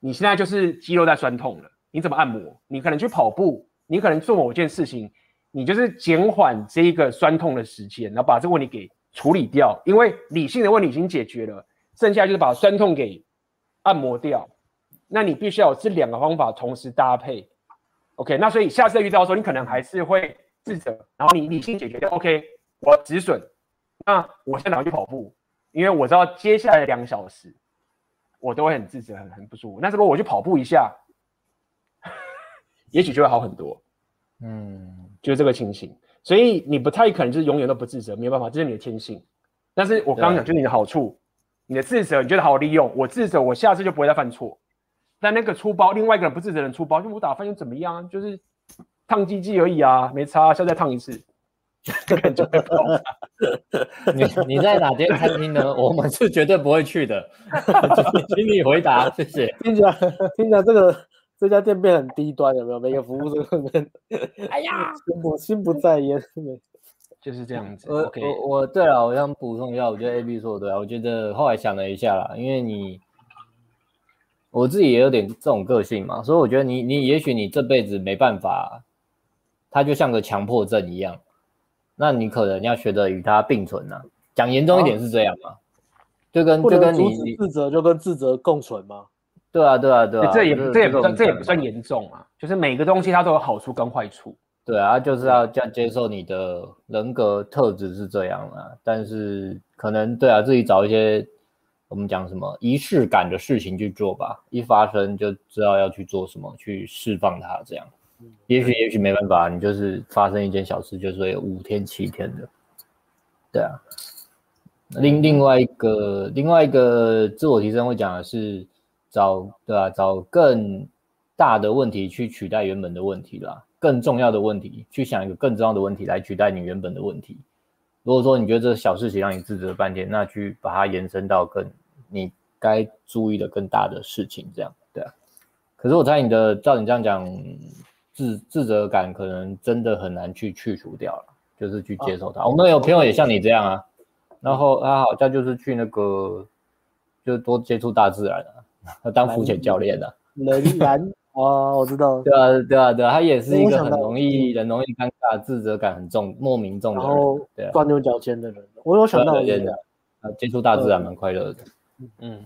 [SPEAKER 1] 你现在就是肌肉在酸痛了。你怎么按摩？你可能去跑步，你可能做某件事情，你就是减缓这一个酸痛的时间，然后把这个问题给处理掉。因为理性的问题已经解决了，剩下就是把酸痛给按摩掉。那你必须要有这两个方法同时搭配。OK，那所以下次遇到的时候，你可能还是会自责，然后你理性解决掉。OK，我止损。那我现在赶快去跑步，因为我知道接下来两小时我都会很自责，很很不舒服。那如果我去跑步一下。也许就会好很多，嗯，就是这个情形，所以你不太可能就是永远都不自责，没有办法，这是你的天性。但是我刚刚讲就是你的好处，你的自责你觉得好好利用，我自责我下次就不会再犯错。但那个出包，另外一个人不自责的人出包，就我打翻又怎么样？就是烫鸡鸡而已啊，没差，下次再烫一次，[LAUGHS] 感觉
[SPEAKER 2] 你你在哪间餐厅呢？[LAUGHS] 我们是绝对不会去的，请你回答，谢谢。
[SPEAKER 3] 听起来听起来这个。这家店变很低端，有没有？每个服务生都很，哎呀，[LAUGHS] 心不心不在焉，
[SPEAKER 1] 就是这样子。
[SPEAKER 2] 我
[SPEAKER 1] Okay.
[SPEAKER 2] 我我，对了，我想补充一下，我觉得 AB 说的对啊。我觉得后来想了一下啦，因为你我自己也有点这种个性嘛，所以我觉得你你也许你这辈子没办法，它就像个强迫症一样，那你可能要学着与它并存啊。讲严重一点是这样嘛？啊、就跟就跟你
[SPEAKER 3] 自责就跟自责共存吗？
[SPEAKER 2] 对啊，对啊，对啊，
[SPEAKER 1] 这也这也不算这也不算严重啊，就是每个东西它都有好处跟坏处。
[SPEAKER 2] 对啊，就是要这样接受你的人格特质是这样啊，但是可能对啊，自己找一些我们讲什么仪式感的事情去做吧，一发生就知道要去做什么，去释放它这样。也许也许没办法，你就是发生一件小事，就是有五天七天的。对啊，另另外一个另外一个自我提升会讲的是找对啊，找更大的问题去取代原本的问题啦，更重要的问题去想一个更重要的问题来取代你原本的问题。如果说你觉得这小事情让你自责半天，那去把它延伸到更你该注意的更大的事情，这样对啊。可是我猜你的照你这样讲，自自责感可能真的很难去去除掉了。就是去接受它。我们有朋友也像你这样啊，然后他好像就是去那个，就多接触大自然当浮潜教练的。
[SPEAKER 3] 能然哦，我知道。
[SPEAKER 2] 对啊，对啊，对啊，他也是一个很容易、很容易尴尬、自责感很重、莫名重的人。然后
[SPEAKER 3] 钻牛角尖的人，我有想到一点。
[SPEAKER 2] 啊，接触大自然蛮快乐的。
[SPEAKER 1] 嗯，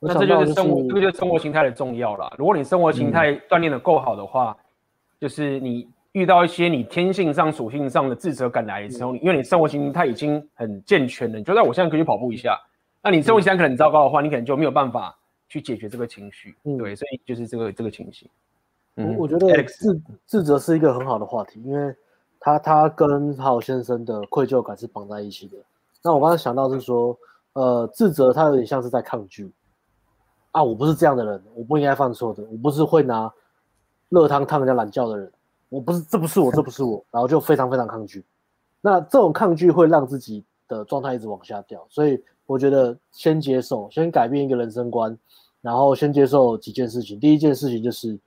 [SPEAKER 1] 那这就是生活，这个就是生活形态的重要啦。如果你生活形态锻炼的够好的话，就是你。遇到一些你天性上、属性上的自责感来的时候，因为你生活形态已经很健全了，你就在我现在可以去跑步一下。那你生活形态可能很糟糕的话，你可能就没有办法去解决这个情绪。嗯，对，所以就是这个这个情形。
[SPEAKER 3] 我我觉得自自责是一个很好的话题，因为他他跟好先生的愧疚感是绑在一起的。那我刚才想到是说，呃，自责他有点像是在抗拒啊，我不是这样的人，我不应该犯错的，我不是会拿热汤烫人家懒觉的人。我不是，这不是我，这不是我，然后就非常非常抗拒。那这种抗拒会让自己的状态一直往下掉，所以我觉得先接受，先改变一个人生观，然后先接受几件事情。第一件事情就是，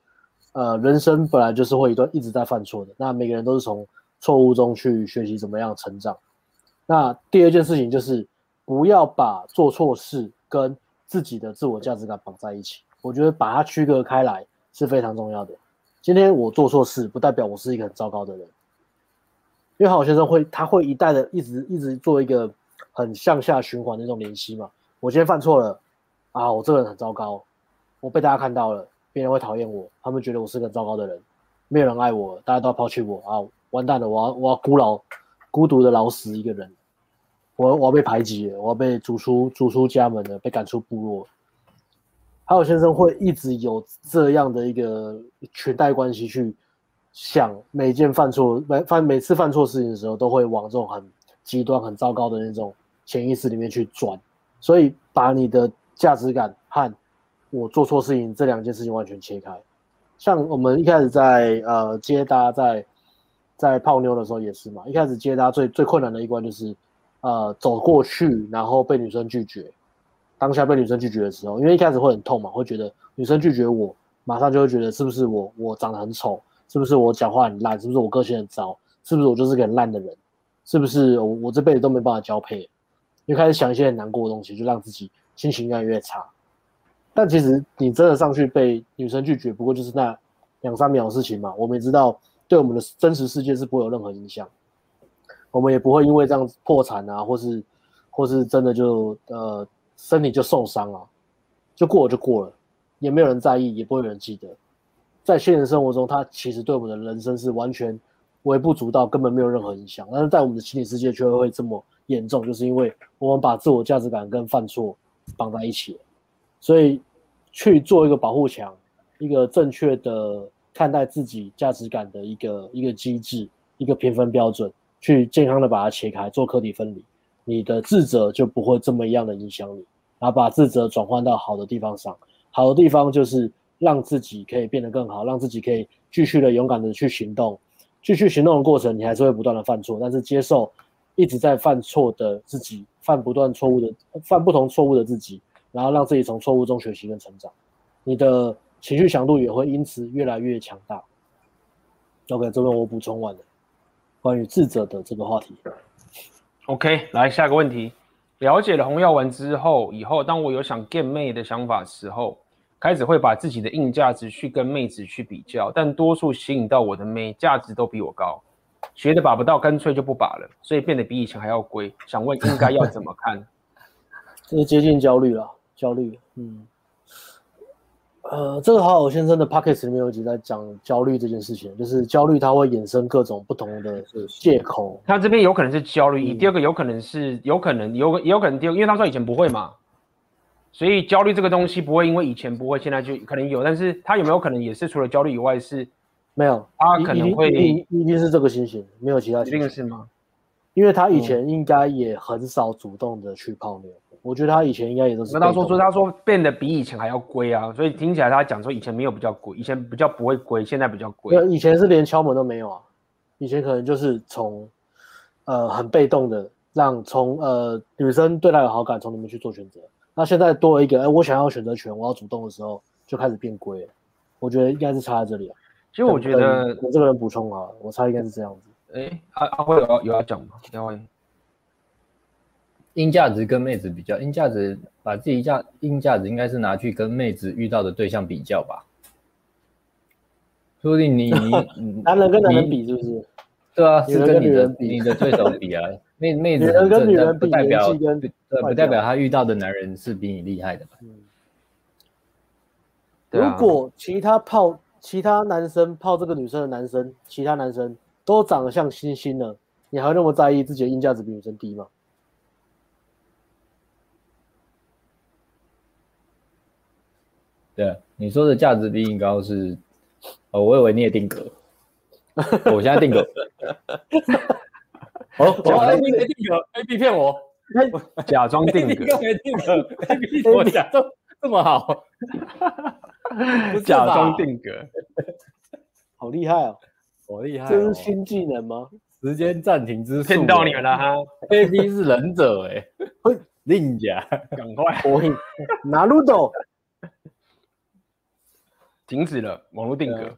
[SPEAKER 3] 呃，人生本来就是会一段一直在犯错的，那每个人都是从错误中去学习怎么样成长。那第二件事情就是，不要把做错事跟自己的自我价值感绑在一起。我觉得把它区隔开来是非常重要的。今天我做错事，不代表我是一个很糟糕的人，因为好先生会，他会一代的一直一直做一个很向下循环的那种联系嘛。我今天犯错了，啊，我这个人很糟糕，我被大家看到了，别人会讨厌我，他们觉得我是个糟糕的人，没有人爱我，大家都要抛弃我啊，完蛋了，我要我要孤老孤独的老死一个人，我我要被排挤，我要被逐出逐出家门了，被赶出部落。还有先生会一直有这样的一个裙带关系去想每件犯错每犯每次犯错事情的时候，都会往这种很极端、很糟糕的那种潜意识里面去转，所以把你的价值感和我做错事情这两件事情完全切开。像我们一开始在呃接搭在在泡妞的时候也是嘛，一开始接搭最最困难的一关就是呃走过去，然后被女生拒绝。当下被女生拒绝的时候，因为一开始会很痛嘛，会觉得女生拒绝我，马上就会觉得是不是我我长得很丑，是不是我讲话很烂，是不是我个性很糟，是不是我就是个很烂的人，是不是我我这辈子都没办法交配，就开始想一些很难过的东西，就让自己心情越来越差。但其实你真的上去被女生拒绝，不过就是那两三秒的事情嘛。我们也知道，对我们的真实世界是不会有任何影响，我们也不会因为这样子破产啊，或是或是真的就呃。身体就受伤了，就过了就过了，也没有人在意，也不会有人记得。在现实生活中，它其实对我们的人生是完全微不足道，根本没有任何影响。但是在我们的心理世界却会这么严重，就是因为我们把自我价值感跟犯错绑在一起。所以去做一个保护墙，一个正确的看待自己价值感的一个一个机制，一个评分标准，去健康的把它切开，做课题分离。你的自责就不会这么一样的影响你，然后把自责转换到好的地方上。好的地方就是让自己可以变得更好，让自己可以继续的勇敢的去行动。继续行动的过程，你还是会不断的犯错，但是接受一直在犯错的自己，犯不断错误的，犯不同错误的自己，然后让自己从错误中学习跟成长。你的情绪强度也会因此越来越强大。OK，这边我补充完了关于智者的这个话题。
[SPEAKER 1] OK，来下个问题。了解了红药丸之后，以后当我有想 get 妹的想法时候，开始会把自己的硬价值去跟妹子去比较，但多数吸引到我的妹价值都比我高，学的把不到，干脆就不把了，所以变得比以前还要贵。想问应该要怎么看？[LAUGHS]
[SPEAKER 3] 这是接近焦虑了，焦虑。嗯，呃，这个好好先生的 podcast 里面有一集在讲焦虑这件事情，就是焦虑它会衍生各种不同的借口。
[SPEAKER 1] 他这边有可能是焦虑，嗯、第二个有可能是有可能有也有可能第二个，因为他说以前不会嘛，所以焦虑这个东西不会因为以前不会，现在就可能有，但是他有没有可能也是除了焦虑以外是
[SPEAKER 3] 没有？他可能会一定，一定是这个情形，没有其他情形。
[SPEAKER 1] 一定是吗？
[SPEAKER 3] 因为他以前应该也很少主动的去泡妞。我觉得他以前应该也都是。
[SPEAKER 1] 那他说说，他说变得比以前还要龟啊，所以听起来他讲说以前没有比较龟，以前比较不会龟，现在比较龟。
[SPEAKER 3] 以前是连敲门都没有啊，以前可能就是从呃很被动的让从呃女生对他有好感，从里面去做选择。那现在多了一个，哎，我想要选择权，我要主动的时候，就开始变龟了。我觉得应该是差在这里啊。
[SPEAKER 1] 其实我觉得
[SPEAKER 3] 我这个人补充啊，我猜应该是这样子。
[SPEAKER 1] 哎，阿阿辉有有要讲吗？两位。
[SPEAKER 2] 硬价值跟妹子比较，硬价值把自己价硬价值应该是拿去跟妹子遇到的对象比较吧。说不定你 [LAUGHS] 你
[SPEAKER 3] 男人跟男人比是不是？
[SPEAKER 2] 对啊，是跟你的你的对手比啊。[LAUGHS] 妹妹子
[SPEAKER 3] 女人跟女人，
[SPEAKER 2] 不代表对，不代表他遇到的男人是比你厉害的吧？嗯。
[SPEAKER 3] 如果其他泡其他男生泡这个女生的男生，其他男生都长得像星星了，你还会那么在意自己的硬价值比女生低吗？
[SPEAKER 2] 对，你说的价值比你高是，哦，我以为你也定格，[LAUGHS] 我现在定格，[LAUGHS]
[SPEAKER 1] 哦，我 A B 没定格，A B 骗我，[LAUGHS] 假装定格
[SPEAKER 2] ，A B 定格，A B 我假装这么好，[LAUGHS]
[SPEAKER 1] 假装定格，[LAUGHS]
[SPEAKER 3] 好厉害哦，
[SPEAKER 2] 好厉害，
[SPEAKER 3] 这是新技能吗？
[SPEAKER 2] 时间暂停之术，
[SPEAKER 1] 骗到你们了哈
[SPEAKER 2] ，A B 是忍者哎，令甲，
[SPEAKER 1] 赶快，
[SPEAKER 3] 我拿鲁斗。
[SPEAKER 1] 停止了网络定格。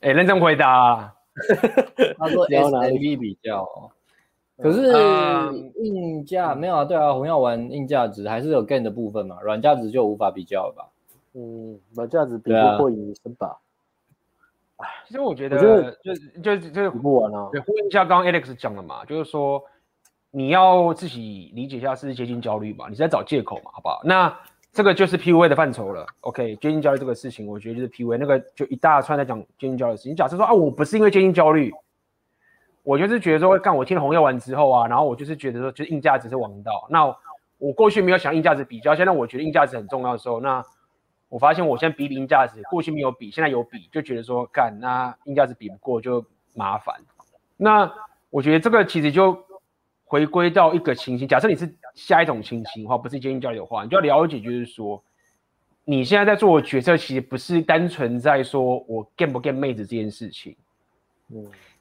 [SPEAKER 1] 哎、欸，认真回答、啊。[LAUGHS]
[SPEAKER 2] 他说 S V 比较，可是硬价、嗯、没有啊？对啊，红药丸硬价值还是有 gain 的部分嘛，软价值就无法比较了吧？
[SPEAKER 3] 嗯，软价值比不过隐身吧？
[SPEAKER 1] 哎、啊，其实我觉得，觉得就就就
[SPEAKER 3] 比不完啊。
[SPEAKER 1] 对，呼应一下刚刚 Alex 讲的嘛，就是说你要自己理解一下是接近焦虑嘛，你是在找借口嘛，好不好？那。这个就是 PUA 的范畴了。OK，接近焦虑这个事情，我觉得就是 PUA 那个就一大串在讲接近焦虑的事情。你假设说啊，我不是因为接近焦虑，我就是觉得说，干我听了红药丸之后啊，然后我就是觉得说，就是硬价值是王道。那我过去没有想硬价值比较，现在我觉得硬价值很重要的时候，那我发现我现在比比硬价值，过去没有比，现在有比，就觉得说干那硬价值比不过就麻烦。那我觉得这个其实就。回归到一个情形，假设你是下一种情形的话，不是接近焦虑的话，你就要了解，就是说，你现在在做的决策，其实不是单纯在说我干不干妹子这件事情，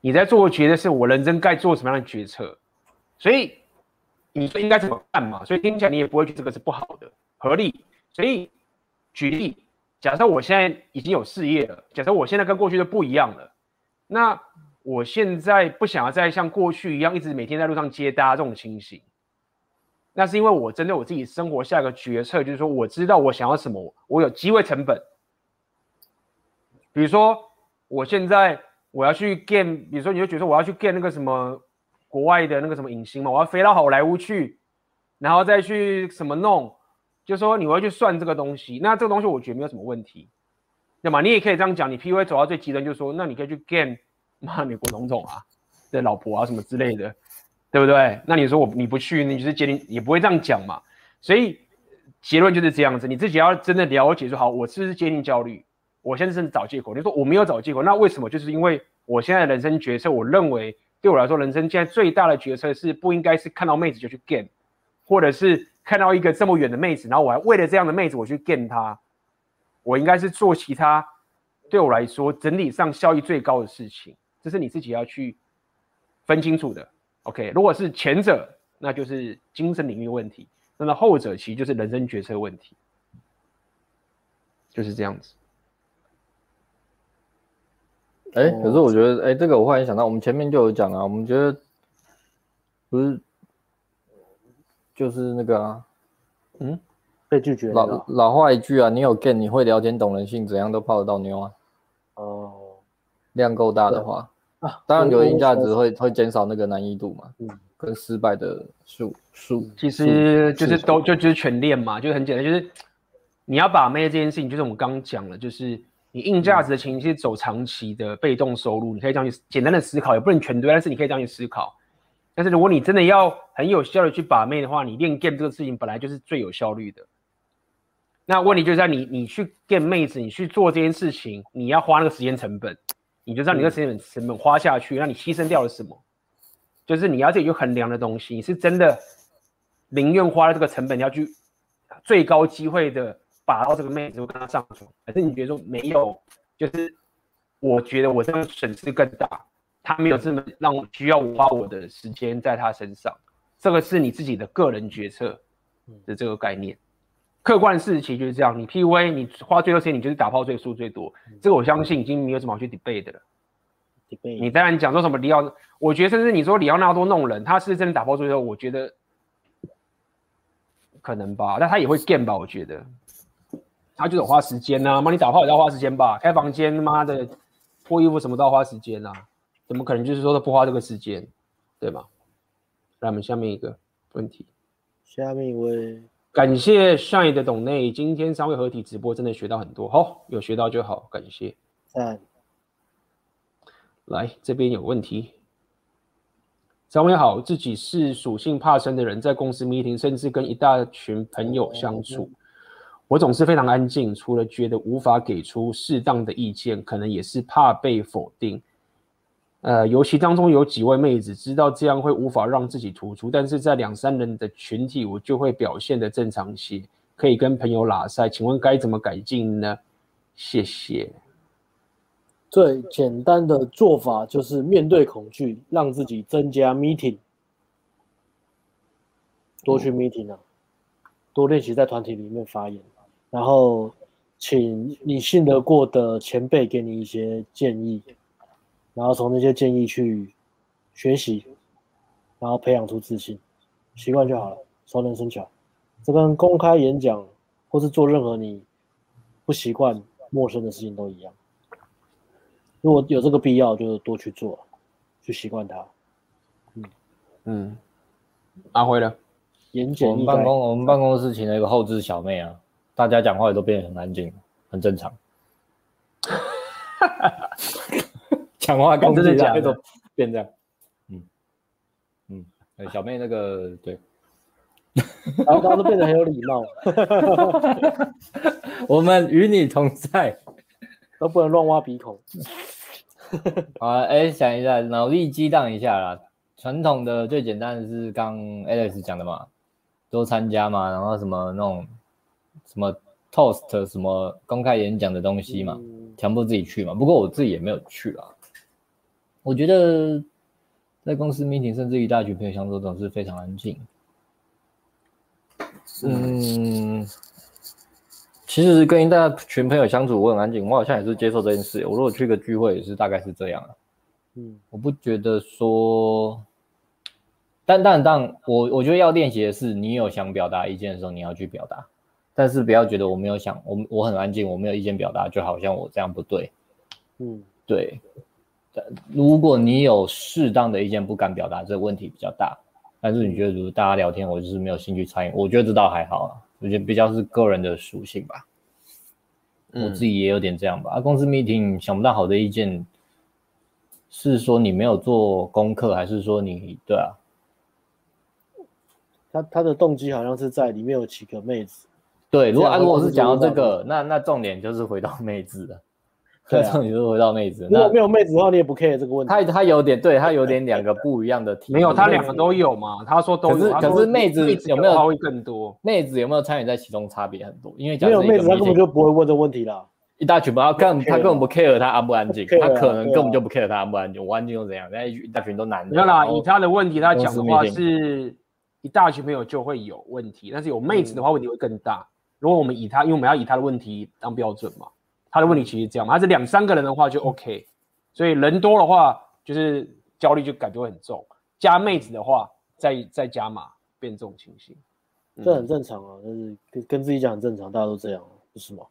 [SPEAKER 1] 你在做决策是我人生该做什么样的决策，所以你说应该怎么办嘛？所以听起来你也不会觉得这个是不好的，合理。所以举例，假设我现在已经有事业了，假设我现在跟过去就不一样了，那。我现在不想要再像过去一样，一直每天在路上接搭这种情形。那是因为我针对我自己生活下一个决策，就是说我知道我想要什么，我有机会成本。比如说，我现在我要去 get，比如说你就觉得我要去 get 那个什么国外的那个什么影星嘛，我要飞到好莱坞去，然后再去什么弄，就说你会去算这个东西。那这个东西我觉得没有什么问题，对吗？你也可以这样讲，你 PUA 走到最极端，就是说那你可以去 game。[LAUGHS] 骂美国总统啊，的老婆啊什么之类的，对不对？那你说我你不去，你就是接近也不会这样讲嘛。所以结论就是这样子，你自己要真的了解说，好，我是不是接近焦虑？我现在是找借口。你说我没有找借口，那为什么？就是因为我现在的人生决策，我认为对我来说，人生现在最大的决策是不应该是看到妹子就去 game，或者是看到一个这么远的妹子，然后我还为了这样的妹子我去 game 她，我应该是做其他对我来说整体上效益最高的事情。这是你自己要去分清楚的，OK？如果是前者，那就是精神领域问题；那么后者其实就是人生决策问题，就是这样子。
[SPEAKER 2] 哎，可是我觉得，哎，这个我忽然想到，我们前面就有讲啊，我们觉得不是，就是那个啊，
[SPEAKER 3] 嗯，被拒绝。
[SPEAKER 2] 老老话一句啊，你有 game，你会聊天，懂人性，怎样都泡得到妞啊。
[SPEAKER 3] 哦，
[SPEAKER 2] 量够大的话。啊，当然有硬价值会会减少那个难易度嘛，嗯，跟失败的数数，
[SPEAKER 1] 其实就是都就就是全练嘛，就是很简单，就是你要把妹这件事情，就是我们刚刚讲了，就是你硬价值的情是走长期的被动收入，你可以这样去简单的思考，也不能全对，但是你可以这样去思考。但是如果你真的要很有效的去把妹的话，你练 game 这个事情本来就是最有效率的。那问题就在你，你去 game 妹子，你去做这件事情，你要花那个时间成本，你就知道你那个时间成本花下去，那你牺牲掉了什么？就是你要自己去衡量的东西，你是真的宁愿花了这个成本，你要去最高机会的把到这个妹子，我跟她上床，还是你觉得说没有？就是我觉得我这个损失更大，他没有这么让我需要我花我的时间在他身上，这个是你自己的个人决策的这个概念。客观事实就是这样，你 PUA 你花最多时间，你就是打炮最输最多，这个我相信已经没有什么好去 debate 的了。debate，你当然讲说什么里奥，我觉得甚至你说里奥纳多弄人，他是真的打炮最多，我觉得可能吧，但他也会 game 吧，我觉得他就是花时间呐、啊，妈你打炮也要花时间吧，开房间妈的脱衣服什么都要花时间呐、啊，怎么可能就是说他不花这个时间，对吗？来，我们下面一个问题，
[SPEAKER 3] 下面一位。
[SPEAKER 1] 感谢 Shine 的董内，今天三位合体直播真的学到很多，好，有学到就好，感谢。
[SPEAKER 3] 赞，
[SPEAKER 1] 来这边有问题。三位好，自己是属性怕生的人，在公司 meeting 甚至跟一大群朋友相处，我总是非常安静，除了觉得无法给出适当的意见，可能也是怕被否定。呃，游戏当中有几位妹子知道这样会无法让自己突出，但是在两三人的群体，我就会表现的正常些，可以跟朋友拉赛。请问该怎么改进呢？谢谢。
[SPEAKER 3] 最简单的做法就是面对恐惧，让自己增加 meeting，多去 meeting 啊，多练习在团体里面发言，然后请你信得过的前辈给你一些建议。然后从那些建议去学习，然后培养出自信，习惯就好了，熟能生巧。这跟公开演讲或是做任何你不习惯、陌生的事情都一样。如果有这个必要，就多去做，去习惯它。
[SPEAKER 1] 嗯嗯，阿辉呢？
[SPEAKER 2] 演讲。我们办公，我们办公室请了一个后置小妹啊，大家讲话也都变得很安静，很正常。讲话跟真的讲那种变这样，嗯嗯，小妹那个对，
[SPEAKER 3] 然后大家都变得很有礼貌。[LAUGHS]
[SPEAKER 2] 我们与你同在，
[SPEAKER 3] 都不能乱挖鼻孔。
[SPEAKER 2] 好，哎，想一下，脑力激荡一下啦。传统的最简单的是刚 Alex 讲的嘛，多参加嘛，然后什么那种什么 Toast 什么公开演讲的东西嘛，强迫自己去嘛。不过我自己也没有去啦。我觉得在公司 meeting，甚至一大群朋友相处，总是非常安静。嗯，其实跟一大群朋友相处，我很安静，我好像也是接受这件事。我如果去个聚会，也是大概是这样啊。嗯，我不觉得说，但但但我我觉得要练习的是，你有想表达意见的时候，你要去表达，但是不要觉得我没有想，我我很安静，我没有意见表达，就好像我这样不对。嗯，对。如果你有适当的意见不敢表达，这个问题比较大。但是你觉得，如果大家聊天，我就是没有兴趣参与，我觉得这倒还好啊。我觉得比较是个人的属性吧。我自己也有点这样吧。啊，公司 meeting 想不到好的意见，是说你没有做功课，还是说你对啊？
[SPEAKER 3] 他他的动机好像是在里面有几个妹子。
[SPEAKER 2] 对，如果按，如果是讲到这个，那那 [LAUGHS] [LAUGHS] [LAUGHS] 重点就是回到妹子了。对，你就回到妹子。
[SPEAKER 3] 如果没有妹子的话，你也不 care 这个问题。
[SPEAKER 2] 他他有点，对他有点两个不一样的题。
[SPEAKER 1] 没有，他两个都有嘛？他说都有。
[SPEAKER 2] 可是可是妹子有没有
[SPEAKER 1] 会更多？
[SPEAKER 2] 妹子有没有参与在其中？差别很多。因为
[SPEAKER 3] 没有妹子，他根本就不会问这问题啦。
[SPEAKER 2] 一大群，他根他根本不 care 他安不安静，他可能根本就不 care 他安不安静。我安静又怎样？那一大群都男的。
[SPEAKER 1] 没有啦，以他的问题，他讲的话是一大群朋友就会有问题，但是有妹子的话问题会更大。如果我们以他，因为我们要以他的问题当标准嘛。他的问题其实这样嘛，他是两三个人的话就 OK，所以人多的话就是焦虑就感觉会很重，加妹子的话再再加码变这种情形，
[SPEAKER 3] 这很正常啊，就是跟跟自己讲很正常，大家都这样，不是吗？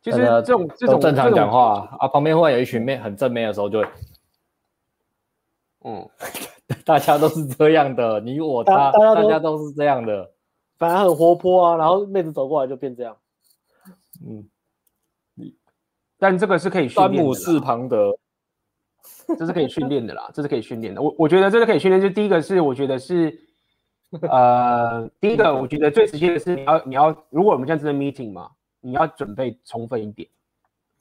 [SPEAKER 1] 其实这种这种
[SPEAKER 2] 正常讲话啊，旁边会有一群妹很正妹的时候就会，嗯，[LAUGHS] 大家都是这样的，你我他大家都是这样的，
[SPEAKER 3] 反而很活泼啊，然后妹子走过来就变这样。
[SPEAKER 1] 嗯，你，但这个是可以训练的。
[SPEAKER 2] 詹姆斯庞德，
[SPEAKER 1] 这是可以训练的啦，[LAUGHS] 这是可以训练的。我我觉得这个可以训练，就第一个是我觉得是，呃，[LAUGHS] 第一个我觉得最直接的是你要你要，如果我们现在是 meeting 嘛，你要准备充分一点。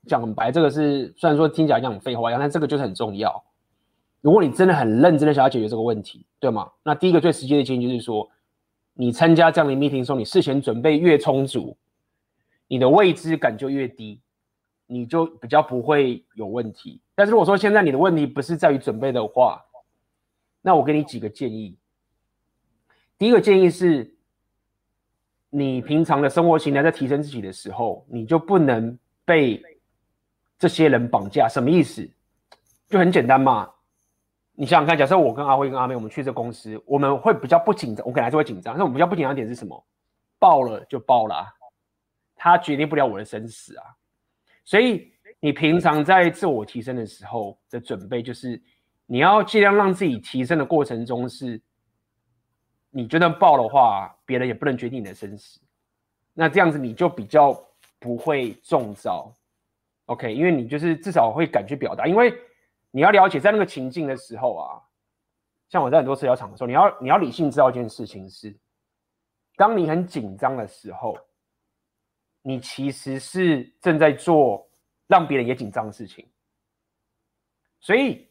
[SPEAKER 1] 讲很白，这个是虽然说听起来像废话一样，但这个就是很重要。如果你真的很认真的想要解决这个问题，对吗？那第一个最直接的建议就是说，你参加这样的 meeting 的时候，你事前准备越充足，你的未知感就越低，你就比较不会有问题。但是如果说现在你的问题不是在于准备的话，那我给你几个建议。第一个建议是，你平常的生活形态在提升自己的时候，你就不能被这些人绑架。什么意思？就很简单嘛。你想想看，假设我跟阿辉跟阿妹，我们去这公司，我们会比较不紧张。我可能还是会紧张，但我们比较不紧张点是什么？爆了就爆了啊，他决定不了我的生死啊。所以你平常在自我提升的时候的准备，就是你要尽量让自己提升的过程中是，你觉得爆的话，别人也不能决定你的生死。那这样子你就比较不会中招，OK？因为你就是至少会敢去表达，因为。你要了解，在那个情境的时候啊，像我在很多社交场的时候，你要你要理性知道一件事情是，当你很紧张的时候，你其实是正在做让别人也紧张的事情。所以，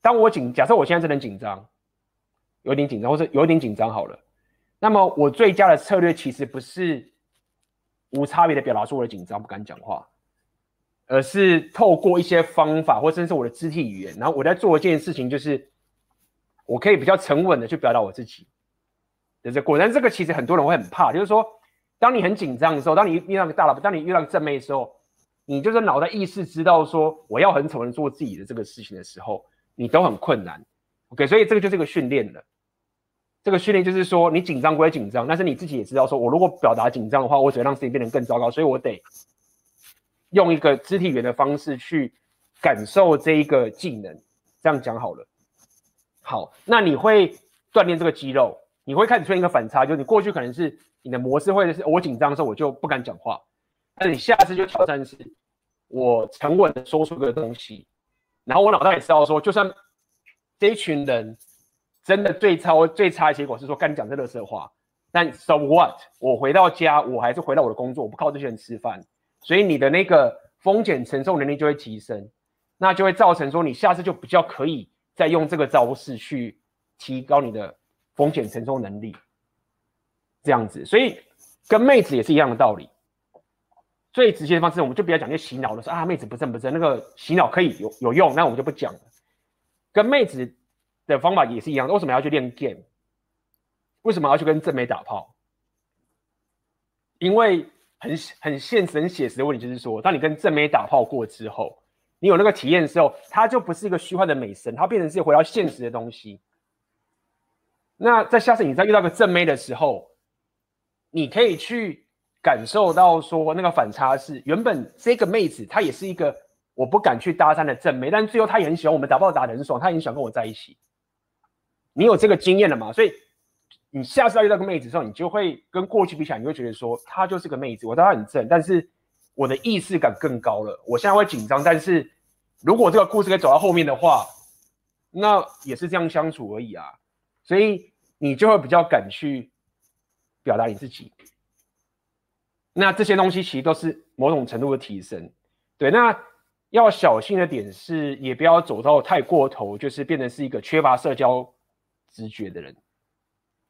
[SPEAKER 1] 当我紧，假设我现在真的紧张，有点紧张，或者有点紧张好了，那么我最佳的策略其实不是无差别的表达出我的紧张，不敢讲话。而是透过一些方法，或甚至是我的肢体语言，然后我在做一件事情，就是我可以比较沉稳的去表达我自己对这个过程。但这个其实很多人会很怕，就是说，当你很紧张的时候，当你遇到个大老板，当你遇到个正妹的时候，你就是脑袋意识知道说我要很沉稳做自己的这个事情的时候，你都很困难。OK，所以这个就是一个训练了。这个训练就是说，你紧张归紧张，但是你自己也知道说，我如果表达紧张的话，我只会让事情变得更糟糕，所以我得。用一个肢体语言的方式去感受这一个技能，这样讲好了。好，那你会锻炼这个肌肉，你会开始出现一个反差，就是你过去可能是你的模式，或者是我紧张的时候我就不敢讲话，但是你下次就挑战是，我沉稳的说出个东西，然后我脑袋也知道说，就算这一群人真的最差最差的结果是说跟你讲这垃圾话，但 so what？我回到家，我还是回到我的工作，我不靠这些人吃饭。所以你的那个风险承受能力就会提升，那就会造成说你下次就比较可以再用这个招式去提高你的风险承受能力，这样子。所以跟妹子也是一样的道理。最直接的方式，我们就不要讲那些洗脑的说啊，妹子不正不正，那个洗脑可以有有用，那我们就不讲了。跟妹子的方法也是一样，为什么要去练 game？为什么要去跟正妹打炮？因为。很很现实、很写实的问题就是说，当你跟正妹打炮过之后，你有那个体验的时候，它就不是一个虚幻的美神，它变成是回到现实的东西。那在下次你再遇到个正妹的时候，你可以去感受到说，那个反差是原本这个妹子她也是一个我不敢去搭讪的正妹，但最后她也很喜欢我们打炮打得很爽，她也很喜欢跟我在一起。你有这个经验了吗？所以。你下次再遇到个妹子的时候，你就会跟过去比起来，你会觉得说她就是个妹子，我知道她很正，但是我的意识感更高了。我现在会紧张，但是如果这个故事可以走到后面的话，那也是这样相处而已啊。所以你就会比较敢去表达你自己。那这些东西其实都是某种程度的提升。对，那要小心的点是，也不要走到太过头，就是变成是一个缺乏社交直觉的人。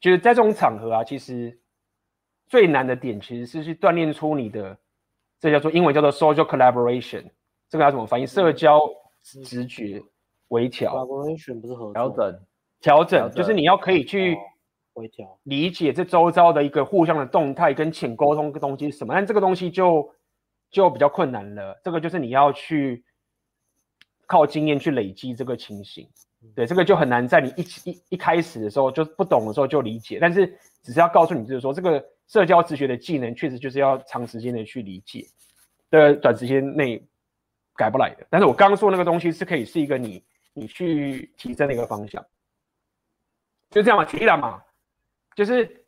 [SPEAKER 1] 就是在这种场合啊，其实最难的点其实是去锻炼出你的，这叫做英文叫做 social collaboration，这个要怎么翻译？社交直觉微调。
[SPEAKER 3] collaboration 不是合
[SPEAKER 2] 调整，
[SPEAKER 1] 调整就是你要可以去
[SPEAKER 3] 微调
[SPEAKER 1] 理解这周遭的一个互相的动态跟浅沟通的东西是什么，但这个东西就就比较困难了。这个就是你要去靠经验去累积这个情形。对，这个就很难在你一一一开始的时候就不懂的时候就理解，但是只是要告诉你，就是说这个社交直觉的技能确实就是要长时间的去理解，的短时间内改不来的。但是我刚刚说那个东西是可以是一个你你去提升的一个方向，就这样嘛，提了嘛，就是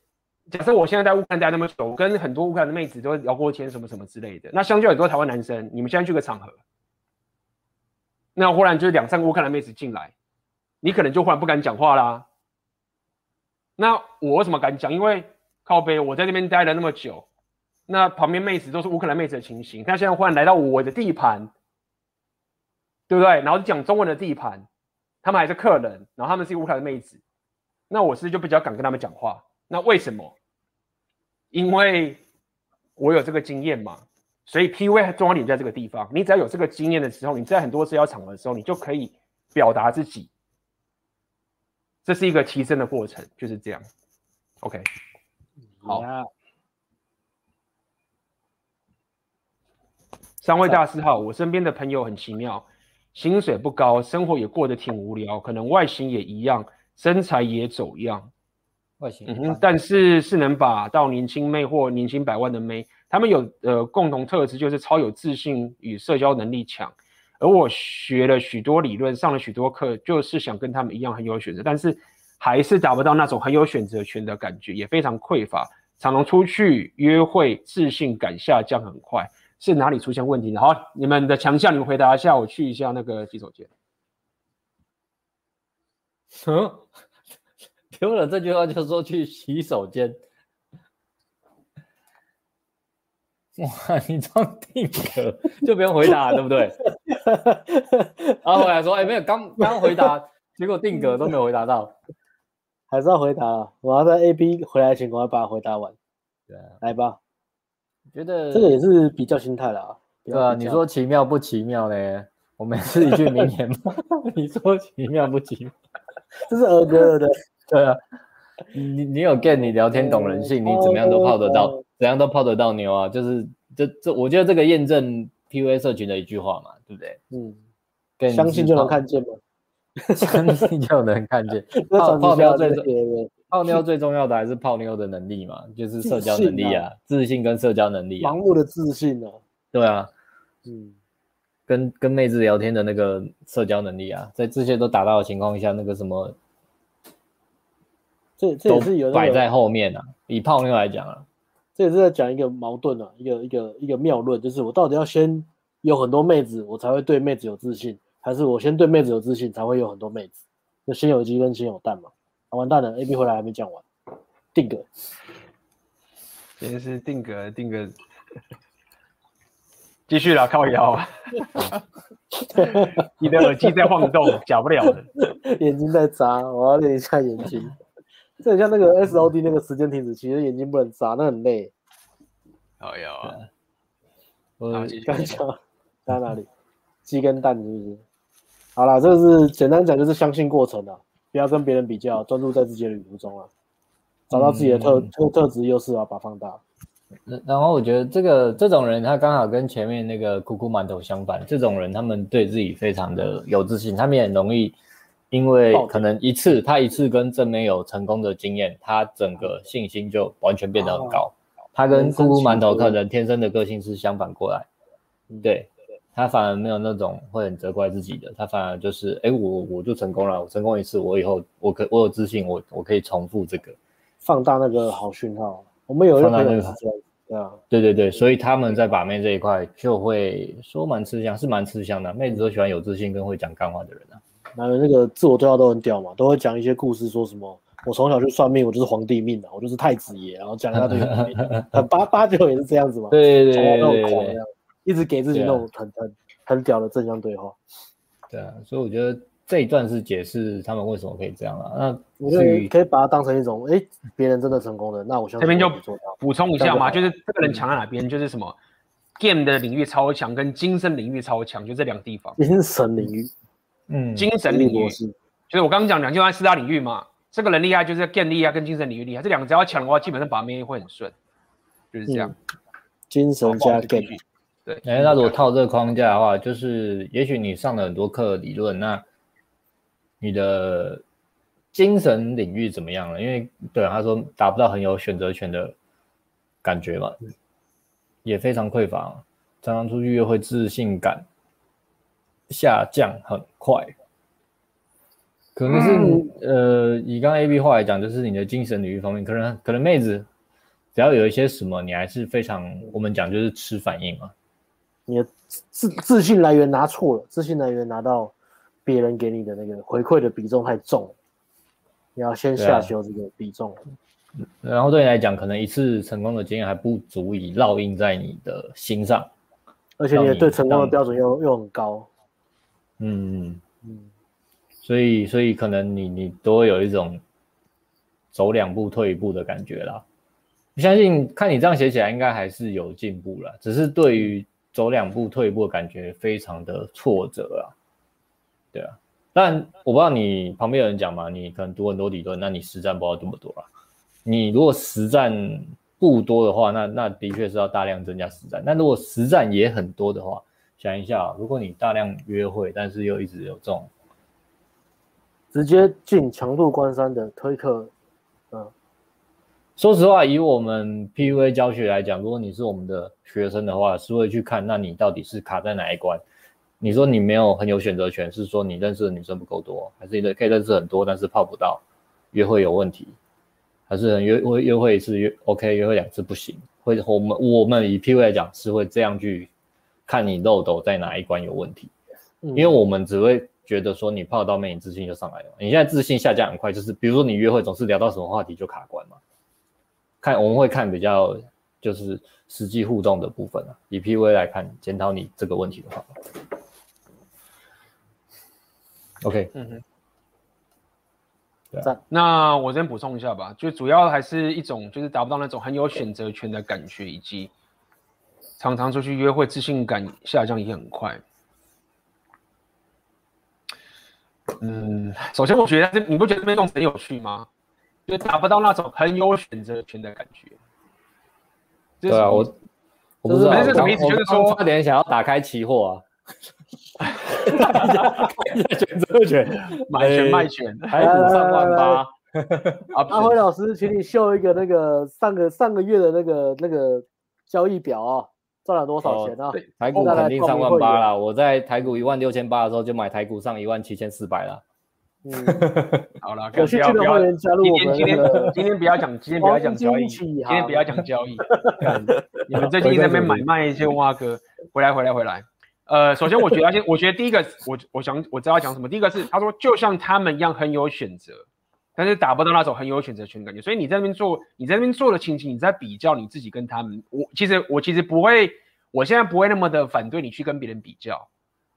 [SPEAKER 1] 假设我现在在乌克兰待那么久，我跟很多乌克兰的妹子都聊过天，什么什么之类的。那相较很多台湾男生，你们现在去个场合，那忽然就是两三个乌克兰妹子进来，你可能就忽然不敢讲话啦。那我为什么敢讲？因为靠北，我在那边待了那么久，那旁边妹子都是乌克兰妹子的情形，他现在忽然来到我的地盘，对不对？然后讲中文的地盘，他们还是客人，然后他们是乌克兰妹子，那我是不是就比较敢跟他们讲话？那为什么？因为我有这个经验嘛，所以 PUA 重要点在这个地方。你只要有这个经验的时候，你在很多社交场合的时候，你就可以表达自己。这是一个提升的过程，就是这样。OK，好。三位大师好，我身边的朋友很奇妙，薪水不高，生活也过得挺无聊，可能外形也一样，身材也走样。外形，嗯哼，但是是能把到年轻妹或年薪百万的妹，他们有呃共同特质，就是超有自信与社交能力强。而我学了许多理论，上了许多课，就是想跟他们一样很有选择，但是还是达不到那种很有选择权的感觉，也非常匮乏，常常出去约会，自信感下降很快，是哪里出现问题呢？好，你们的强项，你们回答一下，我去一下那个洗手间。
[SPEAKER 2] 嗯。丢了这句话就说去洗手间，哇！你装定格就不用回答了，对不对？[LAUGHS] 然后回来说，哎，没有，刚刚回答，结果定格都没有回答到，[LAUGHS]
[SPEAKER 3] 还是要回答了。我要在 A B 回来前，我要把它回答完。
[SPEAKER 2] 对啊，
[SPEAKER 3] 来吧。
[SPEAKER 2] 觉得
[SPEAKER 3] 这个也是比较心态啦。
[SPEAKER 2] 对啊，你说奇妙不奇妙呢？我们是一句名言吗？[LAUGHS] 你说奇妙不奇妙？
[SPEAKER 3] 这是儿歌的。
[SPEAKER 2] 对啊，你你有 get 你聊天懂人性，你怎么样都泡得到，怎样都泡得到妞啊！就是这这，我觉得这个验证 PUA 社群的一句话嘛，对不对？
[SPEAKER 3] 嗯，相信就能看见吗？[LAUGHS]
[SPEAKER 2] 相信就能看见。[LAUGHS] 泡泡妞最重，[LAUGHS] 泡妞最重要的还是泡妞的能力嘛，就是社交能力啊，自信跟社交能力啊。
[SPEAKER 3] 盲目的自信啊。
[SPEAKER 2] 对啊，嗯，跟跟妹子聊天的那个社交能力啊，在这些都达到的情况下，那个什么。
[SPEAKER 3] 这这也是有
[SPEAKER 2] 摆在后面啊，以泡妞来讲啊，
[SPEAKER 3] 这也是在讲一个矛盾啊，一个一个一个谬论，就是我到底要先有很多妹子，我才会对妹子有自信，还是我先对妹子有自信，才会有很多妹子？就先有鸡跟先有蛋嘛。啊，完蛋了，A B 回来还没讲完，定格。
[SPEAKER 1] 今天是定格定格，继续啦，靠腰啊。[LAUGHS] 你的耳机在晃动，假不了的。
[SPEAKER 3] 眼睛在眨，我要练一下眼睛。这很像那个 SOD 那个时间停止器，眼睛不能眨，那很累。
[SPEAKER 1] 好有啊，
[SPEAKER 3] 我刚讲在哪里？鸡跟蛋是不是？好啦，这个是简单讲，就是相信过程啊，不要跟别人比较，专注在自己的旅途中啊，找到自己的特、嗯、特特质优势啊，把它放大。
[SPEAKER 2] 然后我觉得这个这种人，他刚好跟前面那个酷酷馒头相反，这种人他们对自己非常的有自信，他们也很容易。因为可能一次他一次跟正妹有成功的经验，他整个信心就完全变得很高。他跟咕咕馒头可能天生的个性是相反过来，对，他反而没有那种会很责怪自己的，他反而就是，哎，我我就成功了，我成功一次，我以后我可我有自信，我我可以重复这个，
[SPEAKER 3] 放大那个好讯号。我们有一个朋友是这样，对啊，
[SPEAKER 2] 对对对，所以他们在把妹这一块就会说蛮吃香，是蛮吃香的，妹子都喜欢有自信跟会讲干话的人啊。
[SPEAKER 3] 那那个自我对话都很屌嘛，都会讲一些故事，说什么我从小去算命，我就是皇帝命的，我就是太子爷，然后讲一大堆很 [LAUGHS] 八八九也是这样子嘛，对对对，一直给自己那种很、啊、很很屌的正向对话。
[SPEAKER 2] 对啊，所以我觉得这一段是解释他们为什么可以这样啊。那
[SPEAKER 3] 我觉得可以把它当成一种，哎，别人真的成功了，那我相信这边
[SPEAKER 1] 就补充一下嘛，就是这个人强在哪边，就是什么 game 的领域超强，跟精神领域超强，就这两个地方。
[SPEAKER 3] 精神领域。
[SPEAKER 1] 嗯，精神领域就是我刚刚讲两千万四大领域嘛，这个人厉害就是 game 厉害跟精神领域厉害，这两个只要抢的话，基本上把妹会很顺，就是这样。嗯、
[SPEAKER 3] 精神加 game，
[SPEAKER 2] 对。哎、欸，那如果套这个框架的话，就是也许你上了很多课理论，那你的精神领域怎么样了？因为对他说达不到很有选择权的感觉嘛，也非常匮乏，常常出去约会自信感。下降很快，可能是、嗯、呃，以刚刚 A B 话来讲，就是你的精神领域方面，可能可能妹子只要有一些什么，你还是非常我们讲就是吃反应嘛。
[SPEAKER 3] 你的自自信来源拿错了，自信来源拿到别人给你的那个回馈的比重太重了，你要先下修这个比重。
[SPEAKER 2] 然后对你来讲，可能一次成功的经验还不足以烙印在你的心上，
[SPEAKER 3] 而且你的对成功的标准又又很高。
[SPEAKER 2] 嗯嗯，所以所以可能你你都会有一种走两步退一步的感觉啦。我相信看你这样写起来，应该还是有进步了，只是对于走两步退一步的感觉非常的挫折啊。对啊，但我不知道你旁边有人讲嘛，你可能读很多理论，那你实战不知道这么多啊。你如果实战不多的话，那那的确是要大量增加实战。那如果实战也很多的话，想一下，如果你大量约会，但是又一直有这种
[SPEAKER 3] 直接进强度关山的推课，嗯，
[SPEAKER 2] 说实话，以我们 PUA 教学来讲，如果你是我们的学生的话，是会去看，那你到底是卡在哪一关？你说你没有很有选择权，是说你认识的女生不够多，还是你的可以认识很多，但是泡不到，约会有问题？还是很约会约会一次约 OK，约会两次不行。会我们我们以 PUA 来讲是会这样去看你漏斗在哪一关有问题，因为我们只会觉得说你泡到妹，你自信就上来了。你现在自信下降很快，就是比如说你约会总是聊到什么话题就卡关嘛。看我们会看比较就是实际互动的部分啊，以 PUA 来看检讨你这个问题的话，OK，嗯哼。
[SPEAKER 1] 对那我先补充一下吧，就主要还是一种就是达不到那种很有选择权的感觉，以及常常出去约会，自信感下降也很快。嗯，首先我觉得你不觉得这边用词很有趣吗？就达不到那种很有选择权的感觉。
[SPEAKER 2] 对啊，我我不知道
[SPEAKER 1] 是什么意思，就是说
[SPEAKER 2] 差点想要打开期货啊。[LAUGHS] 选择权，
[SPEAKER 1] 买权卖权，
[SPEAKER 2] 台股上万八。
[SPEAKER 3] 阿辉老师，请你秀一个那个上个上个月的那个那个交易表啊，赚了多少钱啊？
[SPEAKER 2] 台股肯定三万八了。我在台股一万六千八的时候就买台股上一万七千四百了。
[SPEAKER 3] 嗯，[LAUGHS] 好了，有兴趣的会员加入我们。
[SPEAKER 1] 今天今天不要讲，今天不要讲交易，今天不要讲交易。[LAUGHS] 你们最近在那边买卖一些蛙哥，回来回来回来。呃，首先我觉得先，我觉得第一个，我我想我知道讲什么。第一个是他说，就像他们一样很有选择，但是达不到那种很有选择权的感觉。所以你在那边做，你在那边做的情形，你在比较你自己跟他们。我其实我其实不会，我现在不会那么的反对你去跟别人比较。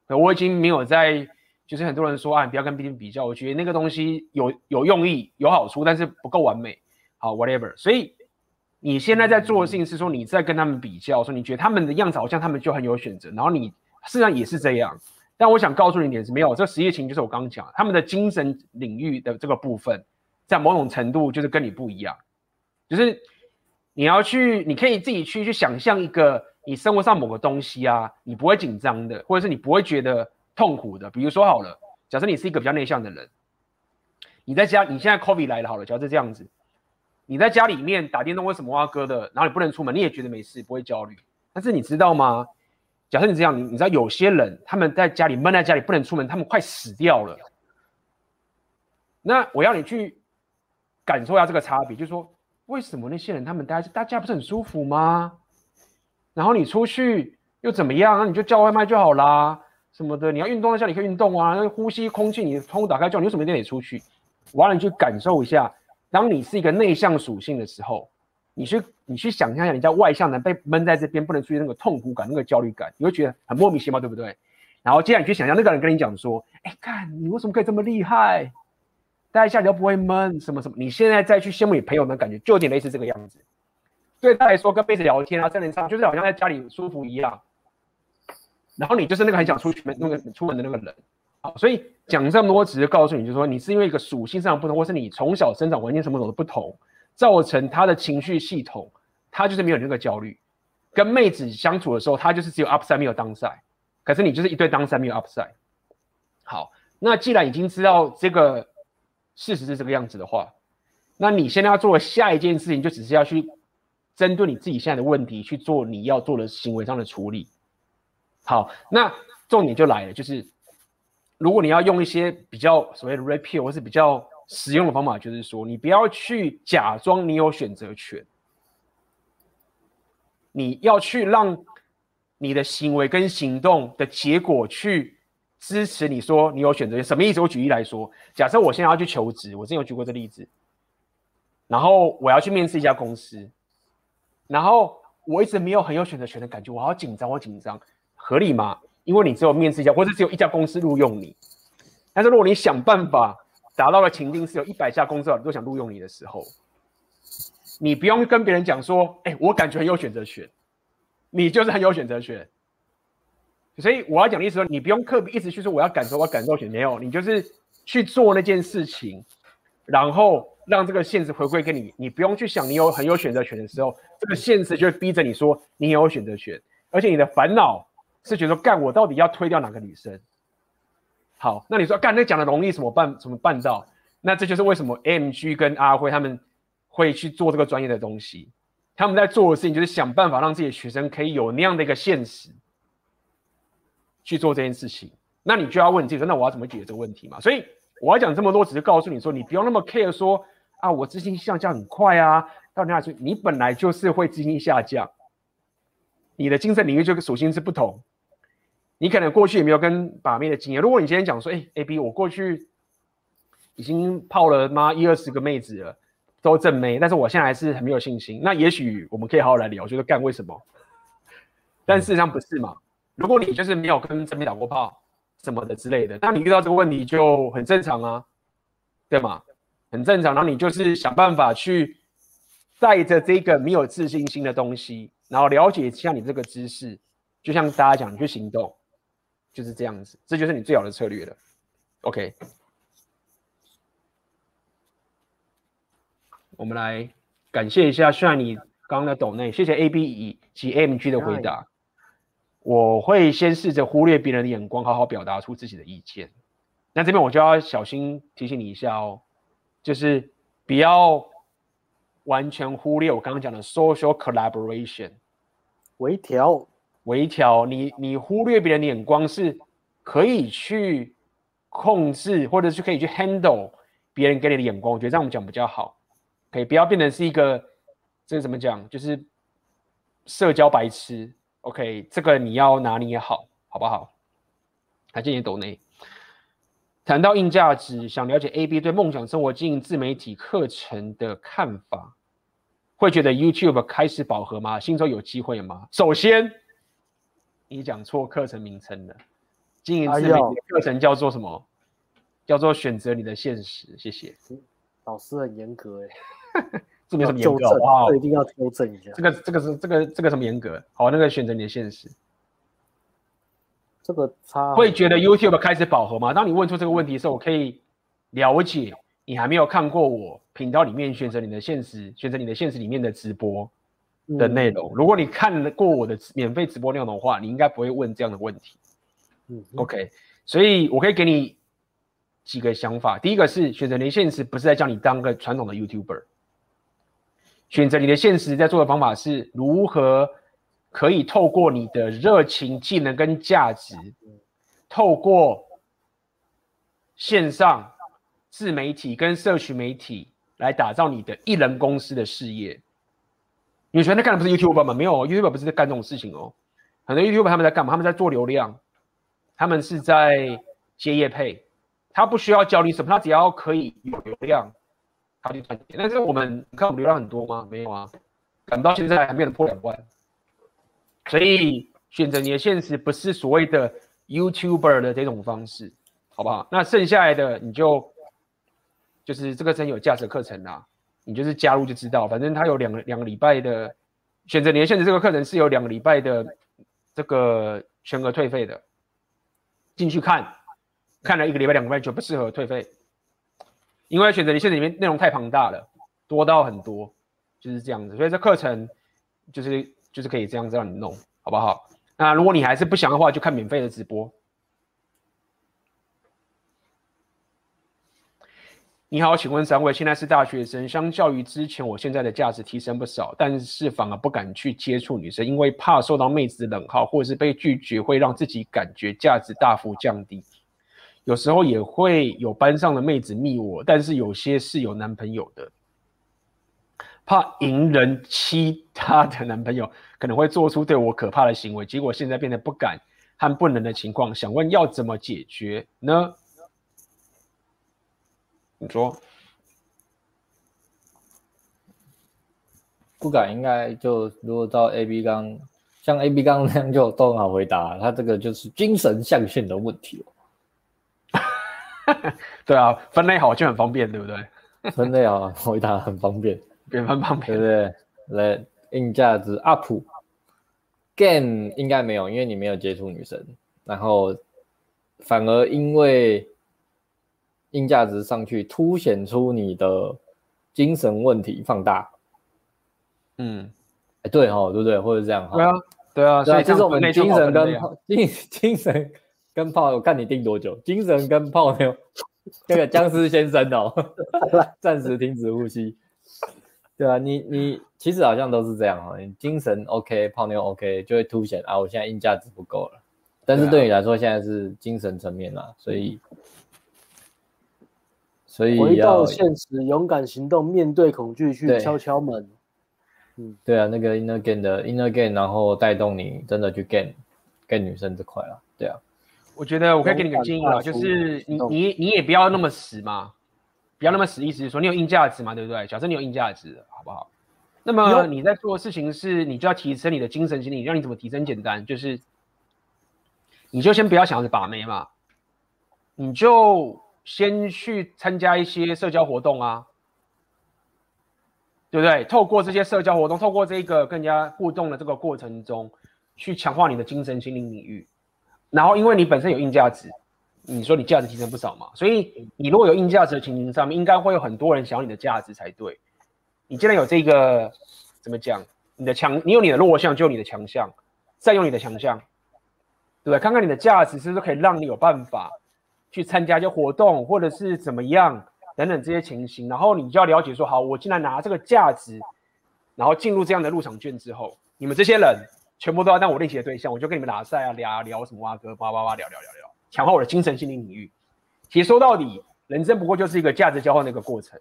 [SPEAKER 1] 我已经没有在，就是很多人说啊，你不要跟别人比较。我觉得那个东西有有用意有好处，但是不够完美。好，whatever。所以你现在在做的事情是说你在跟他们比较，说你觉得他们的样子好像他们就很有选择，然后你。事实上也是这样，但我想告诉你一点是没有，这个实业情就是我刚刚讲，他们的精神领域的这个部分，在某种程度就是跟你不一样，就是你要去，你可以自己去去想象一个你生活上某个东西啊，你不会紧张的，或者是你不会觉得痛苦的。比如说好了，假设你是一个比较内向的人，你在家，你现在 COVID 来了好了，假设这样子，你在家里面打电动为什么要割的，然后你不能出门，你也觉得没事，不会焦虑，但是你知道吗？假设你这样，你你知道有些人他们在家里闷在家里不能出门，他们快死掉了。那我要你去感受一下这个差别，就是说为什么那些人他们待在大家不是很舒服吗？然后你出去又怎么样？那你就叫外卖就好啦，什么的。你要运动一下，你可以运动啊，那呼吸空气，你窗户打开叫你为什么一定得出去？我要让你去感受一下，当你是一个内向属性的时候。你去，你去想象一下，你在外向的被闷在这边，不能出去那个痛苦感、那个焦虑感，你会觉得很莫名其妙，对不对？然后接下来你去想象那个人跟你讲说：“哎，看你为什么可以这么厉害？待在家里都不会闷，什么什么？”你现在再去羡慕你朋友的感觉，就有点类似这个样子。对他来说，跟妹子聊天啊，在人上就是好像在家里舒服一样。然后你就是那个很想出去门、那个出门的那个人。好，所以讲这么多，只是告诉你，就是说你是因为一个属性上不同，或是你从小生长环境什么什么的不同。造成他的情绪系统，他就是没有那个焦虑。跟妹子相处的时候，他就是只有 upside 没有 downside。可是你就是一堆 downside 没有 upside。好，那既然已经知道这个事实是这个样子的话，那你现在要做的下一件事情，就只是要去针对你自己现在的问题去做你要做的行为上的处理。好，那重点就来了，就是如果你要用一些比较所谓的 red pill 或是比较。实用的方法就是说，你不要去假装你有选择权，你要去让你的行为跟行动的结果去支持你说你有选择权，什么意思？我举例来说，假设我现在要去求职，我之前有举过这例子，然后我要去面试一家公司，然后我一直没有很有选择权的感觉，我好紧张，我紧张，合理吗？因为你只有面试一家，或者只有一家公司录用你。但是如果你想办法达到了情境是有一百家公司都想录用你的时候，你不用跟别人讲说，哎，我感觉很有选择权，你就是很有选择权。所以我要讲的意思说，你不用刻意一直去说我要感受，我要感受选没有，你就是去做那件事情，然后让这个现实回馈给你。你不用去想你有很有选择权的时候，这个现实就会逼着你说你有选择权，而且你的烦恼是觉得，干我到底要推掉哪个女生？好，那你说干那讲的容易怎么办？怎么办到？那这就是为什么 MG 跟阿辉他们会去做这个专业的东西。他们在做的事情就是想办法让自己的学生可以有那样的一个现实去做这件事情。那你就要问自己说，那我要怎么解决这个问题嘛？所以我要讲这么多，只是告诉你说，你不用那么 care 说啊，我自信下降很快啊。到哪去？你本来就是会自信下降，你的精神领域这个属性是不同。你可能过去也没有跟把妹的经验。如果你今天讲说，哎、，A B，我过去已经泡了妈一二十个妹子了，都正妹，但是我现在还是很没有信心。那也许我们可以好好来聊，就是干为什么？但事实上不是嘛？如果你就是没有跟正妹打过炮什么的之类的，那你遇到这个问题就很正常啊，对吗？很正常。然后你就是想办法去带着这个没有自信心的东西，然后了解一下你这个知识，就像大家讲，你去行动。就是这样子，这就是你最好的策略了。OK，我们来感谢一下虽然你刚刚的抖内，谢谢 AB 以及 M、G 的回答。我会先试着忽略别人的眼光，好好表达出自己的意见。那这边我就要小心提醒你一下哦，就是不要完全忽略我刚刚讲的 social collaboration
[SPEAKER 3] 微调。
[SPEAKER 1] 微调，你你忽略别人的眼光是可以去控制，或者是可以去 handle 别人给你的眼光。我觉得这样我们讲比较好，可以不要变成是一个这个怎么讲，就是社交白痴。OK，这个你要拿捏好，好不好？还建议抖内谈到硬价值，想了解 AB 对梦想生活经营自媒体课程的看法，会觉得 YouTube 开始饱和吗？新手有机会吗？首先。你讲错课程名称了，经营自媒体课程叫做什么？哎、叫做选择你的现实。谢谢，
[SPEAKER 3] 老师很严格哎，[LAUGHS]
[SPEAKER 1] 这没什么严格哇，
[SPEAKER 3] 这一定要纠正一下。
[SPEAKER 1] 这个这个是这个这个什么严格？好，那个选择你的现实，
[SPEAKER 3] 这个差
[SPEAKER 1] 会觉得 YouTube 开始饱和吗？当你问出这个问题的时候，我可以了解你还没有看过我频道里面选择你的现实，选择你的现实里面的直播。的内容，如果你看过我的免费直播内容的话，你应该不会问这样的问题。嗯，OK，所以我可以给你几个想法。第一个是选择你的现实，不是在叫你当个传统的 YouTuber。选择你的现实，在做的方法是如何可以透过你的热情、技能跟价值，透过线上自媒体跟社群媒体来打造你的艺人公司的事业。你觉得那干的不是 YouTube 吗？没有，YouTube 不是在干这种事情哦。很多 YouTube 他们在干嘛？他们在做流量，他们是在接业配。他不需要教你什么，他只要可以有流量，他就赚钱。但是我们你看我们流量很多吗？没有啊，赶到现在还没有破两万。所以选择你的现实不是所谓的 YouTuber 的这种方式，好不好？那剩下来的你就就是这个真有价值课程啦。你就是加入就知道，反正他有两个两个礼拜的选择你的现实，这个课程是有两个礼拜的这个全额退费的。进去看，看了一个礼拜两个礼拜就不适合退费，因为选择你现实里面内容太庞大了，多到很多，就是这样子。所以这课程就是就是可以这样子让你弄，好不好？那如果你还是不想的话，就看免费的直播。你好，请问三位，现在是大学生，相较于之前，我现在的价值提升不少，但是反而不敢去接触女生，因为怕受到妹子的冷号，或者是被拒绝，会让自己感觉价值大幅降低。有时候也会有班上的妹子密我，但是有些是有男朋友的。怕赢人妻他的男朋友可能会做出对我可怕的行为，结果现在变得不敢和不能的情况，想问要怎么解决呢？你说
[SPEAKER 2] 不敢，应该就如果到 A B 刚像 A B 刚那样就都很好回答，他这个就是精神象限的问题 [LAUGHS]
[SPEAKER 1] 对啊，分类好就很方便，对不对？
[SPEAKER 2] 分类好 [LAUGHS] 回答很方便。
[SPEAKER 1] 变分方便，
[SPEAKER 2] 对不对？来，硬价值 up，game 应该没有，因为你没有接触女生，然后反而因为硬价值上去，凸显出你的精神问题放大。
[SPEAKER 1] 嗯，
[SPEAKER 2] 哎，对哈，对不对？或者这样哈？
[SPEAKER 1] 对啊，对啊，所以
[SPEAKER 2] 这是我们精神跟 [LAUGHS] 精精神跟炮，我看你定多久？精神跟泡妞，这个僵尸先生哦，[LAUGHS] 暂时停止呼吸。对啊，你你其实好像都是这样哦，你精神 OK，泡妞 OK，就会凸显啊，我现在硬价值不够了。但是对你来说，现在是精神层面啦，所以所以
[SPEAKER 3] 回到现实，勇敢行动，面对恐惧，去敲敲门。
[SPEAKER 2] 嗯，对啊，那个 inner game 的 inner game，然后带动你真的去 gain gain 女生这块了。对啊，
[SPEAKER 1] 我觉得我可以给你个建议啊，就是你你你也不要那么死嘛。不要那么死，意思是说你有硬价值嘛，对不对？假设你有硬价值，好不好？那么你在做的事情是，你就要提升你的精神心理。让你怎么提升？简单，就是你就先不要想着把妹嘛，你就先去参加一些社交活动啊，对不对？透过这些社交活动，透过这个更加互动的这个过程中，去强化你的精神心灵领域。然后，因为你本身有硬价值。你说你价值提升不少嘛，所以你如果有硬价值的情形上面，应该会有很多人想要你的价值才对。你既然有这个，怎么讲？你的强，你有你的弱项，就有你的强项，再用你的强项，对不对？看看你的价值是不是可以让你有办法去参加一些活动，或者是怎么样等等这些情形。然后你就要了解说，好，我既然拿这个价值，然后进入这样的入场券之后，你们这些人全部都要当我练习的对象，我就跟你们打赛啊，聊聊什么哇哥，叭叭叭聊聊聊聊。强化我的精神心理领域。其实说到底，人生不过就是一个价值交换的一个过程。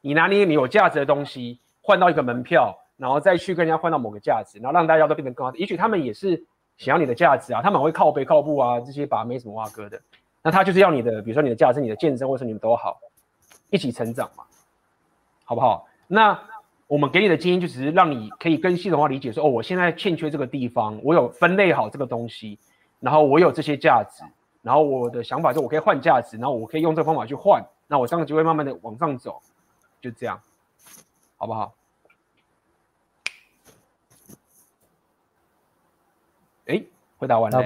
[SPEAKER 1] 你拿你你有价值的东西换到一个门票，然后再去跟人家换到某个价值，然后让大家都变得更好。也许他们也是想要你的价值啊，他们会靠背靠步啊，这些把没什么挖哥的。那他就是要你的，比如说你的价值、你的健身，或是你们都好，一起成长嘛，好不好？那我们给你的经验就只是让你可以更系统化理解说，哦，我现在欠缺这个地方，我有分类好这个东西，然后我有这些价值。然后我的想法是，我可以换价值，然后我可以用这个方法去换，那我这样就会慢慢的往上走，就这样，好不好？哎，回答完了，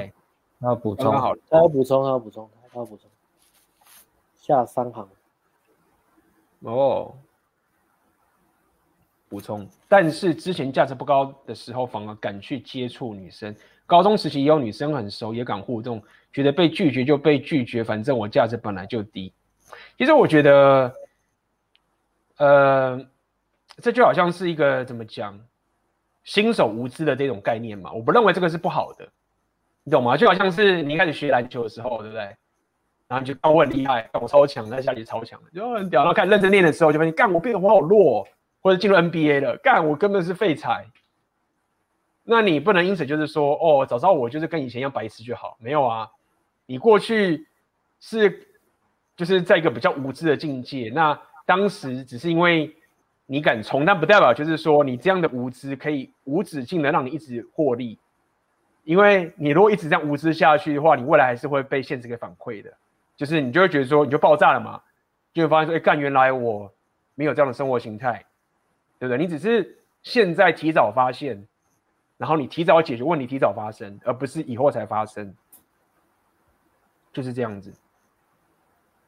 [SPEAKER 2] 那要补充，
[SPEAKER 3] 好，他要补充，他要补充，他要补充，下三行，
[SPEAKER 1] 哦，补充，但是之前价值不高的时候，反而敢去接触女生。高中时期也有女生很熟，也敢互动，觉得被拒绝就被拒绝，反正我价值本来就低。其实我觉得，呃，这就好像是一个怎么讲，新手无知的这种概念嘛。我不认为这个是不好的，你懂吗？就好像是你一开始学篮球的时候，对不对？然后你就干我很厉害，我超强，在家里超强，就很屌。然后开始认真练的时候，就发现干我变得我好弱，或者进入 NBA 了，干我根本是废材。那你不能因此就是说，哦，早知道我就是跟以前一样白痴就好。没有啊，你过去是就是在一个比较无知的境界。那当时只是因为你敢冲，但不代表就是说你这样的无知可以无止境的让你一直获利。因为你如果一直这样无知下去的话，你未来还是会被现实给反馈的。就是你就会觉得说你就爆炸了嘛，就会发现说，哎，干，原来我没有这样的生活形态，对不对？你只是现在提早发现。然后你提早解决问题，提早发生，而不是以后才发生，就是这样子。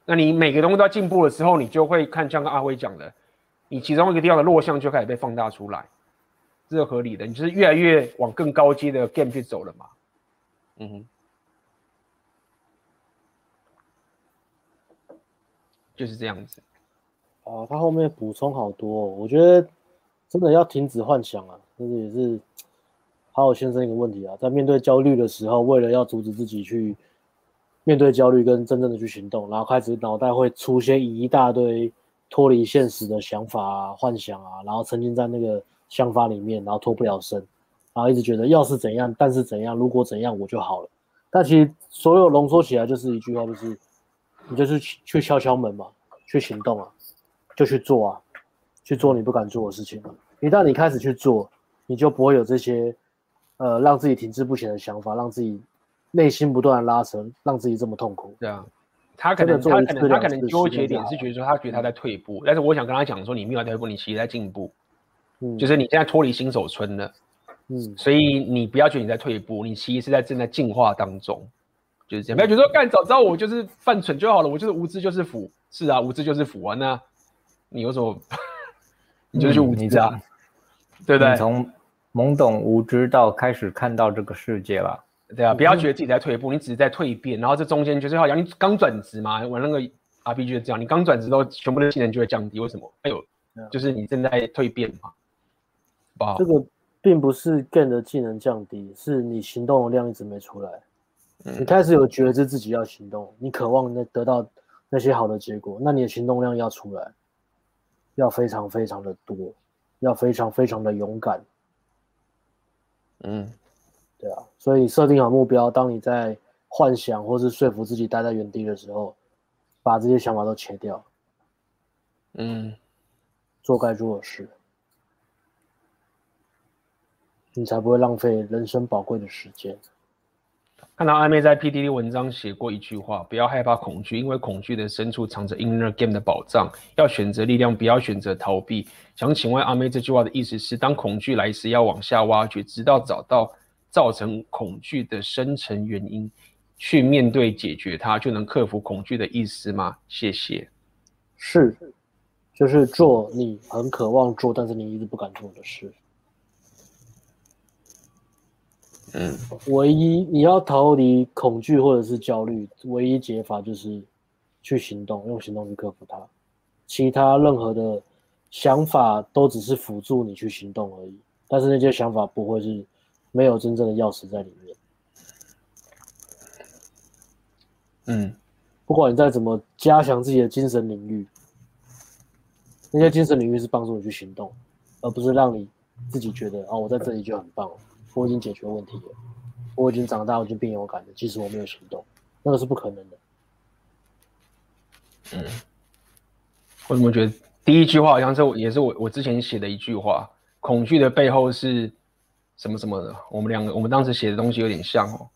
[SPEAKER 1] 那你每个东西都要进步的时候，你就会看像阿辉讲的，你其中一个地方的弱项就开始被放大出来，这是合理的。你就是越来越往更高阶的 game 去走了嘛。嗯哼，就是这样子。
[SPEAKER 3] 哦，他后面补充好多哦，我觉得真的要停止幻想啊，这个也是。好好先生一个问题啊，在面对焦虑的时候，为了要阻止自己去面对焦虑跟真正的去行动，然后开始脑袋会出现一大堆脱离现实的想法啊、幻想啊，然后沉浸在那个想法里面，然后脱不了身，然后一直觉得要是怎样，但是怎样，如果怎样我就好了。但其实所有浓缩起来就是一句话，就是你就是去敲敲门嘛，去行动啊，就去做啊，去做你不敢做的事情。一旦你开始去做，你就不会有这些呃让自己停滞不前的想法，让自己内心不断的拉扯，让自己这么痛苦。
[SPEAKER 1] 对啊。他可能，他可能，他可能纠结点是觉得说，他觉得他在退步，但是我想跟他讲说，你没有在退步，你其实在进步，嗯，就是你现在脱离新手村了，嗯，所以你不要觉得你在退步，你其实是在正在进化当中，就是这样，不要觉得说，干早知道我就是犯蠢就好了，我就是无知就是福，是啊，无知就是福啊，那你有什么，你就去无知啊，对不对？
[SPEAKER 2] 从懵懂无知到开始看到这个世界了。
[SPEAKER 1] 对啊，不要觉得自己在退步，你只是在蜕变，然后这中间就是好像你刚转职嘛，玩那个 RPG 就是这样，你刚转职都全部的技能就会降低，为什么？哎呦，就是你正在蜕变嘛。
[SPEAKER 3] 这个并不是 gain 的技能降低，是你行动的量一直没出来，嗯、你开始有觉知自己要行动，你渴望那得到那些好的结果，那你的行动量要出来，要非常非常的多，要非常非常的勇敢，嗯。对啊，所以设定好目标，当你在幻想或是说服自己待在原地的时候，把这些想法都切掉，嗯，做该做的事，你才不会浪费人生宝贵的时间。
[SPEAKER 1] 看到阿妹在 PDD 文章写过一句话：不要害怕恐惧，因为恐惧的深处藏着 inner game 的宝藏。要选择力量，不要选择逃避。想请问阿妹，这句话的意思是，当恐惧来时，要往下挖掘，直到找到。造成恐惧的深层原因，去面对解决它，就能克服恐惧的意思吗？谢谢。
[SPEAKER 3] 是，就是做你很渴望做，但是你一直不敢做的事。嗯，唯一你要逃离恐惧或者是焦虑，唯一解法就是去行动，用行动去克服它。其他任何的想法都只是辅助你去行动而已，但是那些想法不会是。没有真正的钥匙在里面。嗯，不管你再怎么加强自己的精神领域，那些精神领域是帮助你去行动，而不是让你自己觉得哦，我在这里就很棒，我已经解决问题了，我已经长大，我已经变勇敢了。即使我没有行动，那个是不可能的。
[SPEAKER 1] 嗯，我怎么觉得第一句话好像是也是我我之前写的一句话，恐惧的背后是。什么什么的，我们两个，我们当时写的东西有点像哦。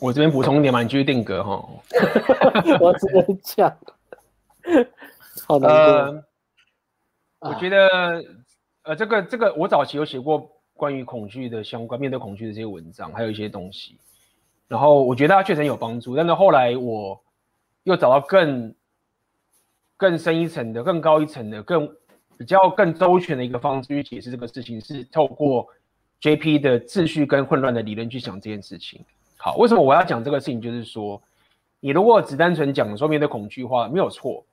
[SPEAKER 1] 我这边补充一点嘛，你继续定格哈。[LAUGHS]
[SPEAKER 3] 我只能讲，[LAUGHS] 好的。
[SPEAKER 1] 呃，我觉得，呃，这个这个，我早期有写过关于恐惧的相关，面对恐惧的这些文章，还有一些东西。然后我觉得它确实有帮助，但是后来我又找到更更深一层的、更高一层的、更。比较更周全的一个方式去解释这个事情，是透过 JP 的秩序跟混乱的理论去想这件事情。好，为什么我要讲这个事情？就是说，你如果只单纯讲说面对恐惧的话，没有错。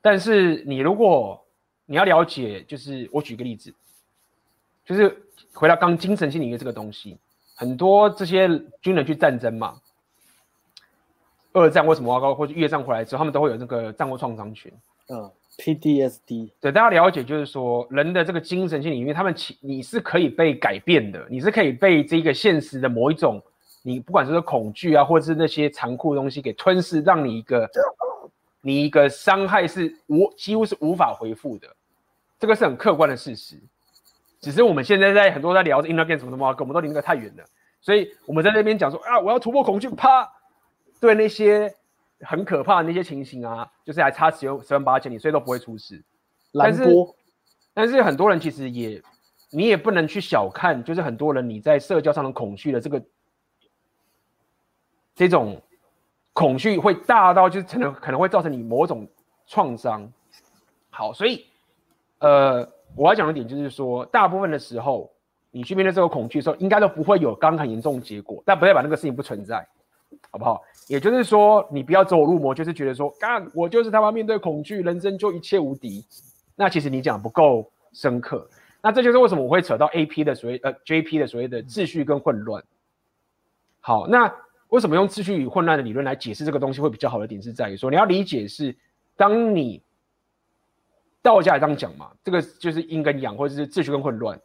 [SPEAKER 1] 但是你如果你要了解，就是我举个例子，就是回到刚精神性领域这个东西，很多这些军人去战争嘛，二战为什么要高，或者越战回来之后，他们都会有那个战后创伤群，嗯。
[SPEAKER 3] PTSD，
[SPEAKER 1] 对，大家了解，就是说人的这个精神性领域，他们其你是可以被改变的，你是可以被这个现实的某一种，你不管是说恐惧啊，或者是那些残酷的东西给吞噬，让你一个你一个伤害是无几乎是无法回复的，这个是很客观的事实。只是我们现在在很多在聊 inner game 什么什么，跟我们都离那个太远了，所以我们在那边讲说啊，我要突破恐惧，啪，对那些。很可怕的那些情形啊，就是还差十十万八千里，所以都不会出事。但是，但是很多人其实也，你也不能去小看，就是很多人你在社交上的恐惧的这个，这种恐惧会大到就是可能可能会造成你某种创伤。好，所以，呃，我要讲的点就是说，大部分的时候你去面对这个恐惧的时候，应该都不会有刚很严重的结果，但不代表那个事情不存在。好不好？也就是说，你不要走火入魔，就是觉得说，干我就是他妈面对恐惧，人生就一切无敌。那其实你讲不够深刻。那这就是为什么我会扯到 AP 的所谓呃 JP 的所谓的秩序跟混乱。好，那为什么用秩序与混乱的理论来解释这个东西会比较好的点是在于说，你要理解是，当你道家也这样讲嘛，这个就是阴跟阳，或者是秩序跟混乱。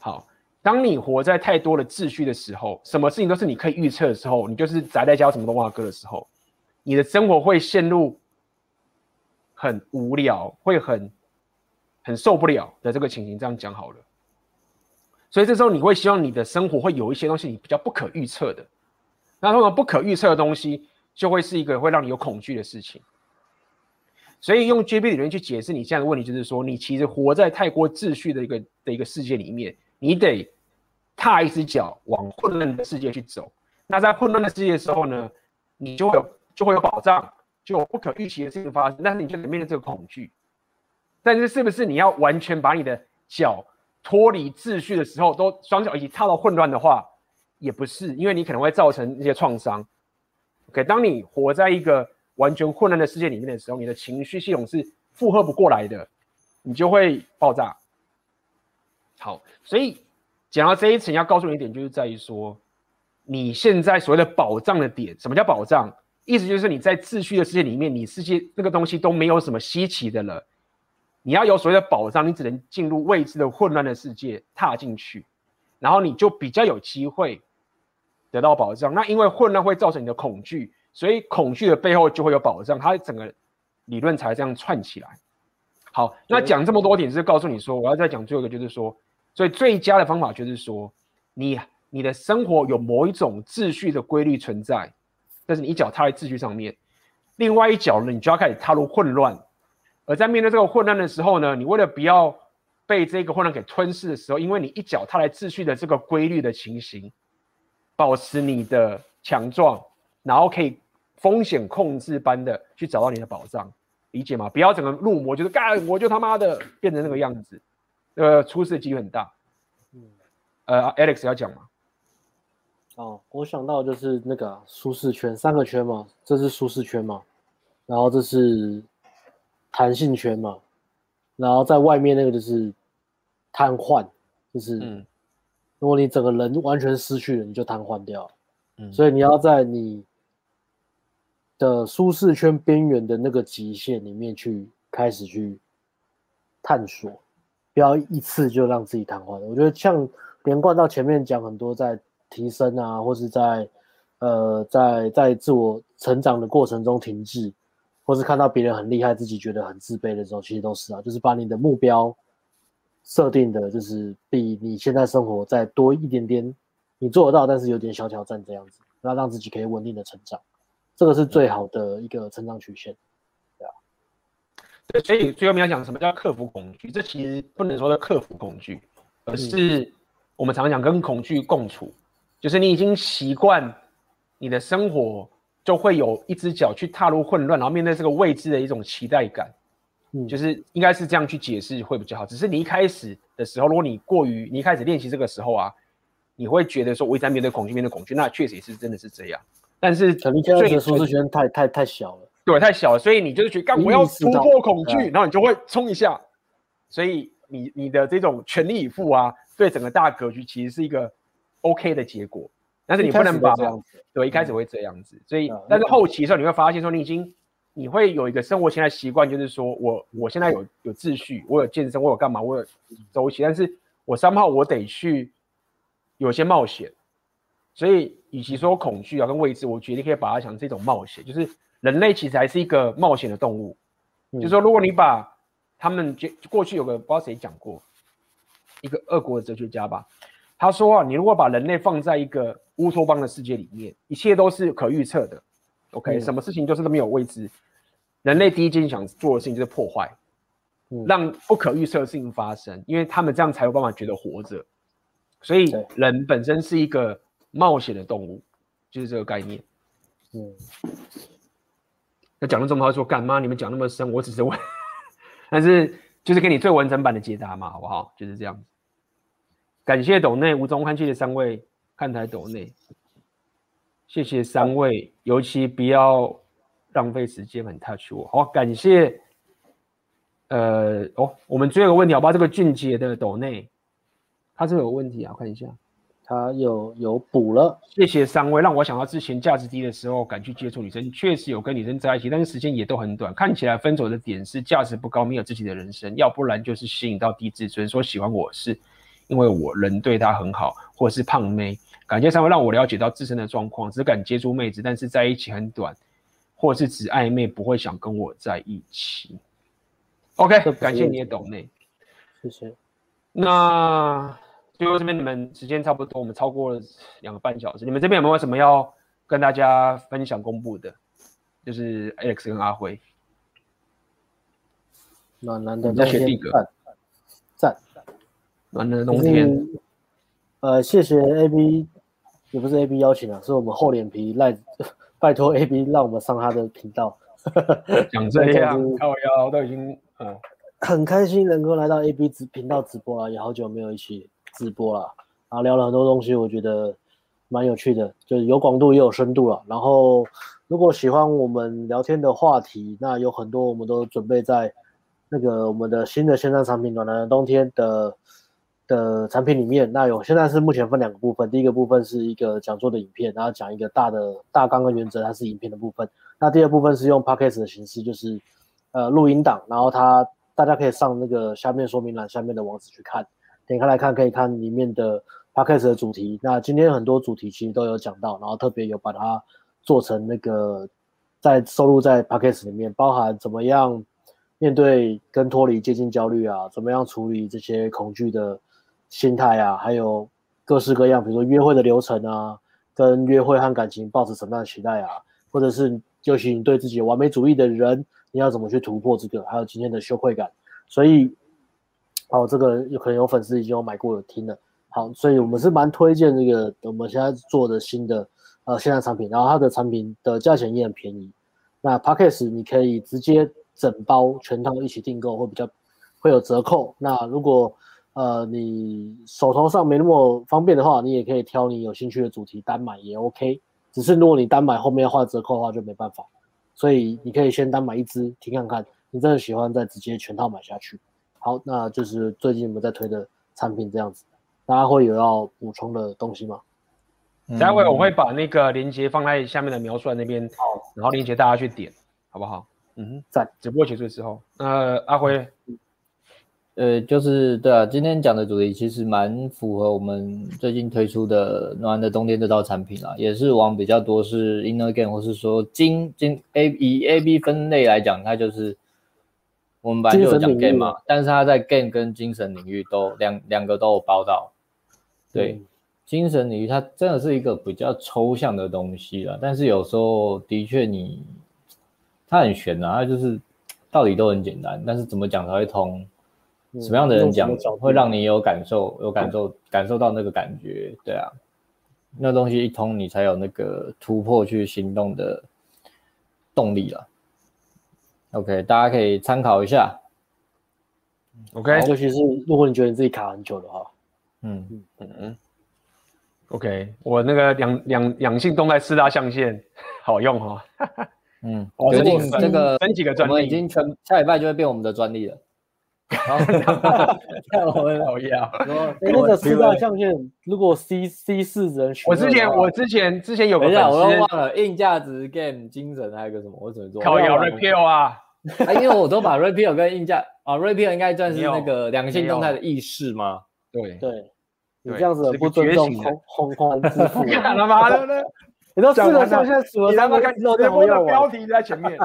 [SPEAKER 1] 好，当你活在太多的秩序的时候，什么事情都是你可以预测的时候，你就是宅在家什么都忘了的时候，你的生活会陷入很无聊，会很很受不了的这个情形。这样讲好了，所以这时候你会希望你的生活会有一些东西你比较不可预测的。那通常不可预测的东西，就会是一个会让你有恐惧的事情。所以用 JB 理论去解释你这样的问题，就是说你其实活在太过秩序的一个的一个世界里面，你得踏一只脚往混乱的世界去走。那在混乱的世界的时候呢，你就会有就会有保障，就有不可预期的事情发生，但是你就得面对这个恐惧。但是是不是你要完全把你的脚脱离秩序的时候，都双脚一起踏到混乱的话？也不是，因为你可能会造成一些创伤。OK，当你活在一个完全混乱的世界里面的时候，你的情绪系统是负荷不过来的，你就会爆炸。好，所以讲到这一层，要告诉你一点，就是在于说，你现在所谓的保障的点，什么叫保障？意思就是你在秩序的世界里面，你世界那个东西都没有什么稀奇的了。你要有所谓的保障，你只能进入未知的混乱的世界，踏进去，然后你就比较有机会。得到保障，那因为混乱会造成你的恐惧，所以恐惧的背后就会有保障，它整个理论才这样串起来。好，那讲这么多点是告诉你说，我要再讲最后一个，就是说，所以最佳的方法就是说，你你的生活有某一种秩序的规律存在，但是你一脚踏在秩序上面，另外一脚呢，你就要开始踏入混乱。而在面对这个混乱的时候呢，你为了不要被这个混乱给吞噬的时候，因为你一脚踏在秩序的这个规律的情形。保持你的强壮，然后可以风险控制般的去找到你的保障，理解吗？不要整个入魔，就是干我就他妈的变成那个样子，呃，出事的机会很大。嗯，呃，Alex 要讲吗？
[SPEAKER 3] 哦，我想到就是那个舒适圈，三个圈嘛，这是舒适圈嘛，然后这是弹性圈嘛，然后在外面那个就是瘫痪，就是。嗯如果你整个人完全失去了，你就瘫痪掉。嗯，所以你要在你的舒适圈边缘的那个极限里面去开始去探索，不要一次就让自己瘫痪。我觉得像连贯到前面讲很多在提升啊，或是在呃在在自我成长的过程中停滞，或是看到别人很厉害，自己觉得很自卑的时候，其实都是啊，就是把你的目标。设定的就是比你现在生活再多一点点，你做得到，但是有点小挑战这样子，然后让自己可以稳定的成长，这个是最好的一个成长曲线，对啊。
[SPEAKER 1] 对，所以最后面要讲什么叫克服恐惧？这其实不能说的克服恐惧，而是我们常常讲跟恐惧共处，就是你已经习惯你的生活就会有一只脚去踏入混乱，然后面对这个未知的一种期待感。嗯就是应该是这样去解释会比较好。只是你一开始的时候，如果你过于你一开始练习这个时候啊，你会觉得说我一直在面对恐惧，面对恐惧，那确实也是真的是这样。但是
[SPEAKER 3] 可能这个舒适圈太太太小了，
[SPEAKER 1] 对，太小了，所以你就是觉得干我要突破恐惧，然后你就会冲一下。所以你你的这种全力以赴啊，对整个大格局其实是一个 OK 的结果。但是你不能把这样子，对，一开始会这样子。所以，但是后期的时候你会发现说你已经。你会有一个生活现在习惯，就是说我我现在有有秩序，我有健身，我有干嘛，我有周期，但是我三号我得去有些冒险，所以与其说恐惧啊跟未知，我决定可以把它想成一种冒险，就是人类其实还是一个冒险的动物。嗯、就是说，如果你把他们就过去有个不知道谁讲过，一个俄国的哲学家吧，他说啊，你如果把人类放在一个乌托邦的世界里面，一切都是可预测的，OK，、嗯、什么事情就是都没有未知。人类第一件想做的事情就是破坏，让不可预测的事情发生，因为他们这样才有办法觉得活着。所以人本身是一个冒险的动物，就是这个概念。嗯，那讲了这么多，说干嘛？你们讲那么深，我只是问，[LAUGHS] 但是就是给你最完整版的解答嘛，好不好？就是这样。感谢斗内吴中汉，谢谢三位看台斗内，谢谢三位，尤其不要。浪费时间很 touch 我，好，感谢。呃，哦，我们最后一个问题，好吧？这个俊杰的斗内，他这个有问题啊，我看一下。
[SPEAKER 3] 他有有补了，
[SPEAKER 1] 谢谢三位，让我想到之前价值低的时候敢去接触女生，确实有跟女生在一起，但是时间也都很短。看起来分手的点是价值不高，没有自己的人生，要不然就是吸引到低自尊，说喜欢我是因为我人对他很好，或者是胖妹。感谢三位让我了解到自身的状况，只敢接触妹子，但是在一起很短，或是只暧昧，不会想跟我在一起。OK，感谢你也懂内，
[SPEAKER 3] 谢谢。
[SPEAKER 1] 那。最后这边你们时间差不多，我们超过了两个半小时。你们这边有没有什么要跟大家分享公布的？就是 Alex 跟阿辉，
[SPEAKER 3] 暖男的
[SPEAKER 1] 在选地格，
[SPEAKER 3] 赞，
[SPEAKER 1] 暖男的冬天。
[SPEAKER 3] 呃，谢谢 AB，也不是 AB 邀请啊，是我们厚脸皮赖，[LAUGHS] 拜托 AB 让我们上他的频道。[LAUGHS]
[SPEAKER 1] 讲这样，靠腰都已经嗯，
[SPEAKER 3] 很开心能够来到 AB 直频道直播啊，也好久没有一起。直播了，然后聊了很多东西，我觉得蛮有趣的，就是有广度也有深度了。然后如果喜欢我们聊天的话题，那有很多我们都准备在那个我们的新的线上产品《暖男的冬天》的的产品里面。那有现在是目前分两个部分，第一个部分是一个讲座的影片，然后讲一个大的大纲跟原则，它是影片的部分。那第二部分是用 Podcast 的形式，就是呃录音档，然后它大家可以上那个下面说明栏下面的网址去看。点开来看，可以看里面的 podcast 的主题。那今天很多主题其实都有讲到，然后特别有把它做成那个在收录在 podcast 里面，包含怎么样面对跟脱离接近焦虑啊，怎么样处理这些恐惧的心态啊，还有各式各样，比如说约会的流程啊，跟约会和感情抱持什么样的期待啊，或者是尤其你对自己完美主义的人，你要怎么去突破这个，还有今天的羞愧感，所以。哦，这个有可能有粉丝已经有买过有听了，好，所以我们是蛮推荐这个我们现在做的新的呃线上产品，然后它的产品的价钱也很便宜。那 Package 你可以直接整包全套一起订购，会比较会有折扣。那如果呃你手头上没那么方便的话，你也可以挑你有兴趣的主题单买也 OK。只是如果你单买后面要画折扣的话就没办法，所以你可以先单买一支听看看，你真的喜欢再直接全套买下去。好，那就是最近我们在推的产品这样子，大家会有要补充的东西吗？
[SPEAKER 1] 待会我会把那个链接放在下面的描述那边，好，然后链接大家去点，好不好？嗯哼，在直播结束之后，呃，阿辉，
[SPEAKER 2] 呃，就是对啊，今天讲的主题其实蛮符合我们最近推出的暖的冬天这套产品啊，也是往比较多是 inner game 或是说精精 A 以 A B 分类来讲，它就是。我们本来就有讲 game 嘛，但是他在 game 跟精神领域都两两个都有包到。对，嗯、精神领域它真的是一个比较抽象的东西了，但是有时候的确你它很玄啊，它就是道理都很简单，但是怎么讲才会通？什么样的人讲会让你有感受，有感受感受到那个感觉？对啊，那东西一通，你才有那个突破去行动的动力了。OK，大家可以参考一下。
[SPEAKER 1] OK，
[SPEAKER 3] 尤其是如果你觉得你自己卡很久的话，
[SPEAKER 1] 嗯嗯嗯嗯。OK，我那个两两两性动态四大象限 [LAUGHS] 好用哈、哦。
[SPEAKER 2] 嗯，[LAUGHS] 决定这个
[SPEAKER 1] 分几个专利，
[SPEAKER 2] 我们已经全下礼拜就会变我们的专利了。[LAUGHS]
[SPEAKER 3] 好，我们讨厌。那个四大象限，如果 C C 四人选，
[SPEAKER 1] 我之前我之前之前有
[SPEAKER 2] 个，我都忘了，硬价值 game 精神还有个什么，我怎么做？
[SPEAKER 1] 靠摇 repeal 啊。
[SPEAKER 2] 啊，因为我都把 repeal 跟硬价啊，repeal 应该算是那个两性动态的意识吗？
[SPEAKER 1] 对
[SPEAKER 3] 对，你这样子不尊重红红红之父，[LAUGHS]
[SPEAKER 1] 干他妈的！[LAUGHS]
[SPEAKER 3] 你都四个象限数了，
[SPEAKER 1] 你他妈看直播的标题在前面，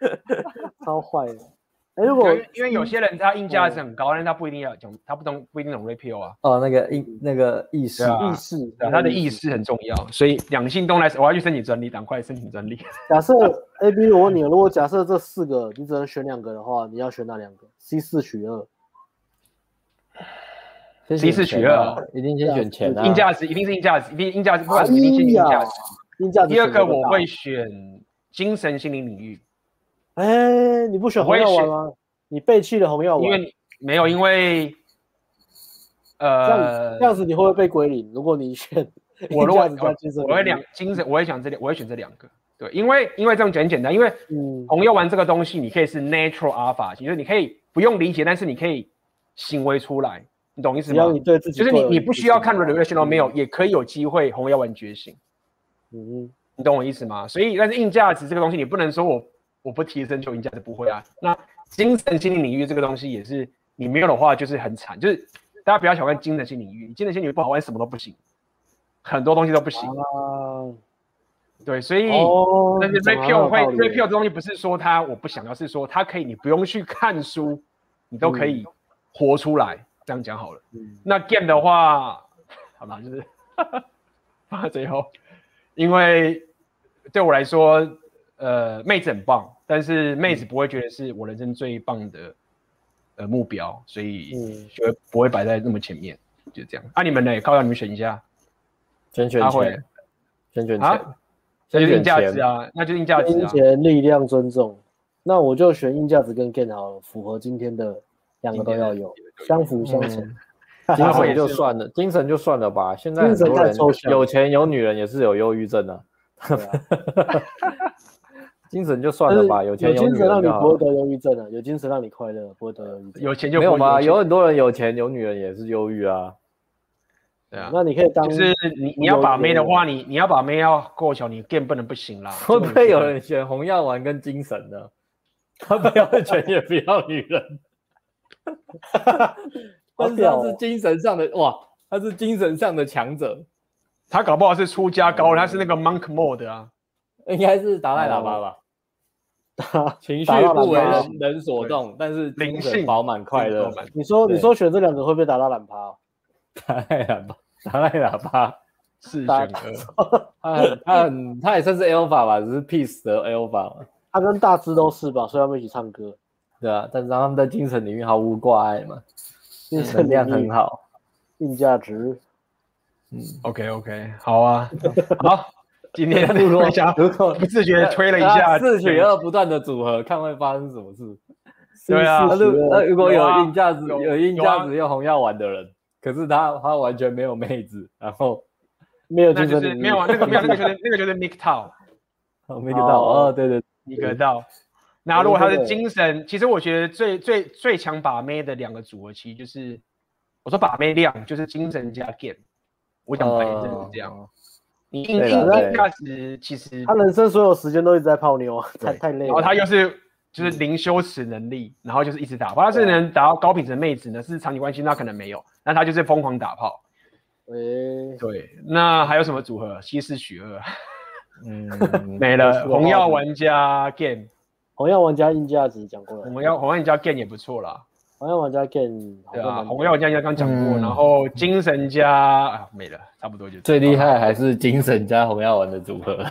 [SPEAKER 1] [LAUGHS]
[SPEAKER 3] 超坏的。哎，如果
[SPEAKER 1] 因为有些人他硬价值很高，但他不一定要讲，他不懂不一定懂 repeal 啊。
[SPEAKER 2] 哦，那个意那个意识
[SPEAKER 3] 意识，
[SPEAKER 1] 他的意识很重要，所以两性动来我要去申请专利，赶快申请专利。
[SPEAKER 3] 假设 A B 我问你，如果假设这四个你只能选两个的话，你要选哪两个？C 四取二
[SPEAKER 1] ，C 四取二，
[SPEAKER 2] 一定先选钱啊。
[SPEAKER 1] 硬价值一定是硬价值，一定硬价值，不管是一定先硬价值。
[SPEAKER 3] 硬价值。
[SPEAKER 1] 第二个我会选精神心灵领域。
[SPEAKER 3] 哎，你不选红药丸吗？你背弃了红药丸，
[SPEAKER 1] 因为你没有，因为呃，
[SPEAKER 3] 这样这样子你会不会被归零？如果你选，[LAUGHS]
[SPEAKER 1] 我如果我会两精神，我会想这两，我会选这两个。对，因为因为这样讲很简单，因为红药丸这个东西，你可以是 natural alpha，其实你可以不用理解，但是你可以行为出来，你懂意思
[SPEAKER 3] 吗？你对自己
[SPEAKER 1] 就是你你不需要看 relational 没有，也可以有机会红药丸觉醒。嗯，你懂我意思吗？所以，但是硬价值这个东西，你不能说我我不提升就硬价值不会啊。那精神心理领域这个东西也是，你没有的话就是很惨。就是大家不要小看精神心理领域，精神心理领域不好玩，什么都不行，很多东西都不行。啊对，所以、哦、但是 Repeal 会 Repeal 这东西不是说他我不想要，是说他可以，你不用去看书，你都可以活出来。嗯、这样讲好了。嗯、那 Game 的话，好吧，就是 [LAUGHS] 放在最后，因为对我来说，呃，妹子很棒，但是妹子不会觉得是我人生最棒的呃目标，所以就不会摆在那么前面，就这样。啊，你们呢？靠，让你们选一下，
[SPEAKER 2] 先选钱，先选钱。啊
[SPEAKER 1] 那就硬价值啊，那就硬价值啊。金
[SPEAKER 3] 钱、力量、尊重，那我就选硬价值跟 Gain 好了，符合今天的两个都要有，相辅相成。
[SPEAKER 2] 精神就算了，精神就算了吧。现在很多人有钱有女人也是有忧郁症的。[LAUGHS] 精神就算了吧，有钱有。有精神让你不会得忧郁症啊，有精神让你快乐，不会得忧郁症。
[SPEAKER 1] 有钱就
[SPEAKER 2] 没有吗？有很多人有钱有女人也是忧郁啊。
[SPEAKER 1] 对啊，
[SPEAKER 3] 那你可以当，
[SPEAKER 1] 就是你你要把妹的话，你你要把妹要够强，你 game 不能不行啦。[LAUGHS]
[SPEAKER 2] 会不会有人选红药丸跟精神呢？[LAUGHS] 他不要钱也不要女人，[LAUGHS] 但是他是精神上的哇，他是精神上的强者，
[SPEAKER 1] 他搞不好是出家高人，他是那个 monk mode 啊，
[SPEAKER 2] 应该是达赖喇嘛吧？[LAUGHS] 情绪不为人人所动，但是精神饱满快乐。
[SPEAKER 3] 你说你说选这两个会不会打到懒趴？[LAUGHS]
[SPEAKER 2] 打赖喇嘛，达赖喇嘛
[SPEAKER 1] 是选
[SPEAKER 2] 哥，[LAUGHS] 他很他很他也算是 Alpha 吧，只是 Peace 的 Alpha 嘛。
[SPEAKER 3] 他跟大师都是吧，所以他们一起唱歌。
[SPEAKER 2] 对啊，但是他们在精神领域毫无挂碍嘛，精神量很好，
[SPEAKER 3] 硬价值。
[SPEAKER 1] 嗯，OK OK，好啊，好，今天录录一下，不自觉推了一下
[SPEAKER 2] 四取二不断的组合，看会发生什么事。
[SPEAKER 1] 对啊，
[SPEAKER 2] 那如果有硬价值有硬价值又红药丸的人。可是他他完全没有妹子，然后 [LAUGHS]
[SPEAKER 3] 没有就
[SPEAKER 1] 是没有啊，那个 [LAUGHS] 没有那个就是那个就是 Nick
[SPEAKER 2] Tao，Nick Tao 哦，对对
[SPEAKER 1] ，Nick Tao。那如果他的精神，其实我觉得最最最强把妹的两个组合，其实就是我说把妹量就是精神加 game，我想白真的是这样。你硬硬价值其实
[SPEAKER 3] 他人生所有时间都一直在泡妞，太太累了。
[SPEAKER 1] 然后他又是。就是零羞耻能力，然后就是一直打炮。他是能达到高品质的妹子呢，是长期关系，那可能没有。那他就是疯狂打炮。诶，对。那还有什么组合？西施许二。嗯，[LAUGHS] 没了。红药玩家 game，
[SPEAKER 3] 红药玩家硬价值讲过了。
[SPEAKER 1] 红药红药玩家 game 也不错啦。
[SPEAKER 3] 红药丸加 game，
[SPEAKER 1] 对啊。红药丸加刚刚讲过，然后精神加啊没了，差不多就。
[SPEAKER 2] 最厉害还是精神加红药丸的组合。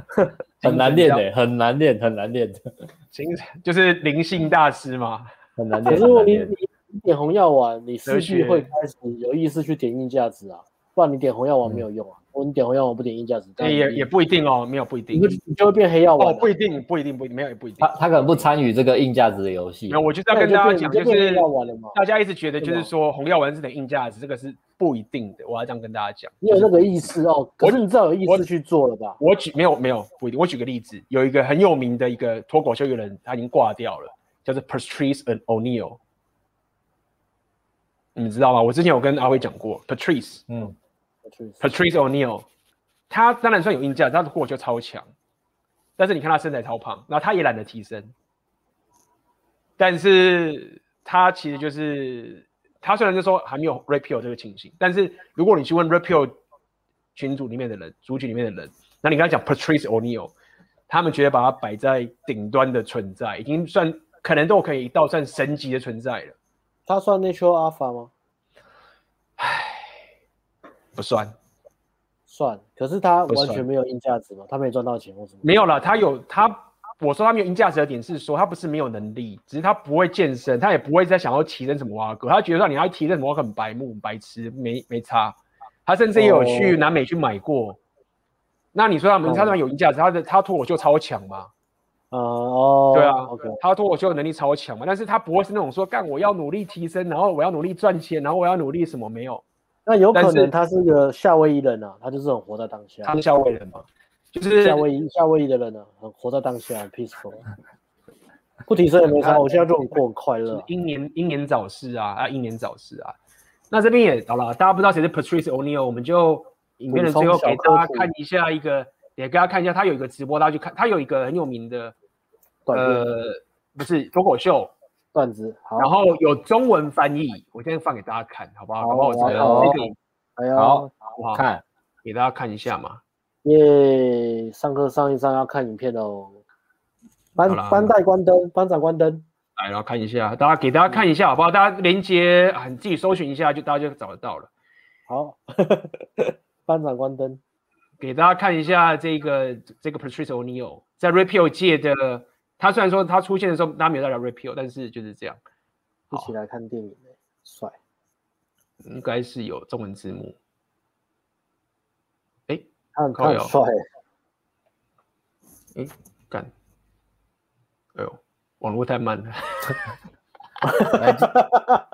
[SPEAKER 2] [LAUGHS] 很难练的，很难练，很难练的。
[SPEAKER 1] 精神就是灵性大师嘛，
[SPEAKER 2] 很难练。
[SPEAKER 3] 可是如果你你点红药丸，你思绪会开始有意识去点硬价值啊，不然你点红药丸没有用啊。我你点红药丸不点硬价值，
[SPEAKER 1] 也也不一定哦，没有不一定，
[SPEAKER 3] 你就会变黑药丸。
[SPEAKER 1] 哦，不一定，不一定，不一定，没有也不一定。
[SPEAKER 2] 他他可能不参与这个硬价值的游戏。
[SPEAKER 1] 没有，我就是要跟大家讲，就是大家一直觉得就是说红药丸是点硬价值，这个是。不一定的，我要这样跟大家讲。
[SPEAKER 3] 你有那个意思哦，可是你知道有意思去做了吧？
[SPEAKER 1] 我举没有没有不一定。我举个例子，有一个很有名的一个脱口秀艺人，他已经挂掉了，叫做 Patrice an O'Neal。你们知道吗？我之前有跟阿辉讲过，Patrice，嗯，Patrice O'Neal，他当然算有硬价，他的过就超强，但是你看他身材超胖，然后他也懒得提升，但是他其实就是。他虽然就说还没有 Repeal 这个情形，但是如果你去问 Repeal 群组里面的人、族群里面的人，那你跟他讲 Patrice O'Neal，他们觉得把他摆在顶端的存在，已经算可能都可以到算神级的存在了。
[SPEAKER 3] 他算 Natural Alpha 吗？
[SPEAKER 1] 唉，不算，
[SPEAKER 3] 算。可是他完全没有硬价值嘛？他没赚到钱或什么？
[SPEAKER 1] 没有了，他有他。我说他没有硬价值的点是说，他不是没有能力，只是他不会健身，他也不会再想要提升什么挖哥，他觉得说你要提升什么很白目、白痴，没没差。他甚至也有去南美去买过。Oh. 那你说他们他那有硬价值，他的他脱口秀超强吗？
[SPEAKER 3] 哦，oh.
[SPEAKER 1] 对啊.他脱口秀的能力超强嘛，但是他不会是那种说干我要努力提升，然后我要努力赚钱，然后我要努力什么没有。
[SPEAKER 3] 那有可能他是个夏威夷人啊，他就是很活在当下。
[SPEAKER 1] 他是夏威夷人嘛？就是
[SPEAKER 3] 夏威夷夏威夷的人呢，很活在当下，peaceful，不提升也没差。我现在就很过很快乐。
[SPEAKER 1] 英年英年早逝啊啊，英年早逝啊！那这边也好了，大家不知道谁是 Patrice O'Neal，我们就影片的最后给大家看一下一个，也给大家看一下，他有一个直播，大家去看，他有一个很有名的，呃，不是脱口秀
[SPEAKER 3] 段子，好，
[SPEAKER 1] 然后有中文翻译，我现在放给大家看，好不好？好不好？这
[SPEAKER 3] 个，
[SPEAKER 2] 好，好看，
[SPEAKER 1] 给大家看一下嘛。
[SPEAKER 3] 耶，上课上一上要看影片哦。班班带关灯，班长关灯。
[SPEAKER 1] 来，然后看一下，大家给大家看一下好不好？大家连接啊，你自己搜寻一下，就大家就找得到了。
[SPEAKER 3] 好，[LAUGHS] 班长关灯，
[SPEAKER 1] 给大家看一下这个这个 Patrice O'Neal 在 Rapio 界的，他虽然说他出现的时候大家没有在聊 Rapio，但是就是这样。
[SPEAKER 3] 一起来看电影帅，
[SPEAKER 1] 应该是有中文字幕。哎，
[SPEAKER 3] 他很帅。
[SPEAKER 1] 哎，干，哎呦。网络太慢了，
[SPEAKER 2] 哈哈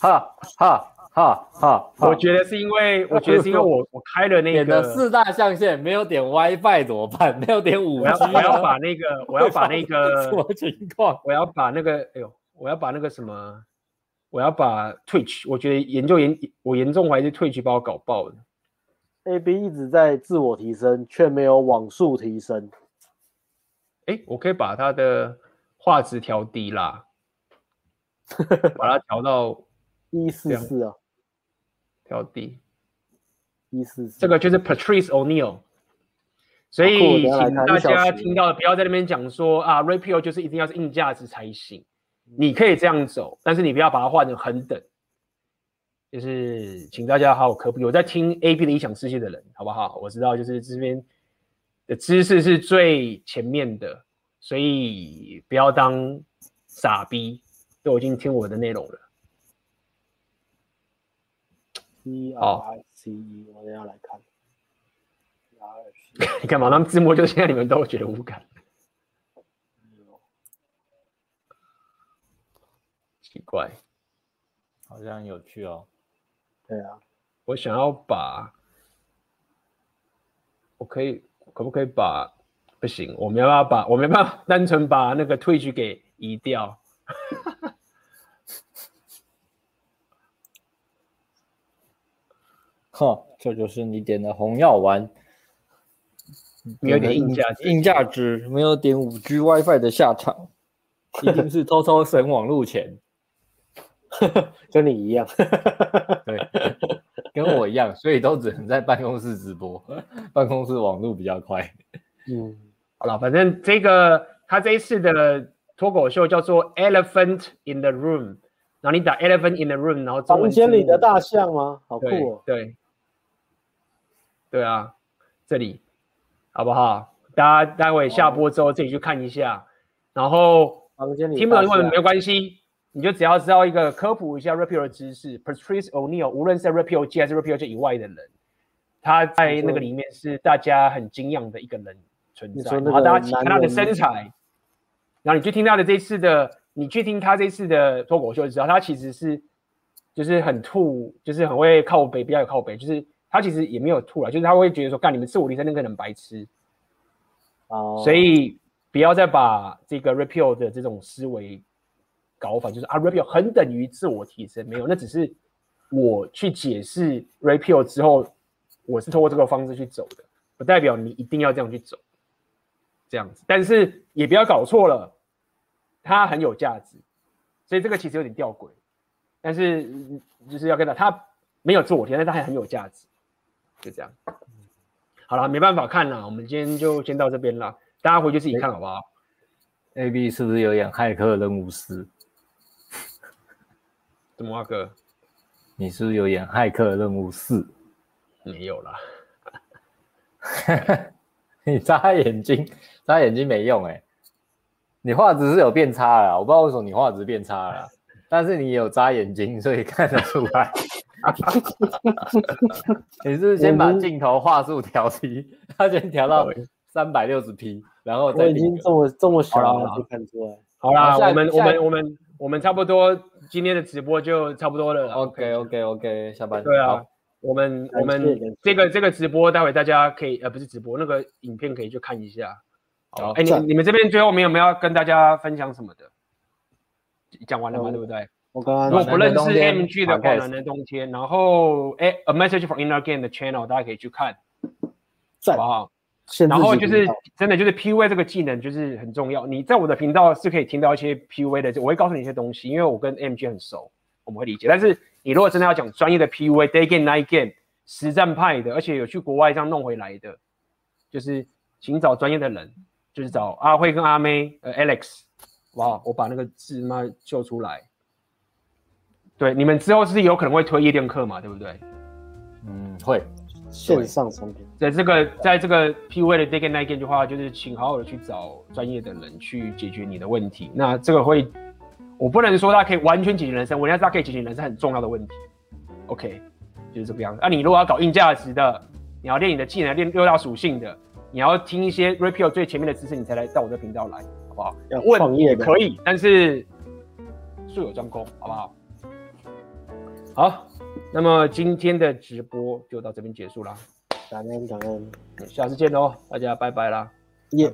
[SPEAKER 2] 哈哈！
[SPEAKER 1] 我觉得是因为，我觉得是因为我 [LAUGHS] 我开了那个
[SPEAKER 2] 四大象限，没有点 WiFi 怎么办？没有点五 G，
[SPEAKER 1] 我要把那个，我要把那个 [LAUGHS]
[SPEAKER 2] 什么情况？
[SPEAKER 1] 我要把那个，哎呦，我要把那个什么？我要把 Twitch，我觉得研究严，我严重怀疑是 Twitch 把我搞爆了。
[SPEAKER 3] AB 一直在自我提升，却没有网速提升。
[SPEAKER 1] 哎，我可以把它的。画质调低啦，[LAUGHS] 把它调到
[SPEAKER 3] 一四四啊，
[SPEAKER 1] 调低
[SPEAKER 3] 一四四。
[SPEAKER 1] 这个就是 Patrice O'Neill 所以请大家听到的不要在那边讲说啊，Rapio 就是一定要是硬价值才行。你可以这样走，但是你不要把它换成横等。就是请大家好好科普，有在听 AB 的异想世界的人，好不好？我知道，就是这边的知识是最前面的。所以不要当傻逼，都已经听我的内容了。
[SPEAKER 3] C R C E，我等下来看。[LAUGHS]
[SPEAKER 1] 你干嘛？他们字幕就现在你们都觉得无感。奇怪，
[SPEAKER 2] 好像有趣哦。
[SPEAKER 3] 对啊，
[SPEAKER 1] 我想要把，我可以，可不可以把？不行，我没办法把，我没办法单纯把那个 Twitch 给移掉。
[SPEAKER 2] 哈，这就是你点的红药丸，
[SPEAKER 1] 没有点硬价值，
[SPEAKER 2] 硬价值没有点五 G WiFi 的下场，一定是偷偷省网路钱，[LAUGHS]
[SPEAKER 3] 跟你一样，[LAUGHS]
[SPEAKER 2] 对，跟我一样，所以都只能在办公室直播，办公室网路比较快，
[SPEAKER 1] 嗯。好了，反正这个他这一次的脱口秀叫做 Elephant in the Room，然后你打 Elephant in the Room，然后
[SPEAKER 3] 房间里的大象吗？好酷哦！
[SPEAKER 1] 对对，啊，这里好不好？大家待会下播之后自己去看一下，然
[SPEAKER 3] 后
[SPEAKER 1] 听不懂英文没有关系，你就只要知道一个科普一下 Rapio 的知识，Patrice O'Neill 无论是在 Rapio 界还是 Rapio 界以外的人，他在那个里面是大家很敬仰的一个人。存在，然后大家看他的身材，然后你去听他的这次的，你去听他这次的脱口秀，就知道他其实是就是很吐，就是很会靠北，比较有靠北，就是他其实也没有吐了，就是他会觉得说，干你们自我提升那个人白痴，哦，所以不要再把这个 repeal 的这种思维搞反，就是啊 repeal 很等于自我提升，没有，那只是我去解释 repeal 之后，我是通过这个方式去走的，不代表你一定要这样去走。这样子，但是也不要搞错了，它很有价值，所以这个其实有点吊诡，但是就是要跟他，他没有自我提升，但他还很有价值，就这样。好了，没办法看了，我们今天就先到这边了，大家回去自己看好不好
[SPEAKER 2] ？AB 是不是有演骇客任务四？[LAUGHS]
[SPEAKER 1] 怎么啊哥？
[SPEAKER 2] 你是不是有演骇客任务四？
[SPEAKER 1] 没有啦。[LAUGHS]
[SPEAKER 2] 你眨眼睛，眨眼睛没用哎、欸！你画质是有变差了，我不知道为什么你画质变差了，但是你有眨眼睛，所以看得出来。[LAUGHS] 你是不是先把镜头画素调低，他先调到三百六十 P，然后再
[SPEAKER 3] 我已经这么这么小了，就看出来。
[SPEAKER 1] 好啦，我们我们我们我们差不多今天的直播就差不多了。
[SPEAKER 2] OK OK OK，下班。
[SPEAKER 1] 对啊。我们我们这个这个直播，待会大家可以呃不是直播，那个影片可以去看一下。好，哎，你你们这边最后没有没有要跟大家分享什么的？讲完了吗？对不对？
[SPEAKER 3] 我刚刚
[SPEAKER 1] 如果不认识 AMG 的广南的冬天，然后哎，A Message from Inner Game 的 channel 大家可以去看，好不好？然后就是真的就是 PUA 这个技能就是很重要。你在我的频道是可以听到一些 PUA 的，我会告诉你一些东西，因为我跟 AMG 很熟，我们会理解。但是你如果真的要讲专业的 PUA，Day Game Night Game 实战派的，而且有去国外这样弄回来的，就是请找专业的人，就是找阿辉跟阿妹，呃，Alex，哇，我把那个字妈秀出来。对，你们之后是有可能会推夜店课嘛，对不对？
[SPEAKER 2] 嗯，会。
[SPEAKER 3] 线上产品，
[SPEAKER 1] 在这个在这个 PUA 的 Day and Night Game 的话，就是请好好的去找专业的人去解决你的问题。那这个会，我不能说它可以完全解决人生，我认为它可以解决人生很重要的问题。OK，就是这个样子。那、啊、你如果要搞硬价值的，你要练你的技能，练六大属性的，你要听一些 Rapio 最前面的知识，你才来到我的频道来，好不好？
[SPEAKER 3] 要创业
[SPEAKER 1] 可以，但是术有专攻，好不好？好。那么今天的直播就到这边结束啦，
[SPEAKER 3] 感恩感恩，
[SPEAKER 1] 下次见喽，大家拜拜啦，
[SPEAKER 3] 耶。